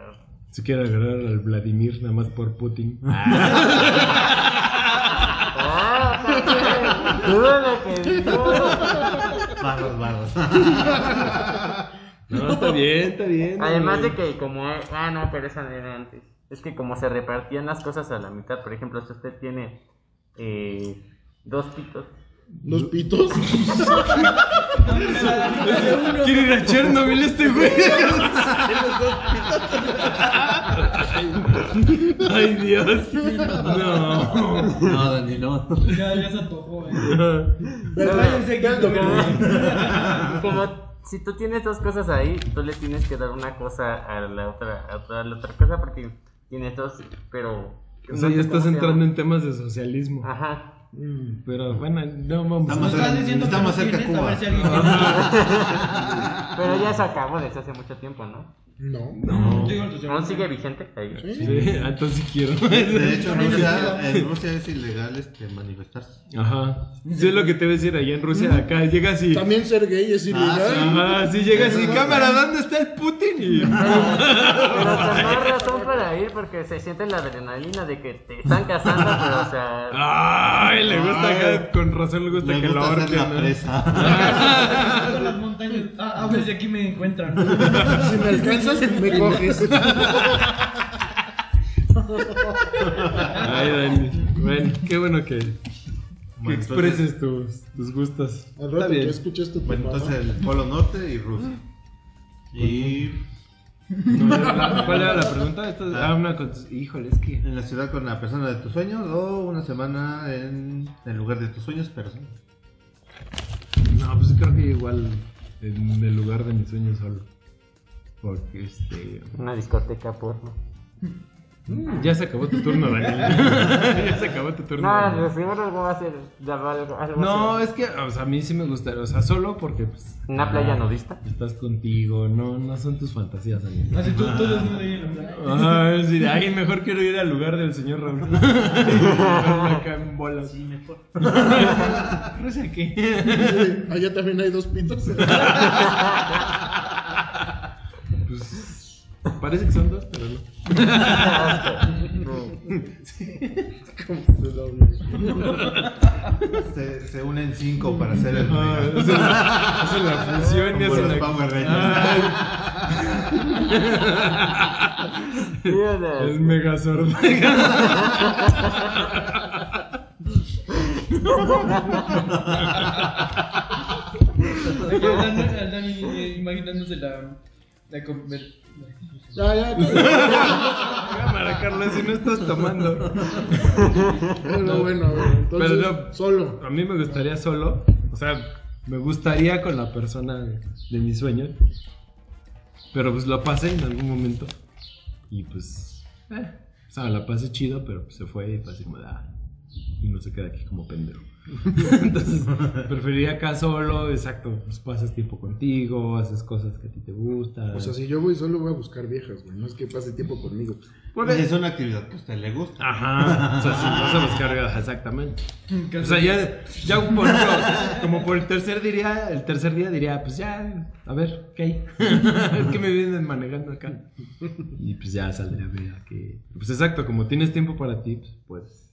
Se quiere agarrar al Vladimir nada más por Putin. Ah, lo que digo. Barros, barros. No, está bien, está bien. Además de que como... Ah, no, pero esa no era antes. Es que como se repartían las cosas a la mitad, por ejemplo, si usted tiene eh, dos pitos. Los pitos. Quiere ir a Chernobyl este güey. Ay, Dios. No. No, Dani, no. Ya, ya se antojó, eh. Váyanse, Como si tú tienes dos cosas ahí, tú le tienes que dar una cosa a la otra, a toda la otra cosa porque tienes dos, pero... O sea, ya estás entrando en temas de socialismo. Ajá. Mm, Pero bueno, no vamos Estamos a... Diciendo que estamos no cerca a Cuba. si Pero ya se acabó desde hace mucho tiempo, ¿no? No. No. Entonces, ¿Aún sigue vigente? Ahí. Sí, entonces sí quiero. De hecho, en Rusia, en Rusia es ilegal este, manifestarse. Ajá. Sí, es lo que te voy a decir allá en Rusia. Acá llegas y. También ser gay es ilegal. Ajá, sí llegas y cámara, ¿dónde está el Putin? Y- Pero más razón para ir porque se siente la adrenalina de que te están cazando, pero o sea... Ay, le gusta acá, con razón le gusta que lo gusta hacer ahorquen. la presa. Las montañas. Ah, a ver si aquí me encuentran. Si me alcanzas, me coges. Ay, Dani. Bueno, qué bueno que, que Bueno, expreses tus, tus gustos. Al rato bien. que escuches tu Bueno, papá. entonces el Polo Norte y Rusia. Y No, la- ¿Cuál era la pregunta? Esto- ah, una con... Híjole, es que... en la ciudad con la persona de tus sueños o una semana en el lugar de tus sueños, pero. No, pues creo que igual en el lugar de mis sueños solo. Porque este... Una discoteca porno. Ya se acabó tu turno, Daniel. ya se acabó tu turno. No, seguro algo va a ser ya va algo, algo No, es que o sea, a mí sí me gustaría, o sea, solo porque pues, Una playa nudista. estás contigo, no, no son tus fantasías, Daniel. Así tú, tú desnudo ahí en la playa. Ay, sí, ay, mejor quiero ir al lugar del señor Raúl. Acá en bolas. Sí, mejor. No sé qué. Allá también hay dos pitos. Parece que son dos, pero no. Como se dobla. Se, se unen cinco para hacer el Ah, mega. hacen la, hacen la fusión y hacen los la. Power Rangers. Sí, es al Dani, eh, imaginándose la. La. el- Ya, ya. Cámara, Carla, si no estás tomando. Bueno, bueno, a ver. Entonces, Pero no. solo. A mí me gustaría solo. O sea, me gustaría con la persona de, de mis sueños. Pero pues lo pasé en algún momento. Y pues. eh, o sea, la pasé chido, pero pues se fue y fue así como ah, Y no se queda aquí como pendejo. Entonces, preferiría acá solo, exacto. Pues pasas tiempo contigo, haces cosas que a ti te gustan. O sea, si yo voy solo voy a buscar viejas, güey. No es que pase tiempo conmigo. Porque es una actividad que a usted le gusta. Ajá, o sea, si vas a buscar, ajá, exactamente. O sea, ya, ya por ejemplo, como por el tercer día, el tercer día diría, pues ya, a ver, ¿qué hay? ¿Qué me vienen manejando acá? Y pues ya saldría a ver a qué. Pues exacto, como tienes tiempo para ti, pues, pues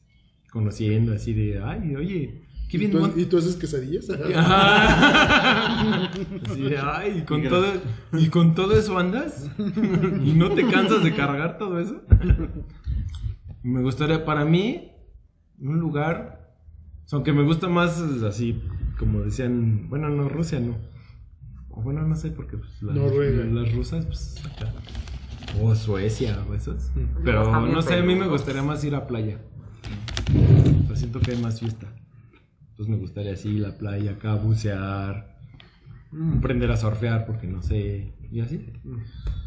conociendo así de, ay, oye, qué ¿Y bien. tú, ¿Y tú haces quesadillas? Ajá. Así de, ay, y con todo, y con todo eso andas y no te cansas de cargar todo eso. Me gustaría para mí un lugar, aunque me gusta más así, como decían, bueno, no Rusia no, o bueno no sé porque pues, las, rusas pues acá. o Suecia o esos, pero También no sé, a mí me gustaría más ir a playa. Siento que hay más fiesta. Entonces me gustaría así la playa acá, bucear, aprender a surfear porque no sé, y así.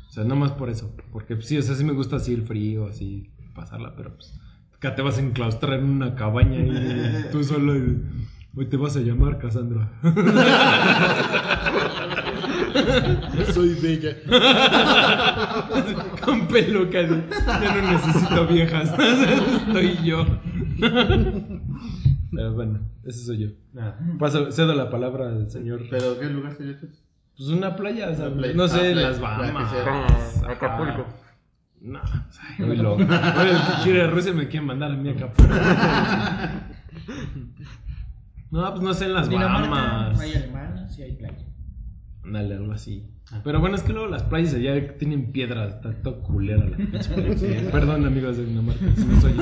O sea, no más por eso, porque pues, sí, o sea, sí me gusta así el frío, así pasarla, pero pues acá te vas a enclaustrar en una cabaña y tú solo y, hoy te vas a llamar Cassandra. Soy bella. Con peluca, ya no necesito viejas, estoy yo. Pero bueno, ese soy yo. Ah, Paso, cedo la palabra al señor. ¿Pero qué lugar sería este? Pues una playa, o sea, Una playa. no sé, Ah, las Bahamas. sea. Ah, Acapulco. No, ay, muy loco. Oye, el que quiere Rusia me quiere mandar a mí a Acapulco. No, pues no sé, en las Dinamarca, Bahamas. hay alemanes y hay playa. Dale, algo así. Pero bueno, es que luego las playas allá tienen piedras, está todo culera la. Perdón, amigos de Dinamarca, si no soy.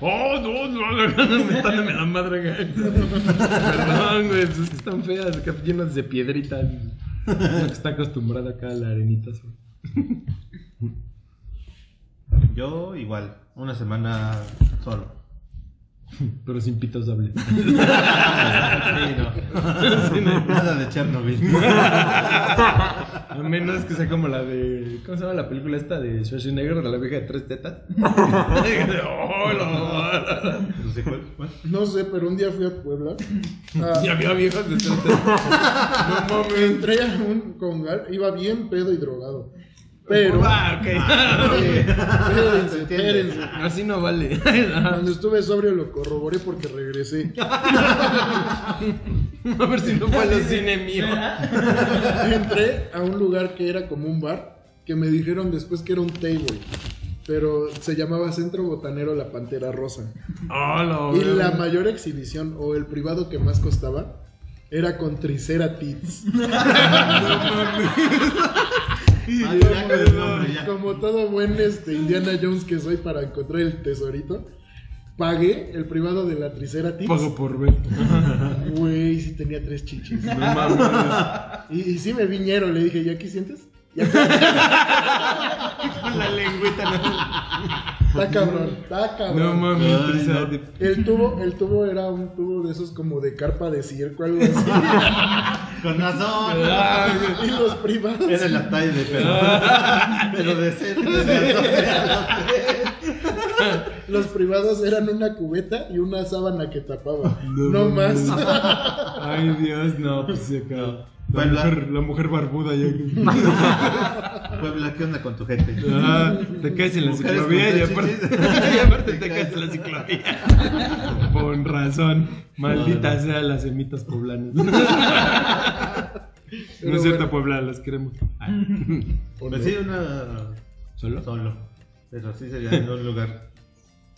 ¡Oh, no, no! Me están dando la madre, güey. Perdón, güey, pues es que están feas, acá llenas de piedritas. Uno que está acostumbrado acá a la arenita. ¿sí? Yo igual, una semana solo. Pero sin pitos doble. Sí, no. Nada de Chernobyl. A menos que sea como la de. ¿Cómo se llama la película esta de Schwarzenegger, de la vieja de tres tetas? ¡Oh, la No sé cuál. cuál. No sé, pero un día fui a Puebla. Ah, Y había viejas de tres tetas. No mames. entré a un congal, iba bien pedo y drogado. Pero, Ah, ok. espérense, espérense. Así no vale. Cuando estuve sobrio lo corroboré porque regresé. A ver si no fue al cine mío. Entré a un lugar que era como un bar, que me dijeron después que era un table. Pero se llamaba Centro Botanero La Pantera Rosa. Oh, Y la mayor exhibición, o el privado que más costaba, era con Triceratops. Y ya con el nombre, ya. como todo buen este, Indiana Jones que soy para encontrar el tesorito, pagué el privado de la Triceratops. Pago por ver. Güey, sí tenía tres chichis. No. Y, y sí me viñero, le dije, ¿ya aquí sientes? Con la lengüita. Está cabrón, está cabrón. No mames. Ay. El tubo, el tubo era un tubo de esos como de carpa de circo, algo así. Con razón. y los privados. Era la talla de pero. Pero de ser. Los privados eran una cubeta y una sábana que tapaba. No No, más. Ay, Dios, no, pues sí, La Puebla. mujer, la mujer barbuda ya. Puebla, ¿qué onda con tu gente? Ah, te caes en la Mujeres ciclovía y aparte, y aparte te caes en la ciclovía. Con razón. Maldita sea las semitas poblanas. No es cierto, bueno. Puebla, las queremos. ¿O Pues no? sí, una. ¿Solo? Solo. Pero sí sería en un lugar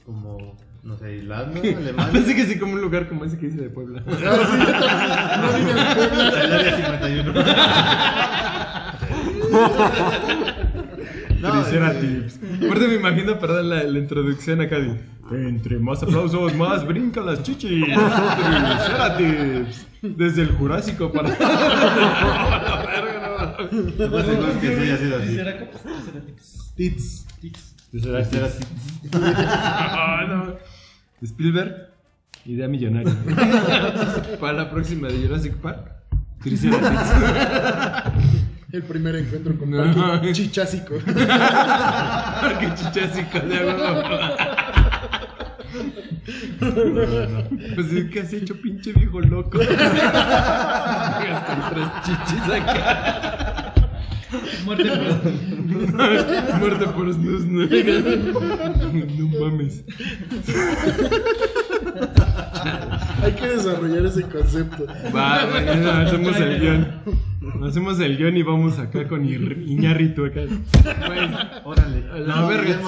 como, no sé, Irlanda, Alemania. Pensé que sí, como un lugar como ese que dice de Puebla. Ah, sí. No digas Puebla. El área 51. No, Triceratops. Aparte me imagino, perdón, la, la introducción acá de Entre más aplausos, más brincan las chichis Desde el Jurásico para... La verga, no. Lo más seguro es que sí haya sido así. Triceratops, Triceratops. Tits. Triceratops. Ah, no. Spielberg, idea millonaria. Para la próxima de Jurassic Park, Triceratops. El primer encuentro con No. Parque Chichásico. Parque Chichásico de huevo. Pues ¿qué has hecho, pinche viejo loco? Con tres chichis acá. Muerte por- Muerte por snus, no. No mames. Hay que desarrollar ese concepto. Va, mañana hacemos el guion. Hacemos el guion y vamos acá con Iñárritu acá. Güey, Órale. la No, verga.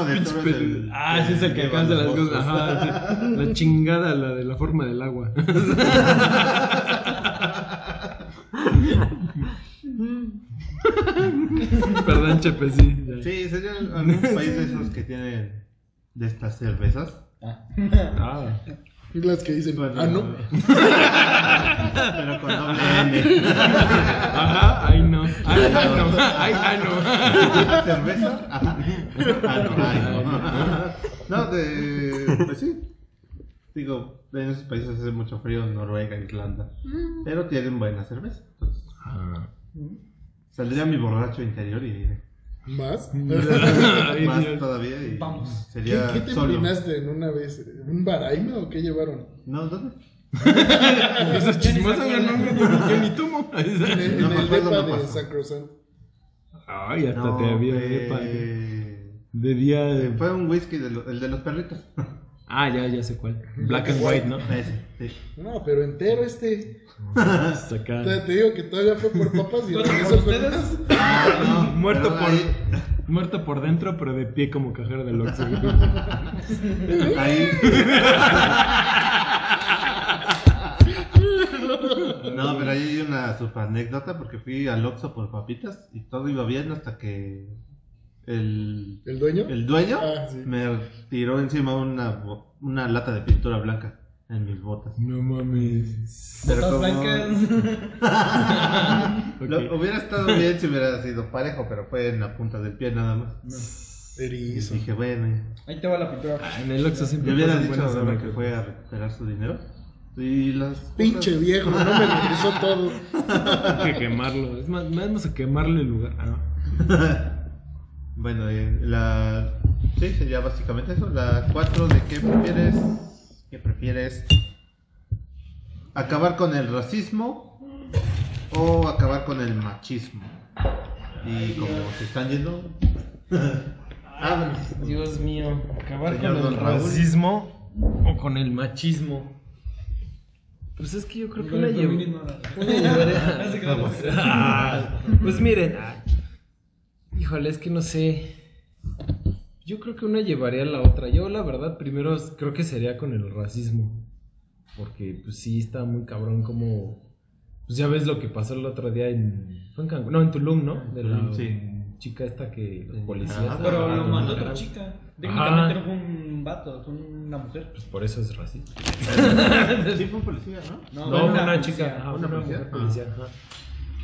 Pe- el- Ah, sí, es el que alcanza las cosas. bosques. Ajá, sí. La chingada, la de la forma del agua. Perdón, Chepe, sí. ya. Sí, sería algún país de esos que tienen de estas cervezas. Ah. Y las que dicen, Bueno, ah, no. Pero con doble N. Ajá, ay no. Ay, ay no. Ay, ay no. ¿Cerveza? Ajá. Ah, no, ay, no. No, de. Pues sí. Digo, en esos países hace mucho frío, Noruega, Irlanda. Pero tienen buena cerveza. Entonces, Ah. Saldría mi borracho interior y. ¿Más? Más todavía y. Vamos. ¿Qué, Sería qué te solo. en una vez? ¿Un baraima o qué llevaron? No, ¿dónde? Eso es chismoso, yo no, yo ni tomo. En el, No en me el acuerdo, depa no de pasó. San Cruzán. Ay, hasta No, te había fue- de, día de... Fue un whisky, de lo- el de los perritos. Ah, ya, ya sé cuál. Black and white, ¿no? Ese, sí. No, pero entero este. Te, te digo que todavía fue por papas y ¿Con regresó ustedes? unas- Muerto Pero por, ahí- muerto por dentro, pero de pie como cajero del Oxxo. Ahí. No, pero ahí hay una una super anécdota porque fui al Oxxo por papitas y todo iba bien hasta que el, ¿El dueño? el dueño Ah, sí. me tiró encima una, una lata de pintura blanca en mis botas. No mames. Pero Botas como- blancas. Lo- hubiera estado bien si hubiera sido parejo, pero fue en la punta del pie nada más. Y Erizo. dije, bueno. Ahí te va la pintura. Ah, En el Oxxo me siempre hubiera pasan dicho ahora que fue a recuperar su dinero. Y las Pinche viejo, no me regresó todo. Hay que quemarlo. Es más, vamos a quemarle el lugar. Ah, Bueno, eh, la. Sí, sería básicamente eso. La 4 de qué prefieres. ¿Qué prefieres? ¿Acabar con el racismo o acabar con el machismo? Y como se están yendo. ah, bueno. Dios mío. Acabar Señor con el Raúl. racismo o con el machismo. Pues es que yo creo que una llevaría-. Ah, pues miren. ah, Híjole, es que no sé. Yo creo que una llevaría a la otra. Yo, la verdad, primero creo que sería con el racismo. Porque, pues sí, está muy cabrón como. Pues ya ves lo que pasó el otro día en. Fue en Cancún. No, en Tulum, ¿no? De la sí. chica esta que los policías. Nicaragua. Pero Ah, lo mandó otra chica. Técnicamente no fue un vato, fue una mujer. Pues por eso es racista. Sí, fue un policía, ¿no? No, una una policía. chica. ajá, ¿Una policía? mujer policía. ajá.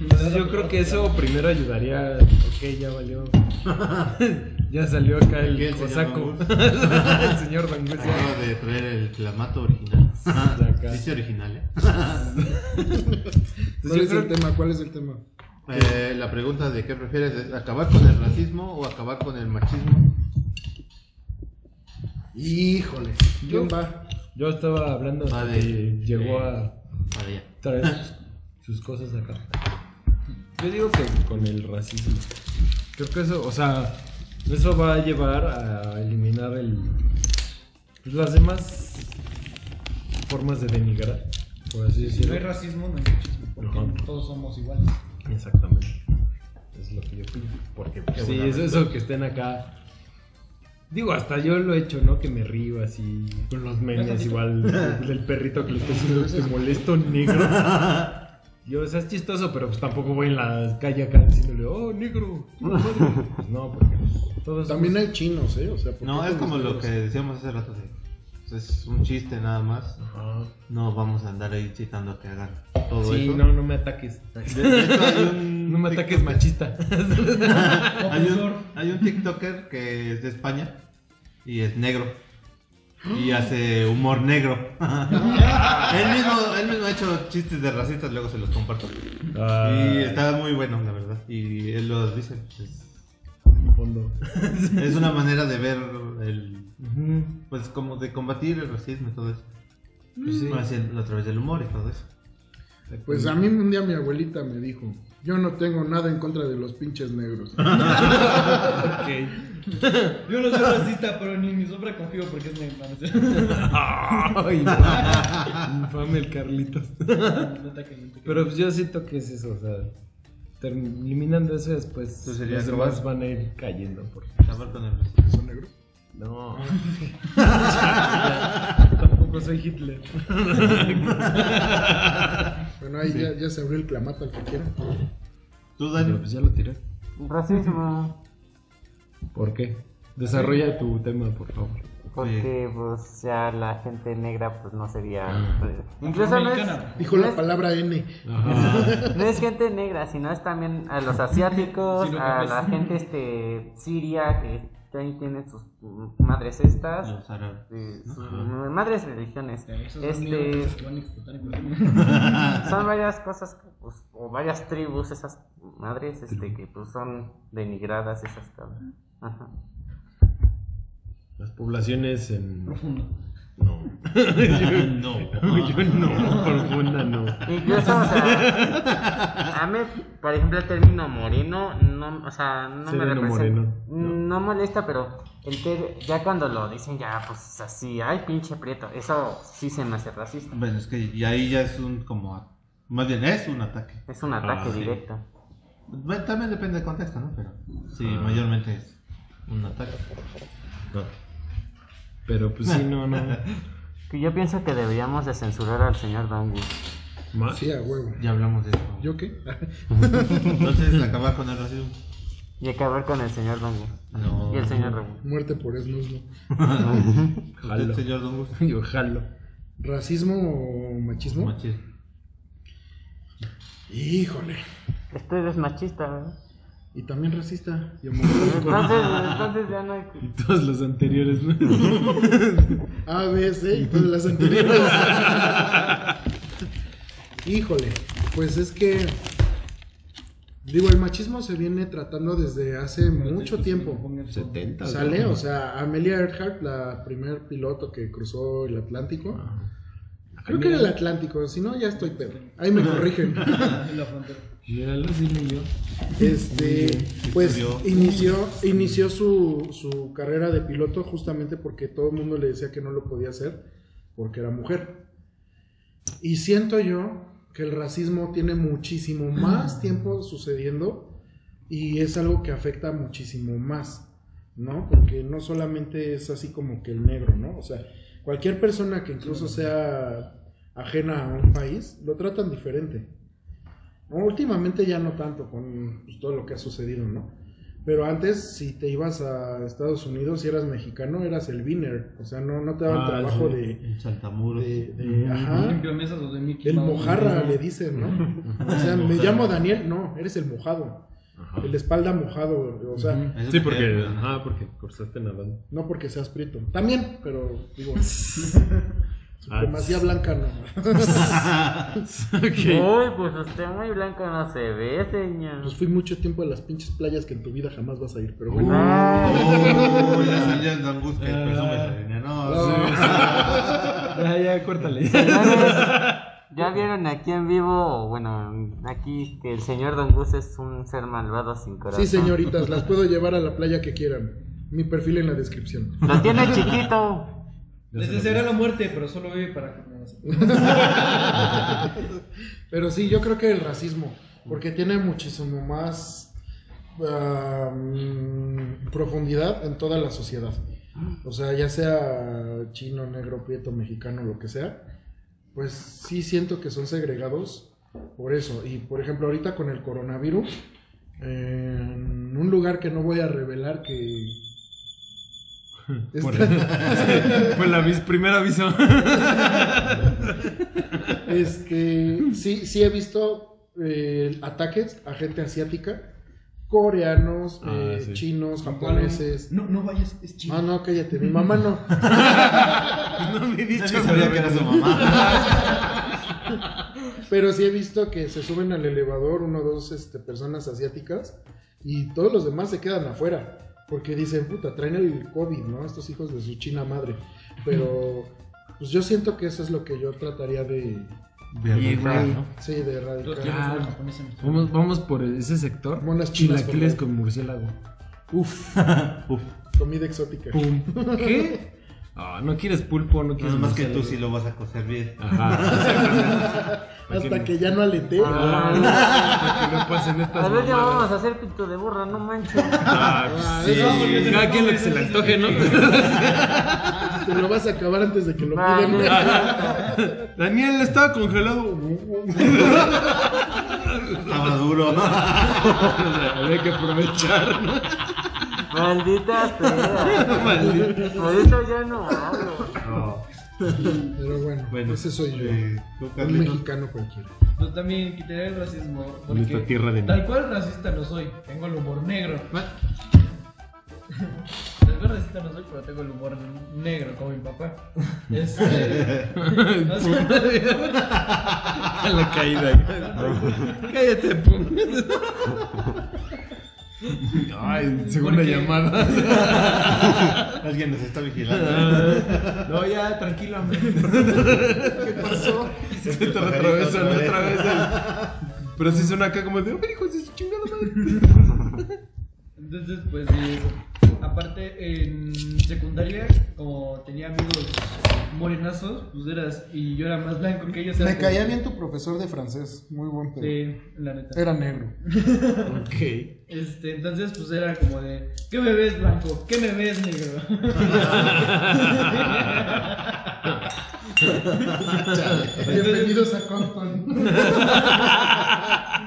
Entonces yo creo que eso primero ayudaría. Ok, ya valió. ya salió acá el el señor cosaco. El señor Dangus. ya. Acabo de traer el clamato original. Dice original, ¿eh? Entonces, ¿Cuál yo es el tema? ¿Cuál es el tema? Eh, la pregunta de qué prefieres es acabar con el racismo o acabar con el machismo. Híjole. ¿Quién va? Yo estaba hablando hasta Vale. que llegó Eh. a traer sus, sus cosas acá. Yo digo que con el racismo. Creo que eso, o sea, eso va a llevar a eliminar el pues, las demás formas de denigrar, por así Si no decirlo. hay racismo, no hay machismo. Porque Ajá. todos somos iguales. Exactamente. Es lo que yo pienso. Porque pues, sí, buena eso, que estén acá. Digo, hasta yo lo he hecho, ¿no? Que me río así con los memes, igual del perrito que le está haciendo te molesto negro. Yo, o sea, es chistoso, pero pues tampoco voy en la calle acá diciéndole, oh, negro. tu madre". Pues no, porque pues, todos También somos- hay chinos, ¿eh? O sea, ¿por No, es como lo que decíamos hace rato. de- pues, es un chiste nada más. Ajá. No vamos a andar ahí citando a que hagan todo Sí, eso. no, no me ataques. De, de hecho, hay un No me ataques TikToker- machista. Hay un, hay un TikToker que es de España y es negro. Y hace humor negro. él, mismo, él mismo ha hecho chistes de racistas, luego se los comparto. Ah, Y está muy bueno, la verdad. Y él lo dice. pues, fondo. es una manera de ver el. Pues como de combatir el racismo y todo eso. Pues sí. Haciendo- a través del humor y todo eso. Pues a mí un día mi abuelita me dijo, yo no tengo nada en contra de los pinches negros. Ok. Yo no soy racista, pero ni mi sombra confío porque es negro. Ay, no. Infame el Carlitos. No te ataquen, no te ataquen. Pero pues yo siento que es eso, o sea, eliminando eso después Entonces sería los demás van a ir cayendo. Porque... Acabar con el racismo. ¿Son negros? No. Tampoco soy Hitler. Bueno, ahí ya, ya se abrió el clamato al que quiera. Tú, Dani. pues ya lo tiré. Racismo. ¿Por qué? Desarrolla tu tema, por favor. Porque pues ya la gente negra pues no sería... pues, incluso no es. Dijo la palabra N. Ajá. no es gente negra, sino es también a los asiáticos, Sí, lo a la gente este siria que también tienen sus madres estas. Los árabes. eh, sus Ajá. madres religiones. Esos son Este, son varias cosas, que, pues, o varias tribus, esas madres, este, que pues son denigradas, esas cabras. Ajá. Las poblaciones en. profundo. No. no. Yo no, profunda no. Incluso, o sea, a mí, por ejemplo, el término moreno, no, o sea, no me representa. moreno, No. molesta, pero el ter- ya cuando lo dicen, ya, pues así, ay, pinche prieto, eso sí se me hace racista. Bueno, es que y ahí ya es un como. Más bien es un ataque. Es un ataque Ah, sí. directo. Bueno, también depende del contexto, ¿no? Pero sí, Ah. mayormente es un ataque. No. Pero pues sí, no, no. Que yo pienso que deberíamos de censurar al señor Dangus. ¿Más? Sí, a huevo. Ya hablamos de eso. ¿Yo qué? Entonces, acabar con el racismo. Y acabar con el señor Dongo. No. Y el señor Ramón. Muerte por esnuslo. ¿Usted, Jalo. señor Don Gus? Yo jalo. ¿Racismo o machismo? Machismo. Híjole. Usted es machista, ¿verdad? Y también racista. Y homofóbico. Entonces, entonces ya no hay. Y todos los anteriores, ¿no? A, B, C y todas las anteriores. Híjole, pues es que. Digo, el machismo se viene tratando desde hace mucho tiempo. 70. Sale, o sea, Amelia Earhart, la primer piloto que cruzó el Atlántico. Creo que era el Atlántico, si no, ya estoy pedo. Ahí me corrigen. La frontera. Míralo, sí leyó. Este, pues Estudió. inició, inició su, su carrera de piloto justamente porque todo el mundo le decía que no lo podía hacer porque era mujer. Y siento yo que el racismo tiene muchísimo más tiempo sucediendo y es algo que afecta muchísimo más, ¿no? Porque no solamente es así como que el negro, ¿no? O sea, cualquier persona que incluso sea ajena a un país, lo tratan diferente. Últimamente ya no tanto con pues, todo lo que ha sucedido, ¿no? Pero antes, si te ibas a Estados Unidos y eras mexicano, eras el winner. O sea, no, no te daban Ah, trabajo sí. de, En Saltamuros. de, de- ajá, el mojarra le dicen, ¿no? O sea, me llamo Daniel, no, eres el mojado. Ajá. El espalda mojado, o sea, Sí, porque, ajá, porque cursaste nadando. no porque seas prieto. También, pero digo, supremacía blanca no. Uy, pues usted muy blanco no se ve, señor. Pues fui mucho tiempo a las pinches playas que en tu vida jamás vas a ir, pero bueno. Ah, Uy, ya salió el Don Gus que presume esa línea. No, sí. Ya, ya, córtale. ya vieron aquí en vivo, bueno, aquí que el señor Don Gus es un ser malvado sin corazón. Sí, señoritas, las puedo llevar a la playa que quieran. Mi perfil en la descripción. Lo tiene chiquito. Les desearé la muerte, pero solo vive para que Pero sí, yo creo que el racismo, porque tiene muchísimo más mm, profundidad en toda la sociedad. O sea, ya sea chino, negro, prieto, mexicano, lo que sea, pues sí siento que son segregados por eso. Y por ejemplo, ahorita con el coronavirus, en un lugar que no voy a revelar que... Por- está- Fue la vis- primer aviso. Este, sí, sí he visto eh, ataques a gente asiática, coreanos, Ah, eh, sí. chinos, japoneses. No, no vayas, es chido. Ah, no, cállate, mi mamá no. No me he dicho. Nadie sabía que era su mamá. Pero sí he visto que se suben al elevador uno o dos este, personas asiáticas y todos los demás se quedan afuera. Porque dicen, puta, traen el COVID, ¿no? Estos hijos de su china madre. Pero, pues yo siento que eso es lo que yo trataría de, De erradicar, ¿no? sí, de erradicar. japoneses. Vamos, vamos por ese sector. Monas chinas, Chilaquiles con murciélago. Uf, Uf. comida exótica. ¿Qué? Ah, no quieres pulpo, no quieres Nada más que tú sí lo vas a coser bien. Ajá. Hasta que ya no alete. Para que no pasen estas A ver, ya mamadas. vamos a hacer pito de burra, no manches. Ah, sí. Cada quien lo que se le antoje, ¿no? Te lo vas a acabar antes de que lo Ah, piden. no. Daniel estaba congelado. Estaba duro. Había que aprovechar. Maldita sea. Por eso ya no hablo. No. Pero bueno, Bueno, ese soy yo. eh, Un mexicano cualquiera. Yo también quitaría el racismo. En esta tierra de Tal cual racista no soy, tengo el humor negro. Tal cual racista no soy, pero tengo el humor negro como mi papá. Este. no sé. A la caída. Cállate, pum. Ay, segunda llamada. Alguien nos está vigilando. No, ya, tranquilo, hombre. ¿Qué pasó? Se te otra vez. el- Pero sí suena acá como de, "Oh, hijo su chingada madre. Entonces, pues sí, eso. Aparte, en secundaria, como tenía amigos morenazos, pues eras. Y yo era más blanco que ellos. era Me como- caía bien tu profesor de francés. Muy buen pedo. Sí, la neta. Era negro. Ok. Este, entonces, pues era como de, ¿qué me ves blanco? ¿Qué me ves negro? Bienvenidos a Compton.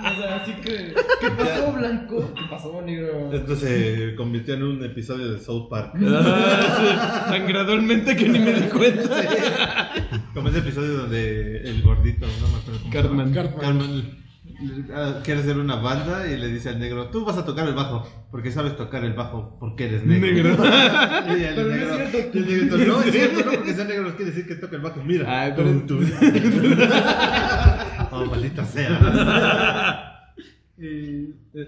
O sea, así que. ¿Qué pasó, blanco? ¿Qué pasó, negro? Esto se convirtió en un episodio de South Park. Ah, sí, Tan gradualmente que ni me di cuenta. Como ese episodio donde el gordito, no me acuerdo cómo. Cartman. Cartman. Cartman ah, quiere hacer una banda y le dice al negro, tú vas a tocar el bajo, porque sabes tocar el bajo, porque eres negro. Negro. Y el Pero no es negro, cierto. el negro, no es cierto, no, porque sea negro no quiere decir que toque el bajo. Mira, Ah, pero- tú, tú. Maldita sea. Eh, eh,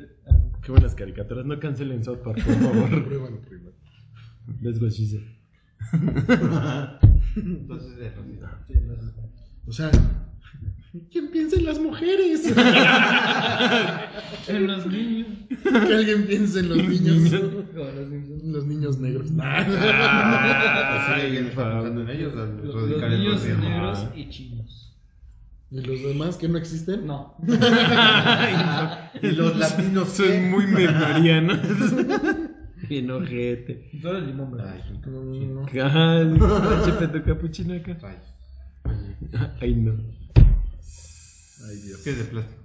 Qué buenas caricaturas. No cancelen South Park, por favor. Pruébalo, pruébalo. That's what she said. Entonces, O sea, ¿quién piensa en las mujeres? En los niños. que alguien piense en los niños. Los niños. Los niños negros. Ah, ¿Sigue alguien pensando en ellos al Los, niños negros y chinos. ¿Y los demás que no existen? No. Y los latinos ¿qué? muy memoriano. Bien ojete. Solo el limón, ¿verdad? Ay, No, chepe tu capuchino acá. Ay, no. Ay, Dios. ¿Qué es de plástico?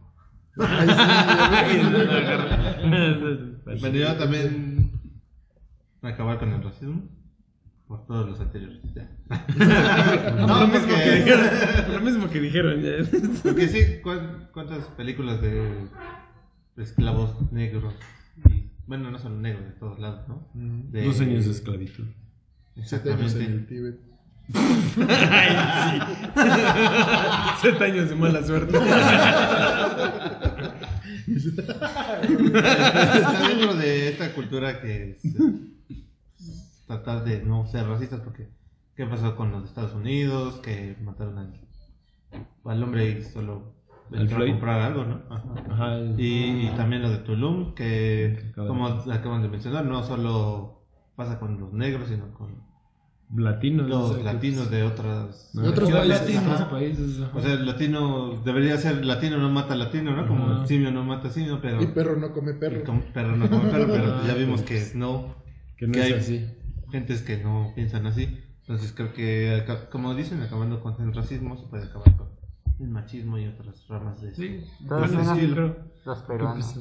Ay, sí, Bueno, yo también acabar con el racismo por todos los anteriores. ya. Lo no, mismo que dijeron. Lo mismo que dijeron. ya. porque sí, ¿cuán- ¿cuántas películas de esclavos negros? Y, bueno, no solo negros, de todos lados, ¿no? De- Dos años de esclavitud. Siete años en Exactamente. el Tíbet. Siete años de mala suerte. Está dentro de esta cultura que es tratar de no ser racistas porque ¿qué pasó con los de Estados Unidos? Que mataron al, al hombre y solo ¿Al entró a comprar algo, ¿no? Ajá. Ajá. Y, y también lo de Tulum, que como acaban de mencionar, no solo pasa con los negros, sino con Latinos. los o sea, latinos de otras... De otros países, de otros ajá. países. ajá. O sea, el latino debería ser latino no mata latino, ¿no? Como Ajá. simio no mata simio, pero... Y perro no come perro. y perro no come perro, pero ya vimos pues, que no, que no que es hay- así. Gentes que no piensan así. Entonces creo que, como dicen, acabando con el racismo se puede acabar con el machismo y otras ramas de eso. Sí. Todos Pues, menos sí, creo. los que, peruanos.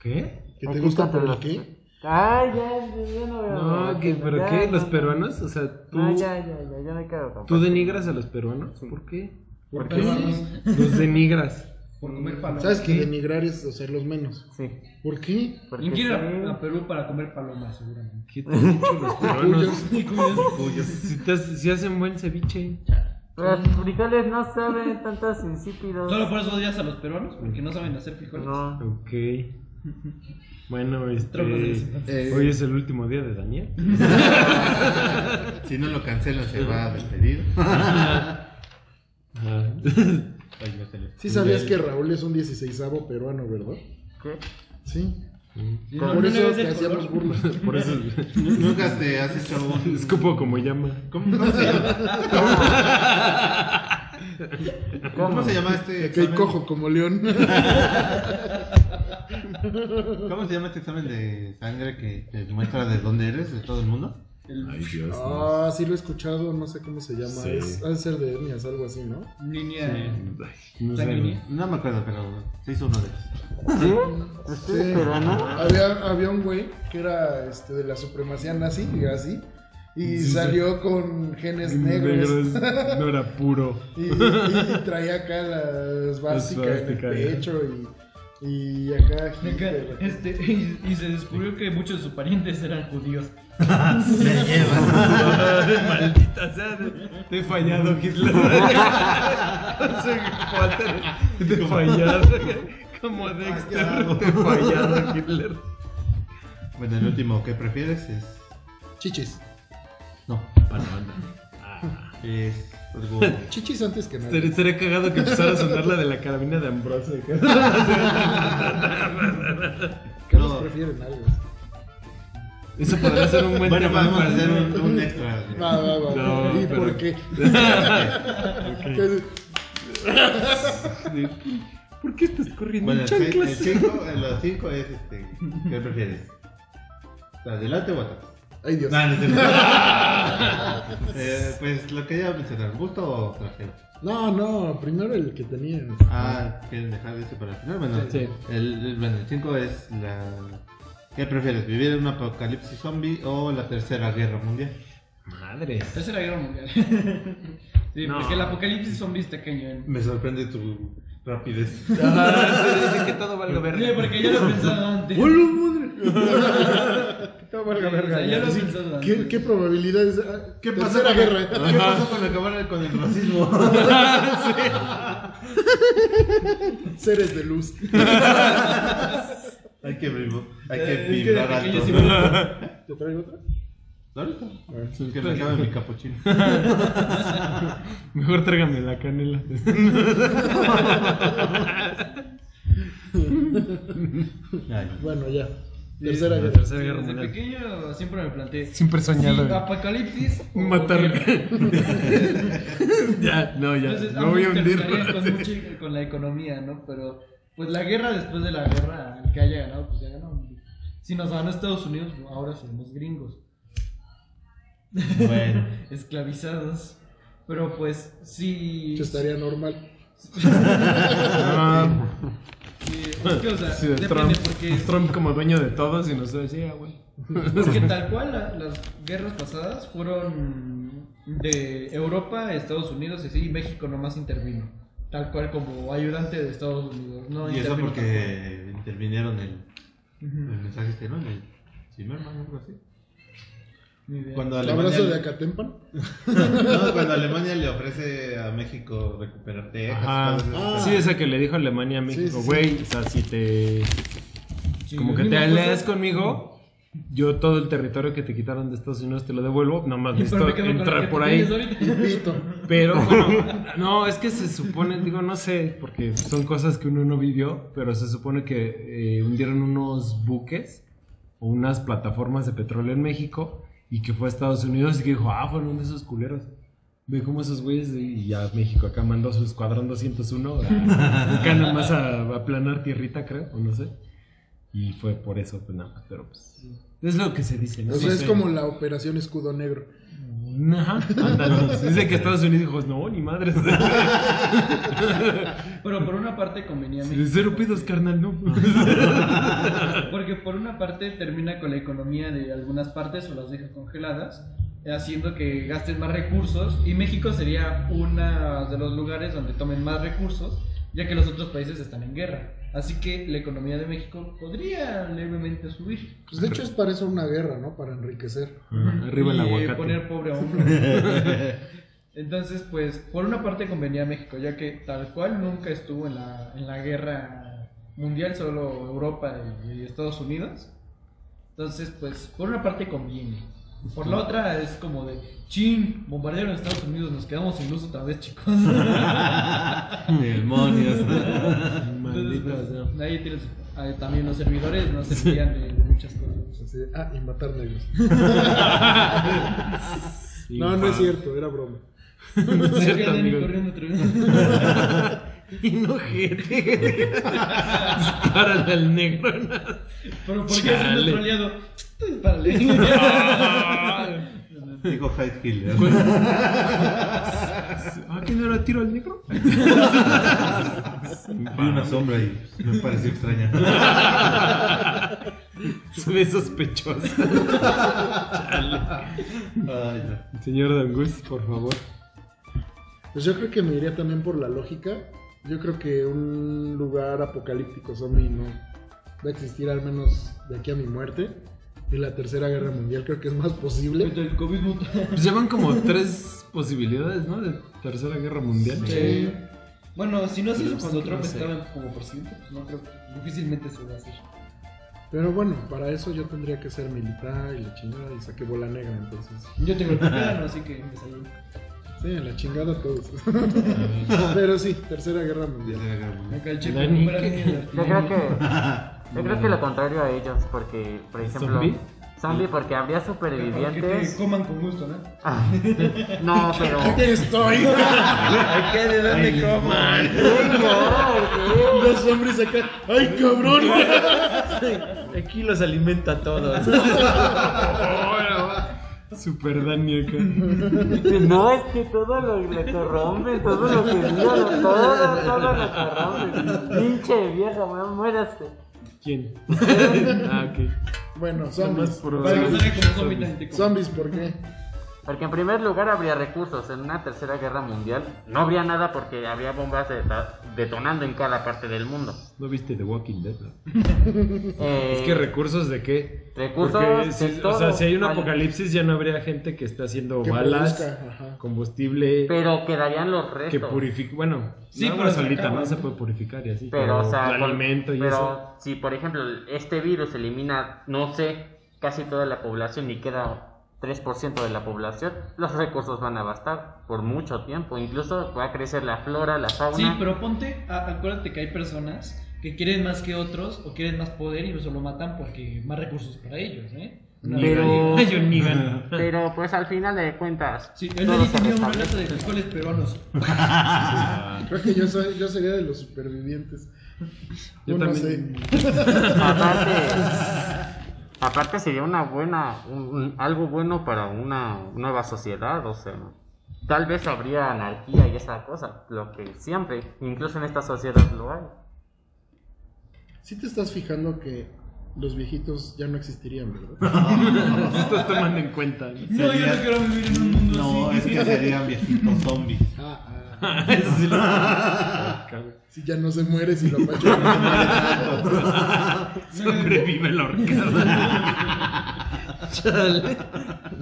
¿Qué? ¿Que te Aquí gusta por los- qué? Ay, ya, ya, ya no veo. No, ¿qué? ¿pero Ya, qué? ¿Los no. peruanos? O sea, tú, No, ya, ya, ya, ya me quedo con ¿tú denigras a los peruanos? ¿Por qué? ¿Por qué? vamos, Los denigras. Por comer palomas. ¿Sabes que denigrar es hacerlos menos? Sí. ¿Por qué? Porque ¿Quién quiere ir a, Perú para comer palomas, seguramente? ¿Qué te han dicho los peruanos? Si, te si hacen buen ceviche. Los frijoles no saben tantos insípidos. Solo por eso odias a los peruanos, porque no saben hacer frijoles. No. Ok. Bueno, este. Eh, Hoy es el último día de Daniel. Si no lo cancelan se va a despedir. Ay, Sí sabías que Raúl es un 16 peruano, ¿verdad? ¿Qué? Sí. Por no- no eso te hacíamos burlas. Por eso Nunca te has hecho un... escupo como llama. ¿Cómo, cómo se llama? ¿Cómo se llama este Que examen? cojo como león. ¿Cómo se llama este examen de sangre que te muestra de dónde eres, de todo el mundo? Ay, Dios. Ah, sí lo he escuchado, no sé cómo se llama. Sí. Es, ha de ser de etnias, algo así, ¿no? Línea. No sé. No me acuerdo, pero se hizo de esos. ¿Sí? ¿Usted Sí. Había, había un güey que era este, de la supremacía nazi, y así, y Sí, salió con genes negros. Negros, no era puro. Y, y traía acá la esvástica en el pecho y, y acá. Hitler. Este, y, y se descubrió que muchos de sus parientes eran judíos. Me llevan. Maldita sea, te, he fallado, Hitler. Te he fallado. Como Dexter, te he fallado, Hitler. Bueno, el último que prefieres es. Chichis. No, Panona. es algo. Chichis antes que nada. Estaría, estaría cagado que empezara a sonar la de la carabina de Ambrosio. Carlos No. prefieren algo. Eso podría ser un buen Bueno, tema. podemos para- hacer un, un extra. Va, va, va. No, ¿Y pero- por qué? ¿Por qué estás corriendo Bueno, en el ci- el chanclas? 5 los 5 es este. ¿Qué prefieres? ¿Adelante o atrás? Ay, Dios. No, no. Eh, pues lo que ya mencionaron, ¿gusto o tragedia? No, no, primero el que tenía. Ah, ¿quieren dejar ese para el final? Bueno, Sí. El, el, bueno, el 5 es la... ¿Qué prefieres, vivir en un apocalipsis zombie o la tercera guerra mundial? Madre. Tercera guerra mundial. sí, No. porque el apocalipsis zombie está cañón. Me sorprende tu rapidez. que todo valga Sí, porque ya lo he pensado antes. Todo valga sea, ya lo he pensado antes. ¿Qué, qué probabilidades? Ah, ¿Qué pasó, con, guerra. ¿Qué pasó con acabar con el racismo? Seres de luz. Hay que, vibrar- hay que Es que de vibrar alto. sí ¿Te traigo otra? Ahorita. Que me mi capuchino. Mejor tráigame la canela. Bueno, ya. Tercera guerra. tercera guerra Desde mundial. pequeño siempre me planteé. Siempre he soñado Sí, en apocalipsis matar. ya, no, ya. Entonces, No voy a hundir. con, mucho- con la economía, ¿no? Pero, pues la guerra después de la guerra, el que haya ganado, pues ya ganó. Si nos ganó Estados Unidos, ahora somos gringos, Bueno. esclavizados. Pero pues sí. Eso estaría normal. Ah, sí, es que, o sea, sí, de depende Trump. porque, Trump como dueño de todos y nos decía, güey. porque tal cual la- las guerras pasadas fueron de Europa, Estados Unidos y así, y México nomás intervino. Tal cual como ayudante de Estados Unidos. No Y eso porque intervinieron el, el mensaje este, ¿no? En el Zimmerman o algo así. Cuando El Alemania, abrazo de Acatempan. no, cuando Alemania le ofrece a México recuperar Texas. Ajá. todo eso. Ah. Sí, esa que le dijo Alemania a México, sí, sí. güey, o sea, si te... Sí, como que te alias conmigo, yo todo el territorio que te quitaron de Estados Unidos te lo devuelvo, nomás necesito entrar por ahí. Pero bueno, no, es que se supone, digo, no sé, porque son cosas que uno no vivió, pero se supone que eh, hundieron unos buques o unas plataformas de petróleo en México y que fue a Estados Unidos y que dijo, ah, fueron de esos culeros. Ve cómo esos güeyes y ya México acá mandó su escuadrón 201 a- acá nada más a, a aplanar tierrita, creo, o no sé. Y fue por eso, pues nada más, pero pues es lo que se dice, ¿no? O sea, es como la operación escudo negro. Ajá, ándale. Dice que Estados Unidos dijo, no, ni madres. Pero por una parte convenía a México. Cero pidos, carnal, no. Porque por una parte termina con la economía de algunas partes o las deja congeladas, haciendo que gasten más recursos. Y México sería uno de los lugares donde tomen más recursos, ya que los otros países están en guerra. Así que la economía de México podría levemente subir. Pues de hecho es para eso una guerra, ¿no? Para enriquecer. Arriba el y aguacate. poner pobre a uno. Entonces, pues, por una parte convenía a México, ya que tal cual nunca estuvo en la, en la guerra mundial, solo Europa y, y Estados Unidos. Entonces, pues, por una parte conviene. Por la otra es como de, chin, bombardearon a Estados Unidos, nos quedamos sin luz otra vez, chicos. Demonios. Maldita Entonces, pues, sea. ahí tienes, ahí también los servidores no servían de, muchas cosas. Así de, ah, y matar negros. No, no es cierto, era broma. No es Ahí cierto, corriendo otra vez. Inojete. Dispárale al negro. Pero ¿por qué es nuestro aliado? Dispárale. Dijo Hyde Hill. ¿Ah, quién era tiro al negro? Vi una sombra y me pareció extraña. Se ve sospechoso. Ay, no. Señor Dangus, por favor. Pues yo creo que me iría también por la lógica. Yo creo que un lugar apocalíptico zombie no va a existir al menos de aquí a mi muerte. Y la tercera guerra mundial creo que es más posible. El COVID muta. Pues llevan como tres posibilidades, ¿no? De tercera guerra mundial. Sí. Bueno, si no se hizo Pues, cuando no Trump estaba como presidente, pues no creo que difícilmente se va a hacer. Pero bueno, para eso yo tendría que ser militar y la chingada y saqué bola negra, entonces. Yo tengo el plano, así que me salió. Sí, en la chingada todos. Pero sí, tercera guerra mundial. Acá el checo Dani, recupera ¿qué? niños de Yo creo que. Yo creo que lo contrario a ellos, porque, por ejemplo. ¿Zombie? Zombie, porque habría Para que te supervivientes. coman con gusto, ¿no? Ah, no, pero. Aquí estoy. ¿Qué? ¿De dónde coman? Los hombres acá. ¡Ay, cabrón! Aquí los alimenta a todos. Super Dani acá. No, es que todo lo le corrompe, todo lo que diga, todo, todo lo corrompe. Pinche vieja, me muérase. ¿Quién? ah, ok. Bueno, zombies. por. Zombies, ¿por qué? Porque en primer lugar habría recursos. En una tercera guerra mundial no habría nada porque habría bombas detonando en cada parte del mundo. ¿No viste The Walking Dead? no? Eh, Es que recursos de qué? Recursos Porque de si, o todo. sea, si hay un Vale. apocalipsis ya no habría gente que esté haciendo Que balas, combustible, Pero quedarían los que restos. purifique. Bueno, Sí, sí, pero solita no ¿no? se puede purificar y así. Pero, o sea, el por- alimento y pero eso. si por ejemplo este virus elimina, no sé, casi toda la población y queda 3% de la población, los recursos van a bastar por mucho tiempo. Incluso va a crecer la flora, la fauna. Sí, pero ponte, a- acuérdate que hay personas que quieren más que otros o quieren más poder y eso lo matan porque más recursos para ellos, ¿eh? Una Pero- Negan. Pero pues al final de cuentas, Sí, tenía lata de frijoles peruanos. Creo que yo, soy, yo sería de los supervivientes. Yo No, no también. Aparte, aparte sería una buena, un- un- algo bueno para una nueva sociedad, o sea, tal vez habría anarquía y esa cosa, lo que siempre, incluso en esta sociedad lo hay. Sí te estás fijando que los viejitos ya no existirían, ¿verdad? Sí estás tomando en cuenta. ¿no? No, yo no quiero vivir en un mundo No, así. es que serían viejitos zombies. Ah, ah. Eso sí lo. Si ya no se muere, si lo apachan. Sobrevive la horcada.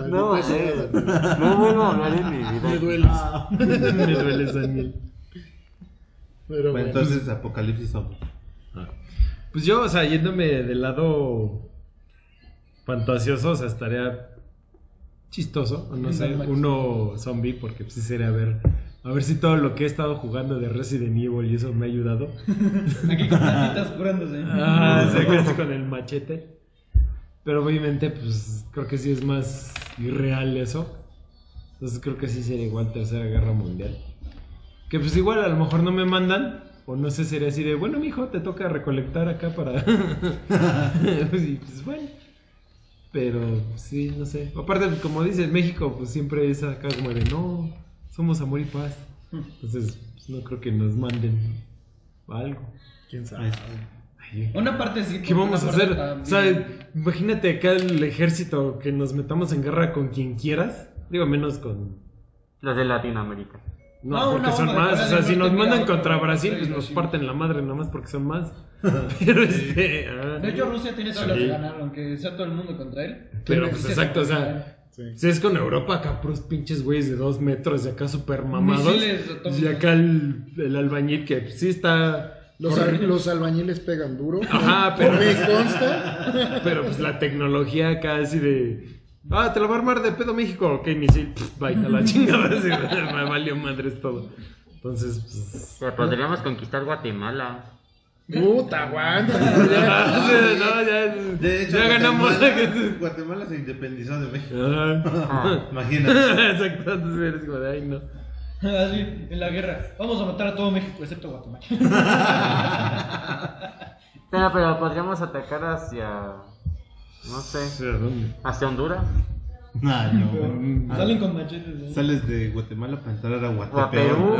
No, Maldita sea, eh, Daniel. no vuelvo a hablar en mi Me vida. dueles. Me duele Daniel. Pero Bueno, bueno. entonces apocalipsis zombies. Pues yo, o sea, yéndome del lado fantasioso, o sea, estaría chistoso, o no sé, uno zombie, porque pues sí sería ver, a ver si todo lo que he estado jugando de Resident Evil y eso me ha ayudado. Aquí con plantitas curándose. Ah, casi con el machete. Pero obviamente, pues creo que sí es más irreal eso. Entonces creo que sí sería igual Tercera Guerra Mundial. Que pues igual a lo mejor no me mandan. O no sé, sería así de, bueno, mijo, te toca recolectar acá para... pues, y, pues bueno. Pero sí, no sé. Aparte, como dices, México pues siempre es acá como de, no, somos amor y paz. Entonces, pues, no creo que nos manden algo. ¿Quién sabe? Ay, Una parte sí. ¿Qué vamos a hacer? también. O sea, imagínate acá el ejército que nos metamos en guerra con quien quieras. Digo, menos con. Los de Latinoamérica. No, No, porque son más. O sea, si nos mandan contra Brasil, pues nos parten la madre nada más porque son más. Pero este. ah, De hecho, Rusia tiene todas las Sí. de ganar, aunque sea todo el mundo contra él. Pero pues exacto, o sea. Sí. Si es con Europa, acá puros pinches güeyes de dos metros y acá super mamados. Y acá el, el albañil que pues, sí está. Los, al- los albañiles pegan duro. Ajá, pero. Me consta. Pero pues la tecnología acá así de. Ah, te lo va a armar de pedo México. Ok, misil. Vaya a la chingada. así, me valió madres todo. Entonces, pues. Podríamos conquistar Guatemala. Puta, aguanta. no, ya, De hecho, ya ganamos. Guatemala, Guatemala se independizó de México. Imagínate. Exacto, entonces eres como de ay, no. Así, en la guerra. Vamos a matar a todo México, excepto Guatemala. Pero, pero podríamos atacar hacia, no sé, ¿A dónde? hacia Honduras. Ah, no. Salen con machetes. ¿no? Sales de Guatemala para entrar a. Perú.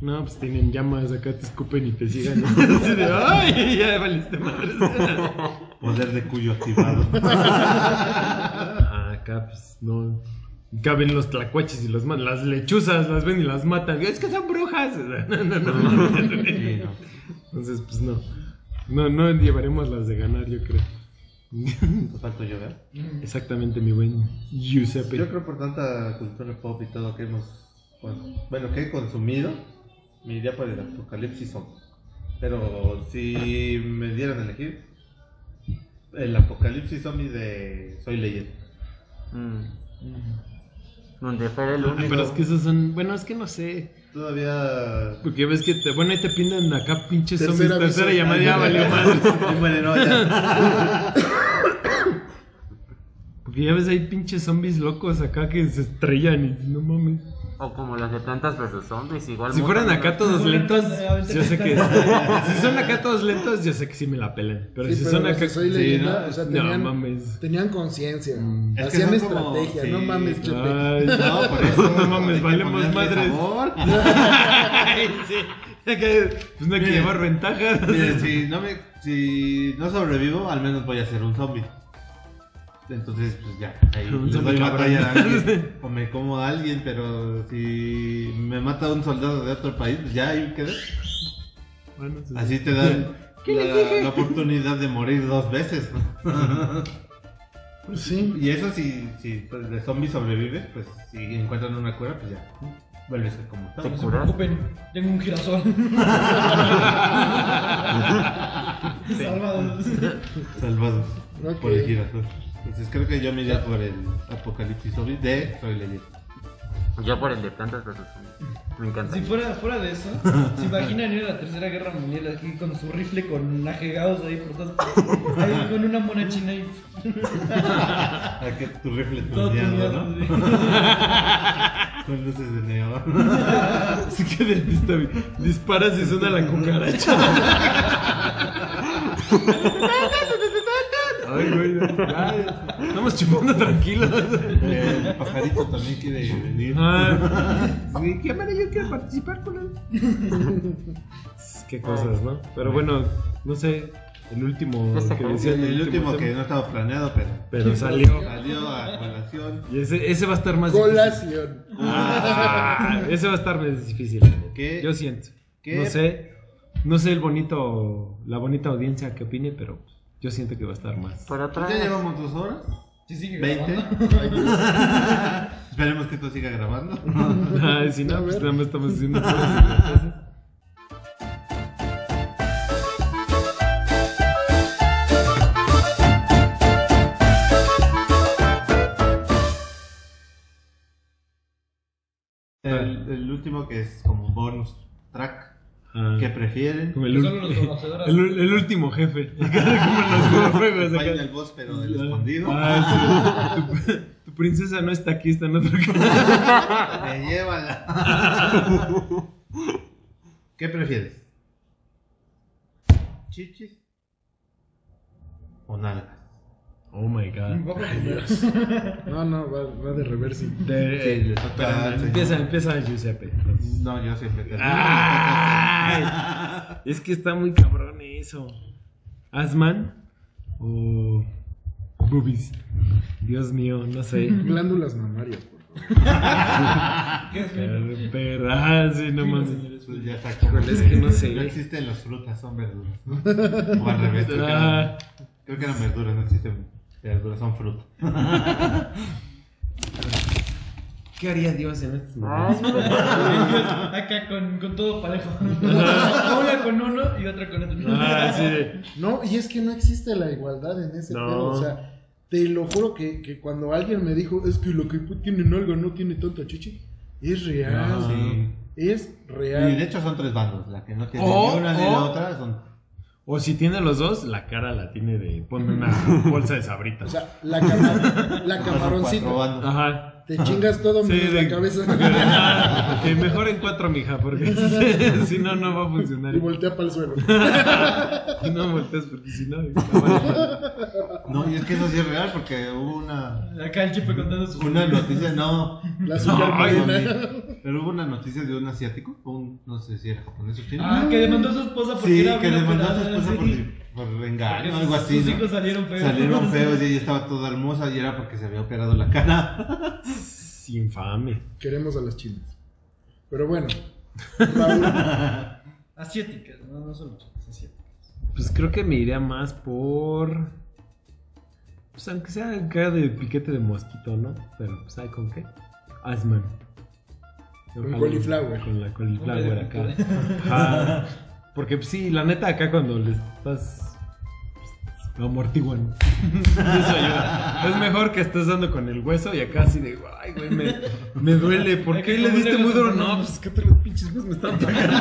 No, pues tienen llamas acá, te escupen y te sigan. Así de, ay, ya valiste madres. Poder de cuyo activado. Ah, acá, pues no. Caben los tlacuaches y los matan. Las lechuzas las ven y las matan. Es que son brujas. No, no, no. No. Entonces, pues no. No, no llevaremos las de ganar, yo creo. Te falta llover. Exactamente, mi buen Giuseppe. Yo creo por tanta cultura pop y todo que hemos. Bueno, bueno, que he consumido, me iría por el apocalipsis zombie. Pero si me dieran a elegir, el apocalipsis zombie de Soy Leyenda. Mm. Donde fuera el Ah, único. Pero es que esos son. Bueno, es que no sé. Todavía. Porque ves que te. Bueno, ahí te pintan acá pinches zombies. Tercera llamada, ya valió madre. bueno, no, ya. Porque ya ves ahí pinches zombies locos acá que se estrellan y no mames. O como los de plantas versus zombies, igual. Si fueran acá todos lentos, yo sé que. Si son acá todos lentos, yo sé que sí me la pelan. Pero Sí, si pero son acá. Soy sí, Leyenda, ¿no? o sea, No, tenían- mames. Tenían conciencia. Es que Hacían como- estrategia. sí, no mames, Chepe. Ay, No, por eso. No mames, ponerle madres. Ay, sí. Pues no hay que llevar ventaja. Mire, si no me, si no sobrevivo, al menos voy a ser un zombie. Entonces, pues ya, ahí le doy batalla a alguien, o me como a alguien, pero si me mata un soldado de otro país, pues ya ahí quedé. Bueno, sí, sí. Así te dan la, la oportunidad de morir dos veces. Pues sí. Y eso si, si pues, de zombie sobrevives, pues si encuentran una cura, pues ya, vuelves a como estaba. No se preocupen, tengo un girasol. Salvados. Salvados por el girasol. Entonces creo que yo me iría por el apocalipsis zombie de Soy Leyenda. Yo por el de plantas zombies. Me encanta. Si fuera, fuera de eso, se imaginan ir a la tercera guerra mundial aquí con su rifle con ajegados ahí por todas partes, ahí con una mona china y A que tu rifle tuneado, ¿no? Con luces de neón. Así que dentista, disparas y suena la cucaracha. Ya, estamos chupando tranquilos. El pajarito también quiere venir. Ah, sí, qué manera yo quiero participar con él. Qué cosas, ¿no? Pero bueno, no sé, el último que el último que no estaba planeado, pero pero salió. salió a colación. Y ese, ese va a estar más difícil. Colación. Ah, ese va a estar más difícil. ¿Qué? Yo siento. ¿Qué? No sé, no sé el bonito, la bonita audiencia que opine, pero yo siento que va a estar más. Por otra. Ya llevamos dos horas. Sí, sigue 20. grabando. Esperemos que esto siga grabando. Ay, si no, pues nada más estamos haciendo idioteces. El, el último que es como un bonus track. Ah, ¿Qué prefieren? como el, Que el, el último jefe. como en los videojuegos El acá. Final boss, pero el escondido. Ah, sí. Tu, tu princesa no está aquí, está en otro canal. Me llévala. ¿Qué prefieres? ¿Chichis o nalgas? Oh my god. No, no, va, va de reverse. De- Sí, Espera, al señor. empieza, empieza Giuseppe. No, yo siempre te Ay, es que está muy cabrón eso. ¿Asman? O. Boobies. Dios mío, no sé. Glándulas mamarias, por favor. Ah, sí, no mames. Pues ya está es que no sé. No existen las frutas, son verduras. ¿no? O al revés, creo que, Ah. eran, creo que eran verduras, no existen verduras, son. ¿Qué haría Dios en estos momentos? Acá con, con todo parejo. Una con uno y otra con otro. Ah, sí. de- No, y es que no existe la igualdad en ese No. pedo. O sea, te lo juro que, que cuando alguien me dijo, es que lo que tiene nalga no tiene tanta chichi, es real. Ah, Sí. Es Y de real. hecho son tres bandos, la que no tiene O- ni una ni la o- otra son... O si tiene los dos, la cara la tiene de. Ponme una bolsa de sabritas. O sea, la, cama- la camaroncita. Ajá. Te chingas todo Sí, menos de- la cabeza. Que mejor en cuatro, mija, porque si no, no va a funcionar. y voltea para el suelo. Y no volteas porque si no. no. No, y es que eso sí es real porque hubo una, Acá el chipe contando su. una noticia, no, La super morena. pero hubo una noticia de un asiático, un, no sé si era japonés o chino. Ah, que demandó a su esposa porque sí, era que bien le mandó a su esposa sí. Por, Porque engaño, sus- algo así. Sus ¿no? hijos salieron feos. Salieron feos y ella estaba toda hermosa y era porque se había operado la cara. Infame. Queremos a las chinas. Pero bueno, Raúl, Asiáticas, no, no solo chicas, asiáticas. Pues creo que me iría más por. Pues aunque sea cara de piquete de mosquito, ¿no? Pero, pues, ¿sabe con qué? Asman. Con cauliflower. Con la cauliflower acá. Ajá. Porque, pues, sí, la neta, acá cuando le estás. Lo amortiguan. Eso ayuda. Es mejor que estés dando con el hueso y acá así de, ay, güey, me, me duele. ¿Por qué le diste muy duro? No, pues es que te los pinches huesos me están pegando.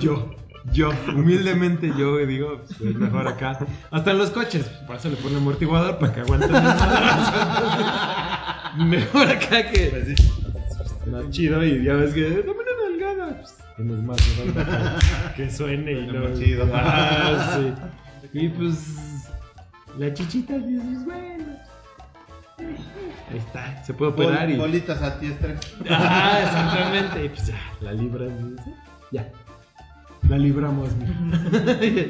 yo, yo, humildemente yo digo, pues, es mejor acá. Hasta en los coches, por eso le ponen amortiguador para que aguanten. Mejor acá que. Más chido y ya ves que. Que suene y no. chido. Ah, sí. Y pues. La chichita dices, bueno. Ahí está, se puede operar Bol- y. Bolitas antiestres. Ah, exactamente. Y pues ya, la libras. Ya. La libramos.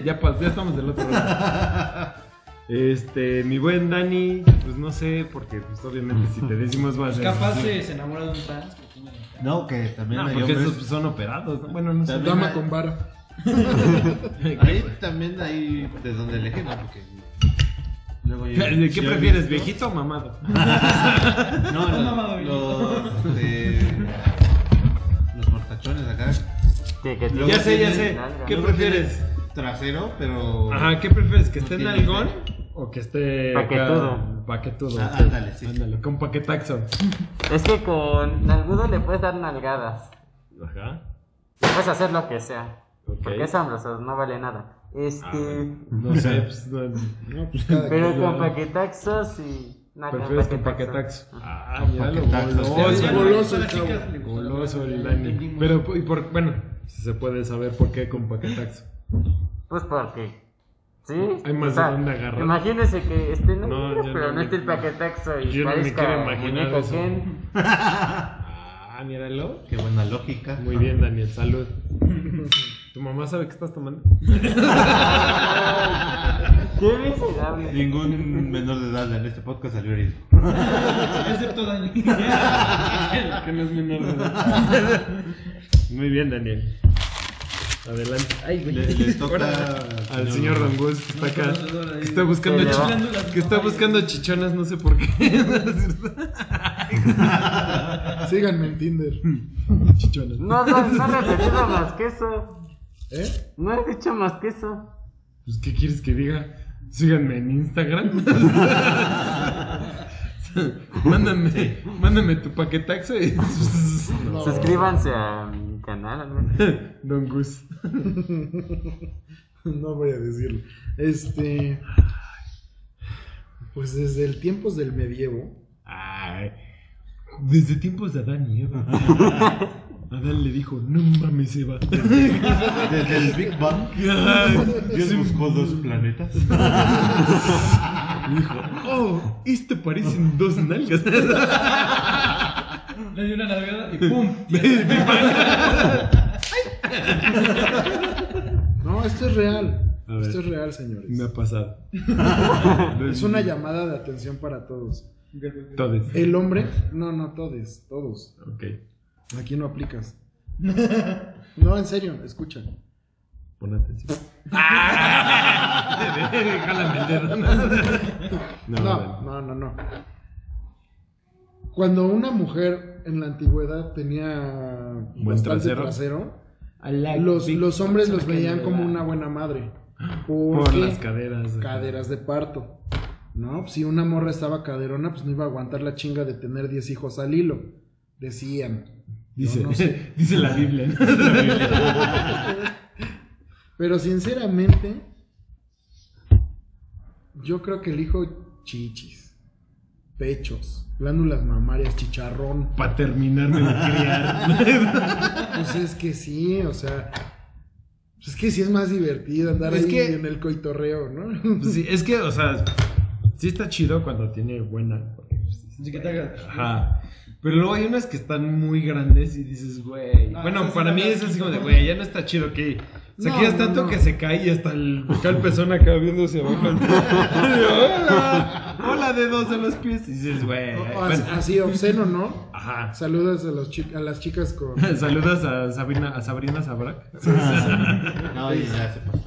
ya, pas- ya estamos del otro lado. Este, mi buen Dani, pues no sé, porque pues obviamente si te decimos va a ser. Capaz se, enamora de un trans. No, que también No, hay porque hombres. esos son operados, ¿no? Bueno, no sé. Dama hay- con vara. Ahí también hay de donde elegí, ¿no? Porque. Luego yo- ¿De qué yo prefieres, visto- viejito o mamado? No, los, mamado los, este, los mortachones acá. Que Ya sé, ya sé. ¿Qué prefieres? Trasero, pero. Ajá, ¿qué prefieres? ¿Que No esté en algón fe. O que esté acá- Paquetudo. Paquetudo. Ah, ándale, sí. Ándale, con paquetaxo. Es que con nalgudo le puedes dar nalgadas. Ajá. Puedes hacer lo que sea. Porque es hambre, o sea, no vale nada. Este. No sé, pues no. No, pues cada pero con paquetaxos y. nada, Prefieres con paquetaxo. paquetaxo. Ah, Con mira lo paquetaxo. goloso. Goloso el le Goloso. Pero, y por, bueno, si se puede saber por qué con paquetaxo. Pues porque. ¿Sí? Hay más de dónde agarrar. Imagínese que esté en No, yo pero no no, me- esté el paquetaxo y yo no me parezca quiero imaginar muñeco eso. Ken. Ah, míralo. Qué buena lógica. Muy bien, Daniel, salud. ¿Tu mamá sabe que estás tomando? Qué miserable. Ningún menor de edad en este podcast salió herido. Excepto Dani. que no es menor de edad. Muy bien, Daniel. Adelante. Ay, güey. Le, le toca Al señor Don Gus que está acá. Que está buscando chichonas. Que está buscando chichonas, no sé por qué. Síganme en Tinder. chichonas. No, no, no he repetido más que eso. ¿Eh? No he dicho más que eso. Pues, ¿qué quieres que diga? Síganme en Instagram. mándame, mándame tu paquetaxo y. No. Suscríbanse a mi canal. al menos. Don Gus. No voy a decirlo. Este. Pues desde el tiempos del medievo. Ay. Desde tiempos de Adán y Eva. Adán le dijo, no mames, Eva. Desde el Big Bang, Dios buscó dos planetas. Y dijo, oh, esto parecen dos nalgas. Le dio una nalgada y ¡pum! No, esto es real. Esto es real, señores. Me ha pasado. Es una llamada de atención para todos. Todos. El hombre. No, no, todos. Todos. Ok. Aquí no aplicas. No, en serio, escucha. Pon atención. No, no, no, no. Cuando una mujer en la antigüedad tenía Buen bastante trasero. trasero, los, los hombres los veían como una buena madre. Por las caderas. caderas de parto. ¿No? Si una morra estaba caderona, pues no iba a aguantar la chinga de tener 10 hijos al hilo. Decían. Dice, no sé. dice la Biblia. ¿no? Pero sinceramente, yo creo que elijo chichis, pechos, glándulas mamarias, chicharrón. Para terminarme de criar. Pues es que sí, o sea. pues es que sí es más divertido andar Es ahí que- en el coitorreo, ¿no? Sí, es que, o sea, sí está chido cuando tiene buena. pues, Así que te hagas. Ajá. Pero luego hay unas que están muy grandes y dices, güey. Ah, bueno, sí, sí, para mí es sí, así como de, sí. güey, ya no está chido que. O sea, No, no, tanto no. que se cae y hasta el, acá el pezón acá viéndose abajo. hola, hola, dedos en los pies. Y dices, güey. Bueno, así, obsceno, ¿no? Ajá. Saludas a, los chi- a las chicas con. Saludas a Sabrina, a Sabrina Sabrac. No, y ya se pasó.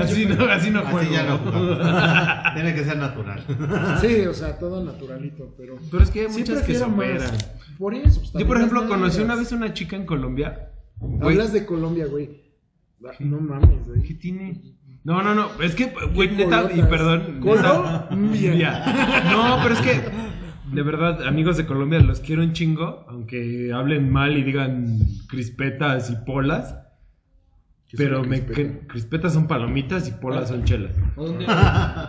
así no, así no juego. Así ya no jugamos. Tiene que ser natural. Sí, o sea, todo naturalito, pero. Pero es que hay Sí muchas que se operan. Por eso. pues, Yo, por ejemplo, conocí una vez una chica en Colombia. Güey, Hablas de Colombia, güey. Ah, No mames, güey. ¿Qué tiene? No, no, no, es que, güey, neta, y perdón. Colombia. neta, No, pero es que, de verdad, amigos de Colombia, los quiero un chingo, aunque hablen mal y digan crispetas y polas. ¿Qué es Pero me crispeta? crispetas son palomitas y polas son chelas.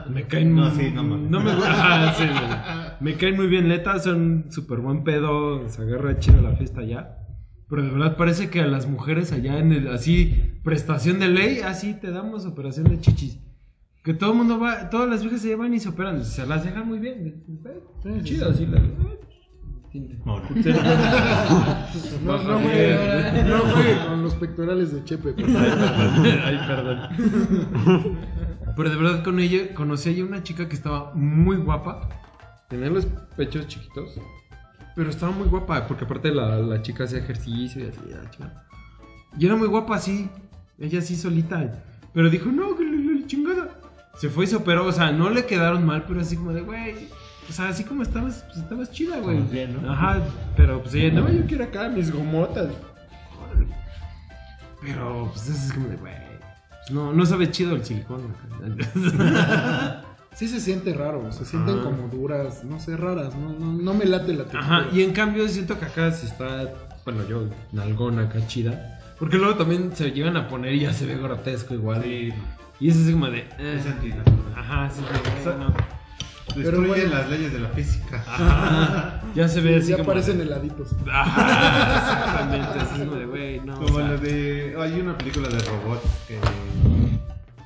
Me caen No, sí, no mames. me sí, caen muy bien netas, son súper buen pedo, se agarra chido la fiesta allá. Pero de verdad parece que a las mujeres allá en el, así, prestación de ley, así te damos operación de chichis. Que todo el mundo va, todas las viejas se llevan y se operan, se las dejan muy bien. Sí, Chido, así las. No, no. No, no, juegue, no juegue con los pectorales de Chepe. Ay, perdón. Pero de verdad con ella, conocí a ella una chica que estaba muy guapa. Tenía los pechos chiquitos. Pero estaba muy guapa, porque aparte la, la chica hacía ejercicio y así, la. Y era muy guapa así, ella así solita. Pero dijo, no, que la, chingada. Se fue y se operó, o sea, no le quedaron mal, pero así como de, güey. O sea, así como estabas, pues estabas chida, güey. Bien, ¿no? Ajá, pero pues ella, no, yo quiero acá mis gomotas. Pero, pues eso es como de, güey. pues, no, no sabe chido el silicón. Sí se siente raro, se sienten Ajá. como duras, no sé, raras, no, no, no me late la textura. Ajá, y en cambio siento que acá se está, bueno, yo, nalgona acá chida. Porque luego también se llegan a poner y ya se ve grotesco igual. Sí, Y eso es como de. eh. es antinatural. Ajá, sí, O sea, no. Destruye bueno. las leyes de la física. Ajá, ya se ve así ya como. parecen heladitos. Ajá, exactamente. Así como de, güey, no. Como o sea, la de. Hay una película de robots que.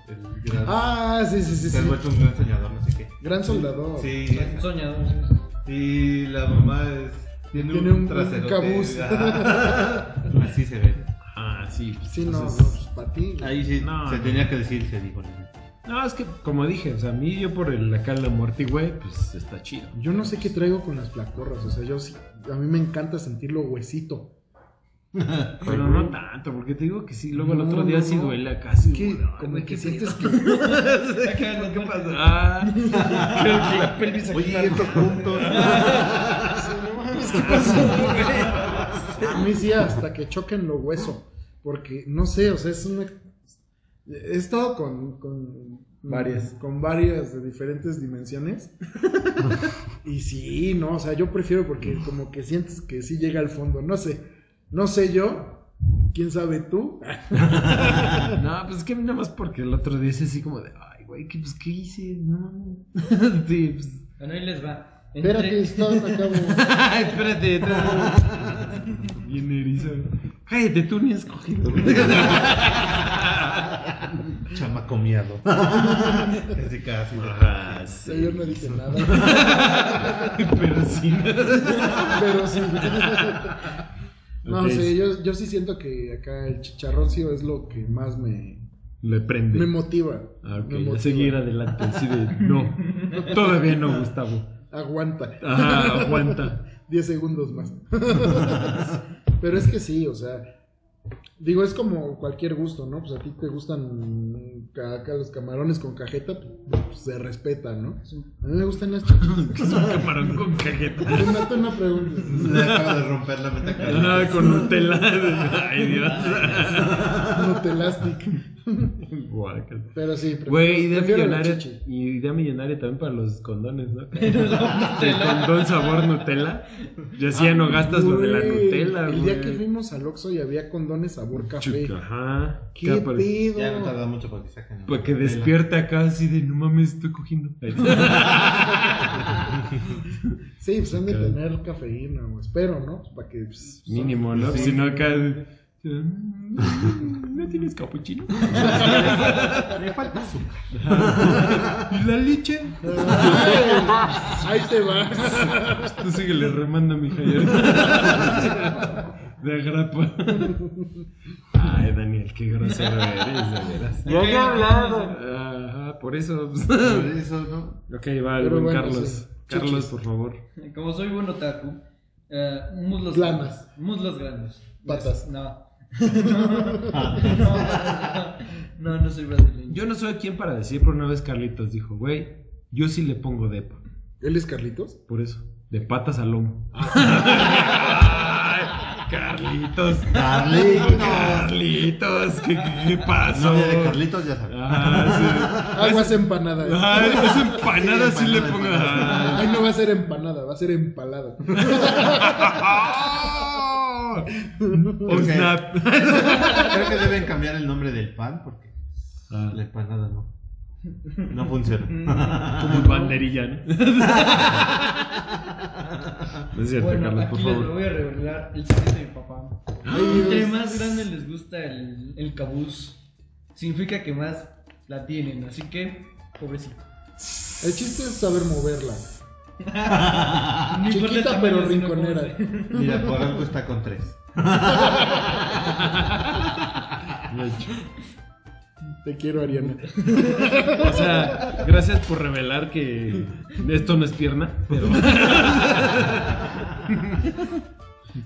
El gran. Ah, sí, sí, sí, se ha sí. vuelto un gran soñador, no sé qué. Gran soldador. Sí. Soñador. Y la mamá es, tiene, Tiene un, un- un trasero. cabuz. Así se ve. Ah, sí. Sí, no, no, entonces- pues para ti. Ahí sí No, se no. tenía que decir, se dijo. ¿no? No, es que, como dije, o sea, a mí yo por el acá la muerte, güey, pues está chido. Yo no sé qué traigo con las flacorras, o sea, yo sí, a mí me encanta sentirlo huesito. Pero no tanto, porque te digo que sí, luego el otro día no, sí duele acá. Es que como que qué sientes que ¿Qué pasa? Ah, que la pelvis aquí Oye, estos puntos. a mí sí hasta que choquen lo hueso, porque no sé, o sea, es una he estado con con Varias. con varias de diferentes dimensiones. y sí, no, o sea, yo prefiero porque como que sientes que sí llega al fondo, no sé. No sé yo, quién sabe tú. No, pues es que a mí nada más porque el otro día es así como de, ay, güey, ¿qué, pues, ¿qué hice? No. sí, pues. Bueno, ahí les va. Espérate, está acabo. Ay, espérate. Bien erizo. Cállate, tú ni has cogido. Chamaco miado. Casi casi. Sea, yo no dije nada, Pero sí. pero sí. No Ok. sé, yo, yo sí siento que acá el chicharroncio es lo que más me, Le prende. me motiva. Ah, me a seguir adelante. Así de, no. Todavía no, Gustavo. Aguanta. Ajá, aguanta. 10 segundos más. Pero es que sí, o sea, digo, es como cualquier gusto, ¿no? Pues a ti te gustan acá los camarones con cajeta, pues se respeta, ¿no? A mí me gustan las chiquitas. Que es un camarón con cajeta. Tú no, tú no preguntes. Le acaba de romper la meta Nada con Nutella. Ay, Dios. Nutelastic. Pero sí, prefiero- Güey, idea millonaria. Y idea millonaria también para los condones, ¿no? El condón sabor Nutella. Ya si ya no gastas lo de la Güey, Nutella, El día que fuimos al Oxxo y había condones sabor café. Ajá. ¿Qué pedo? Ya no tarda mucho para que saquen. Para que Nutella. despierte acá así de no mames, estoy cogiendo. Sí, pues han de tener cafeína, o espero, ¿no? Para que. pues, Mínimo, ¿no? Sí. Si no acá. ¿No tienes capuchino? Me falta azúcar. ¿Y la leche? Ahí te va. Tú síguele remando, mija. De agrapa. Ay, Daniel, qué grosero eres, de veras. Ya he hablado. Ajá, por eso. Por eso, ¿no? Ok, va, el Pero buen bueno, Carlos. sí. Carlos, por favor. Como soy buen otaku, eh, muslos Planas. grandes. Muslos grandes. Patas. No. no, no, no soy brasileño. Yo no soy quien para decir, pero una vez Carlitos dijo, güey, yo sí le pongo depa. ¿Él es Carlitos? Por eso, de patas al lomo. Carlitos. Carlitos. Carlitos, ¿qué, qué, qué pasó? No, ya de Carlitos ya sabes. Ah, Aguas empanadas. sí. Ay, esa empanada Sí, sí le empanada, pongo. empanada. Ay, no va a ser empanada, va a ser empalada. Creo que- snap. Creo que deben cambiar el nombre del pan porque Ah. la empanada no. No funciona. Como banderilla, ¿no? No es cierto, Bueno, Carlos, por aquí les favor. voy a revelar el secreto de mi papá. Ay, Entre Dios. más grande les gusta el, el cabuz, significa que más la tienen. Así que, pobrecito. El chiste es saber moverla. No Chiquita pero rinconera. Mira, por algo está con tres. Te quiero, Ariana. O sea, gracias por revelar que esto no es pierna, pero.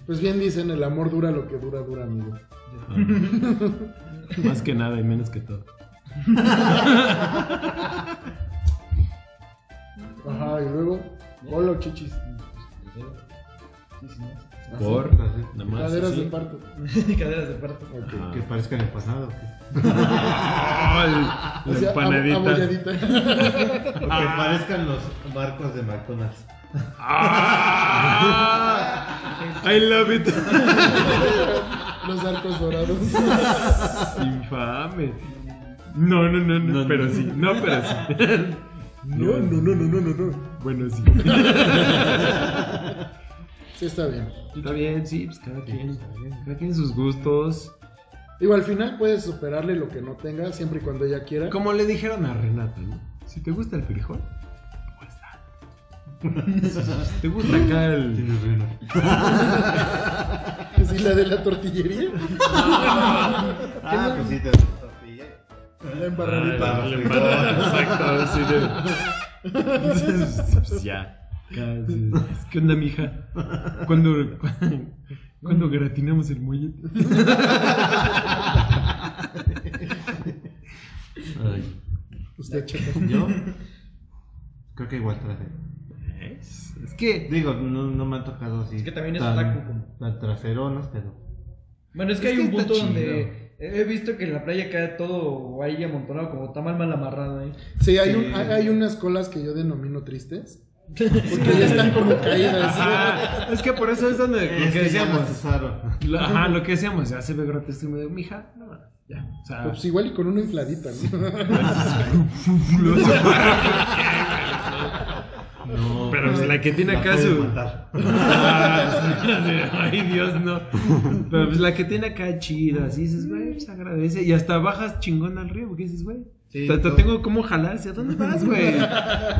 Pues bien dicen, el amor dura lo que dura, dura, amigo. Más que nada y menos que todo. Ajá, y luego, hola, chichis. Por. Nada más. Caderas así. de parto. Caderas de parto. Ok. Ah. Que parezcan. ¿o el- O la sea. O que parezcan los barcos de McDonald's. Ah, I love it. Los arcos dorados. Infame. No, no, no, no, No, no. pero sí. No, pero sí. No, no, no, no, no, no, no. Bueno, sí. Sí, está bien. Está bien, sí, pues cada quien. Cada quien sus gustos. Digo, al final puedes superarle lo que no tenga, siempre y cuando ella quiera. Como le dijeron a Renata, ¿no? Si te gusta el frijol, pues te gusta acá el. Sí, la de la tortillería. Ah, pues sí, te tortilla. La embarradita. Ah, la empanada, exacto, así de- Pues ya. ¿Qué onda, mija? ¿Cuándo, cuándo gratinamos el mollete? Ay. Usted, checa. Yo creo que igual traje. Es, es que. Digo, no, no me han tocado así. Es que también es tan, otaku, como- Tan traseronas, pero. Bueno, es que Es hay que un punto chido. donde he visto que en la playa cae todo ahí amontonado, como tamal mal amarrado ahí. Sí, hay, Sí. un- hay, hay unas colas que yo denomino tristes. Porque ya están como caídas. Ah, es que por eso es donde lo Es que decíamos. Lo- Ajá, lo que decíamos, ya se ve grotesco y me digo, mija, no, ya. O sea, Pues igual y con una infladita, ¿no? No, Pero pues la que tiene la acá su. Ay, Dios, no. Pero pues la que tiene acá chida, así dices, güey, pues agradece. Y hasta bajas chingón al río, porque dices, güey. Sí, todo. tengo cómo jalar, ¿hacia dónde vas, güey?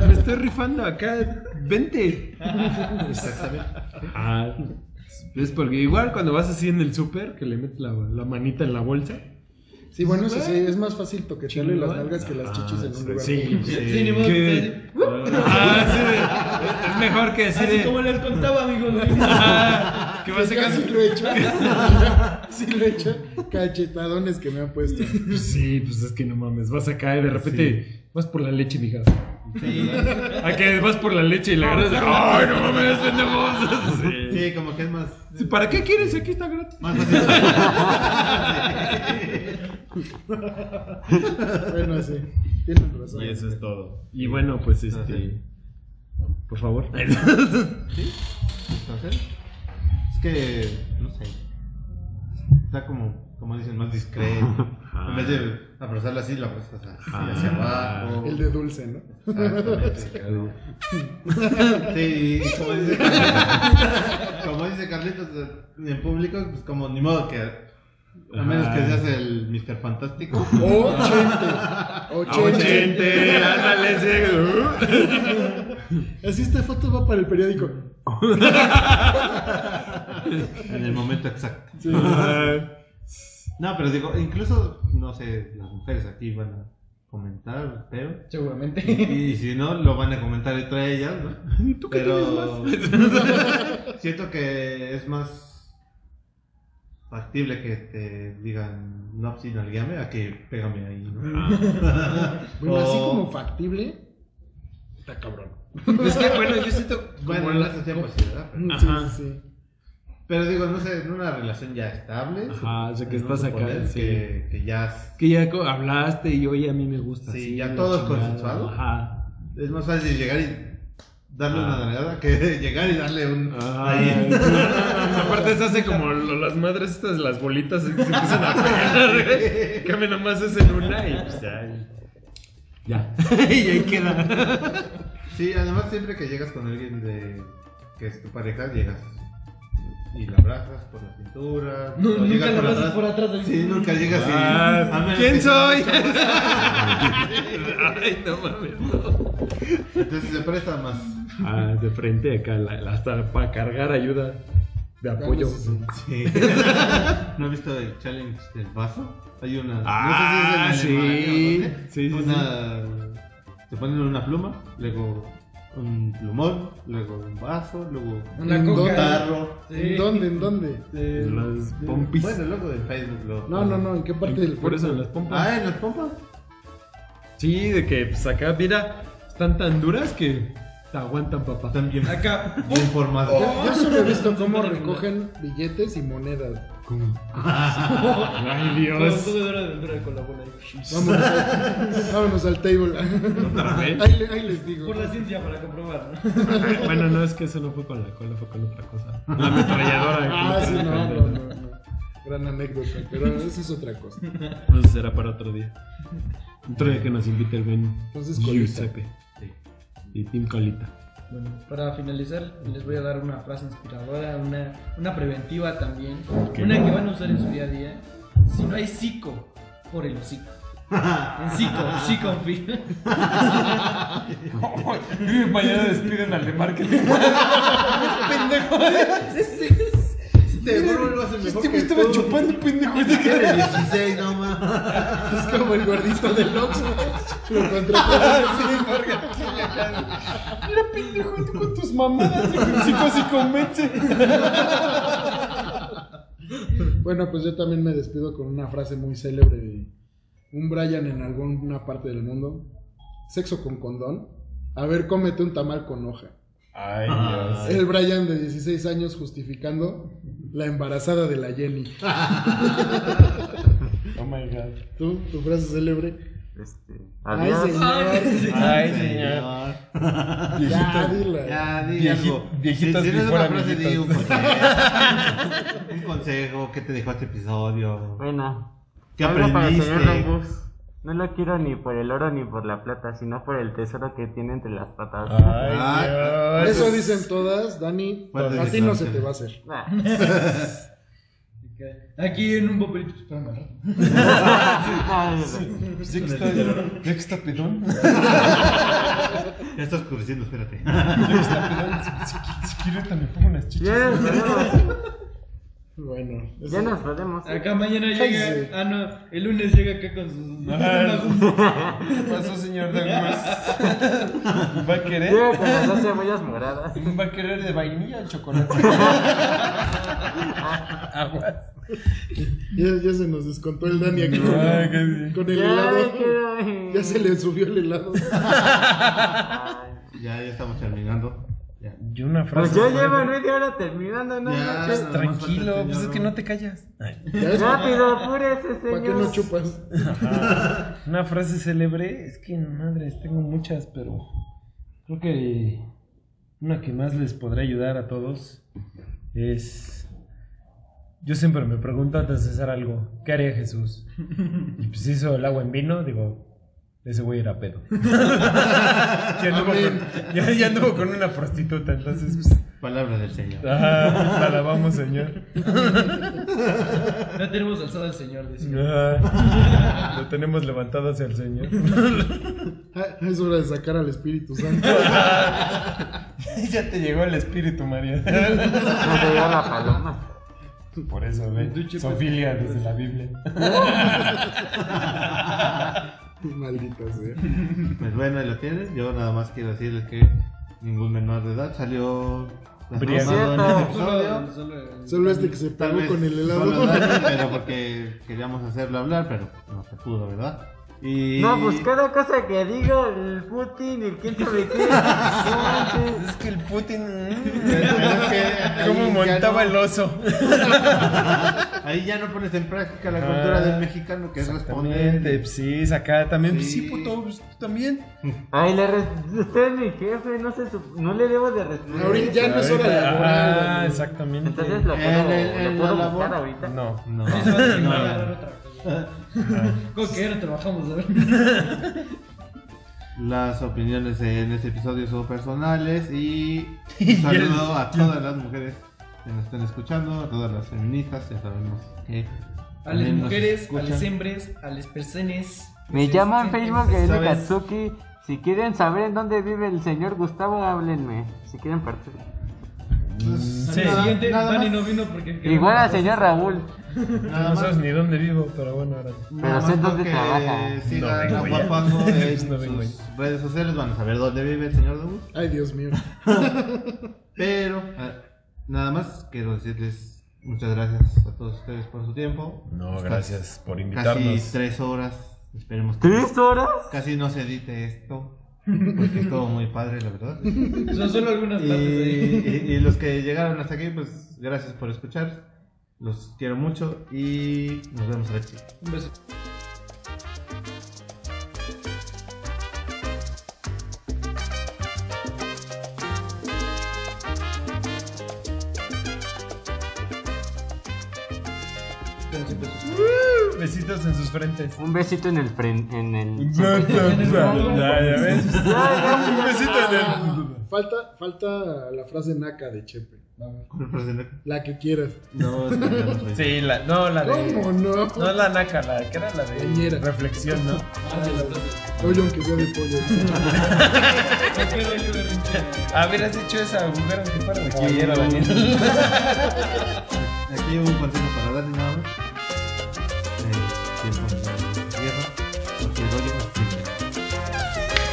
Me estoy rifando acá, vente. Exactamente. Ah, es porque igual cuando vas así en el súper, que le metes la, la manita en la bolsa. Sí, bueno, eso sí, es más fácil toquetearle las nalgas que las chichis en un lugar. Sí, sí. Sí, ni modo que Que- Ah, sí, es mejor que decir Así como les contaba, amigos. Ah, que vas a casi lo he hecho. sí lo he hecho. Cachetadones que me han puesto. Sí, pues es que no mames, vas acá y de repente vas por la leche, mija. Sí. A que vas por la leche y la agarras de. ¡Ay, no mames, pendejos! Sí. Sí, como que es más. ¿Para qué quieres? Aquí está gratis. Más fácil. Bueno, sí. Tienen razón. Y eso es todo. Y bueno, pues este. sí. Por favor. Entonces, es que, no sé. Está como, como dicen, más discreto. En vez de abrazarla así, la abrazas así hacia abajo. El de dulce, ¿no? Exactamente. Sí, y como dice, como dice Carlitos en público, pues como ni modo que a menos que seas el Mr. Fantástico. O chente. O chente. Ochente, ándale, sí. Así esta foto va para el periódico. En el momento exacto. Sí. No, pero digo, incluso, no sé, las mujeres aquí van a comentar, pero. Seguramente. Y, si no, lo van a comentar entre ellas, ¿no? ¿Y tú qué Pero siento que es más factible que te digan no, sin nalgueame a que pégame ahí, ¿no? Bueno, así O- como factible. Está cabrón. Es que bueno, yo siento. Bueno, como en la- esos tiempos sí, ¿verdad? Pero, Ajá. Sí, sí. pero digo, no sé, en una relación ya estable. Ajá, o sea, que no estás acá, sí. Que, que ya Que ya hablaste y oye, a mí me gusta. Sí, así, ya todo es consensuado. Ajá. es más fácil llegar y darle una nalgada que llegar y darle un. Ah, ahí. Aparte se hace como lo- las madres estas, las bolitas que se empiezan a pegar, güey. Que nada más es en una y pues ya. Ya. y ahí queda. Sí, además siempre que llegas con alguien de que es tu pareja, llegas y la abrazas por la cintura. No, nunca llegas la por abrazas por atrás del- Sí, nunca llegas y. Ah, ¿Quién soy? Ay, no mames. no. Entonces se presta más. Ah, de frente acá, la, la- hasta para cargar ayuda de apoyo. Sí. ¿No has visto el challenge del vaso? Hay una. Ah, no sé si es en Alemania sí. Sí, sí, Una. Te ponen una pluma, luego un plumón, luego un vaso, luego Una ¿En coca. un tarro. ¿En dónde? ¿En dónde? Eh, Las pompis. Bueno, luego de Facebook. Lo No, no, no. ¿En qué parte del Por eso en las pompas. Ah, en las pompas. Sí, de que pues acá, mira, están tan duras que te aguantan, papá. También Acá. bien formadas. Yo, yo solo he visto cómo recogen billetes y monedas. Ay, Con Dios. Vámonos, al, vámonos al table. Ahí, le- ahí les digo. Por la ciencia para comprobar, ¿no? Bueno, no, es que eso no fue con la cola, fue con otra cosa. La ametralladora. Ah, sí, no, no, no, no. Gran anécdota, pero eso es otra cosa. Eso será para otro día. Otro día que nos invite el Ben Entonces, colita. Y Team Colita. Bueno, para finalizar, les voy a dar una frase inspiradora, una, una preventiva también, una que van a usar en su día a día. Si no hay psico, por el hocico. En psico, sí confío. Mañana despiden al de marketing. Este güey lo hace mejor Este que güey estaba tú. chupando, pendejo. Tiene 16, no más. Es como el gordito del Oxxo. Lo contrataron Mira, pendejo, tú con tus mamadas. Si casi convence. Bueno, pues yo también me despido con una frase muy célebre de un Brian en alguna parte del mundo. Sexo con condón. A ver, cómete un tamal con hoja. Ay, Dios. El Brian de 16 años justificando la embarazada de la Jenny. Oh my god. ¿Tú? ¿Tu frase célebre? Este, Ay, adiós. señor. Ay, señor. Ya, dila. Ya, di algo. viejitos si, si una frase, di un consejo. un consejo, ¿qué te dejó este episodio? Bueno, ¿Qué algo para el señor aprendiste? Rambus. No lo quiero ni por el oro ni por la plata, sino por el tesoro que tiene entre las patas. Ah, Dios. Eso dicen todas, Dani. A ti no se te va a hacer. Nah. Aquí en un papelito. Nah, Ya que está, ya que está pedón. Ya está oscureciendo, espérate. Ya que está pedón. Si, si, si quiere, también pongo unas chichas. Podemos. Bueno, eso- Ya nos podemos. Acá mañana llega. Ah, no. El lunes llega acá con sus. ¿Qué pasó, señor Douglas? ¿Va a querer? Llega con las dos cebollas moradas. ¿Va a querer de vainilla o chocolate? Aguas. ya, ya se nos descontó el Dani aquí con, Ah, el Ya, helado. Ya se le subió el helado. Ay. Ya, ya estamos terminando. Ya. Y una Pues ya llevan media hora terminando, ¿no? Ya, no. Tranquilo, pues es que no te callas. Rápido, apúrese, ¿Para qué no señor. chupas? Una frase célebre, es que madres, tengo muchas, pero creo que una que más les podrá ayudar a todos es... Yo siempre me pregunto antes de hacer algo, ¿qué haría Jesús? Y pues hizo el agua en vino, digo, ese güey era pedo. ya, anduvo con, ya, ya anduvo con una prostituta, entonces... Pues, Palabra del Señor. ah, alabamos, Señor. Ya tenemos alzada al Señor. dice. Ah, lo tenemos levantado hacia el Señor. Ah, Es hora de sacar al Espíritu Santo. ya te llegó el espíritu, María. No te dio la paloma. Por eso, ve. Sofilia desde la Biblia. Maldita sea. Pues bueno, ahí lo tienes. Yo nada más quiero decirles que ningún menor de edad salió lastimado en este episodio. Solo, solo, Solo este que se pegó con el helado. solo Dani, pero porque queríamos hacerlo hablar, pero no se pudo, ¿verdad? Y... No, pues cada cosa que diga el Putin y el quién sabe qué. Es que el Putin. Ahí ¿Cómo montaba no- el oso? Ahí ya no pones en práctica la cultura Ah, del mexicano que es pues sí, acá también. pues Sí. Sí, puto, pues tú también. Ay, le res- usted es mi jefe, no, se sup- no le debo de responder. Ahorita ya no es hora laboral. Ah, exactamente. Entonces lo puedo, el- en lo puedo la buscar labor- ahorita. No, no. tener que. ¿Con qué no trabajamos? A ver. Las opiniones en este episodio son personales y un saludo a todas las mujeres que nos están escuchando, a todas las feministas, ya sabemos que A las mujeres, a las hembres, a las personas. Me llama en Facebook el ¿Sabes? Katsuki. Si quieren saber en dónde vive el señor Gustavo, háblenme. Si quieren participar. Sí. Al siguiente, nada Dani más. no vino porque. Igual al señor Raúl. Nada No sabes ni dónde vivo, pero bueno, ahora. Pero nada sé dónde que trabaja. sigan No a. Guapango en No vengo sus redes sociales, van a saber dónde vive el señor Debus. Ay, Dios mío. Pero nada más quiero decirles muchas gracias a todos ustedes por su tiempo. No, gracias por Casi invitarnos. tres horas. Esperemos que ¿Tres horas? casi no se edite esto. Porque estuvo muy padre, la verdad. Son solo algunas Y, partes ahí. y- y los que llegaron hasta aquí, pues gracias por escuchar. Los quiero mucho y nos vemos a la. Un beso. Besitos en sus frentes. Un besito en el frente. En el. Ya, ya ves. Un besito en el. Falta, falta la frase naca de Chepe. La que quieras. No, es que ya no soy. Sí, la, no, la de. ¿Cómo no? No la naca, la que era la de Leñera. reflexión, ¿no? Ah. Oye, aunque sea de pollo. Dicho esa mujer aunque fuera de caballero, Daniel. Aquí un consejo para darle nada más.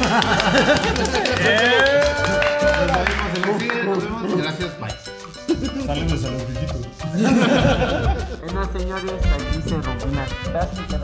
Nos vemos en el nos vemos. Gracias, bye. Saludos a los viejitos. Bueno, señores, aquí se rompió una clásica.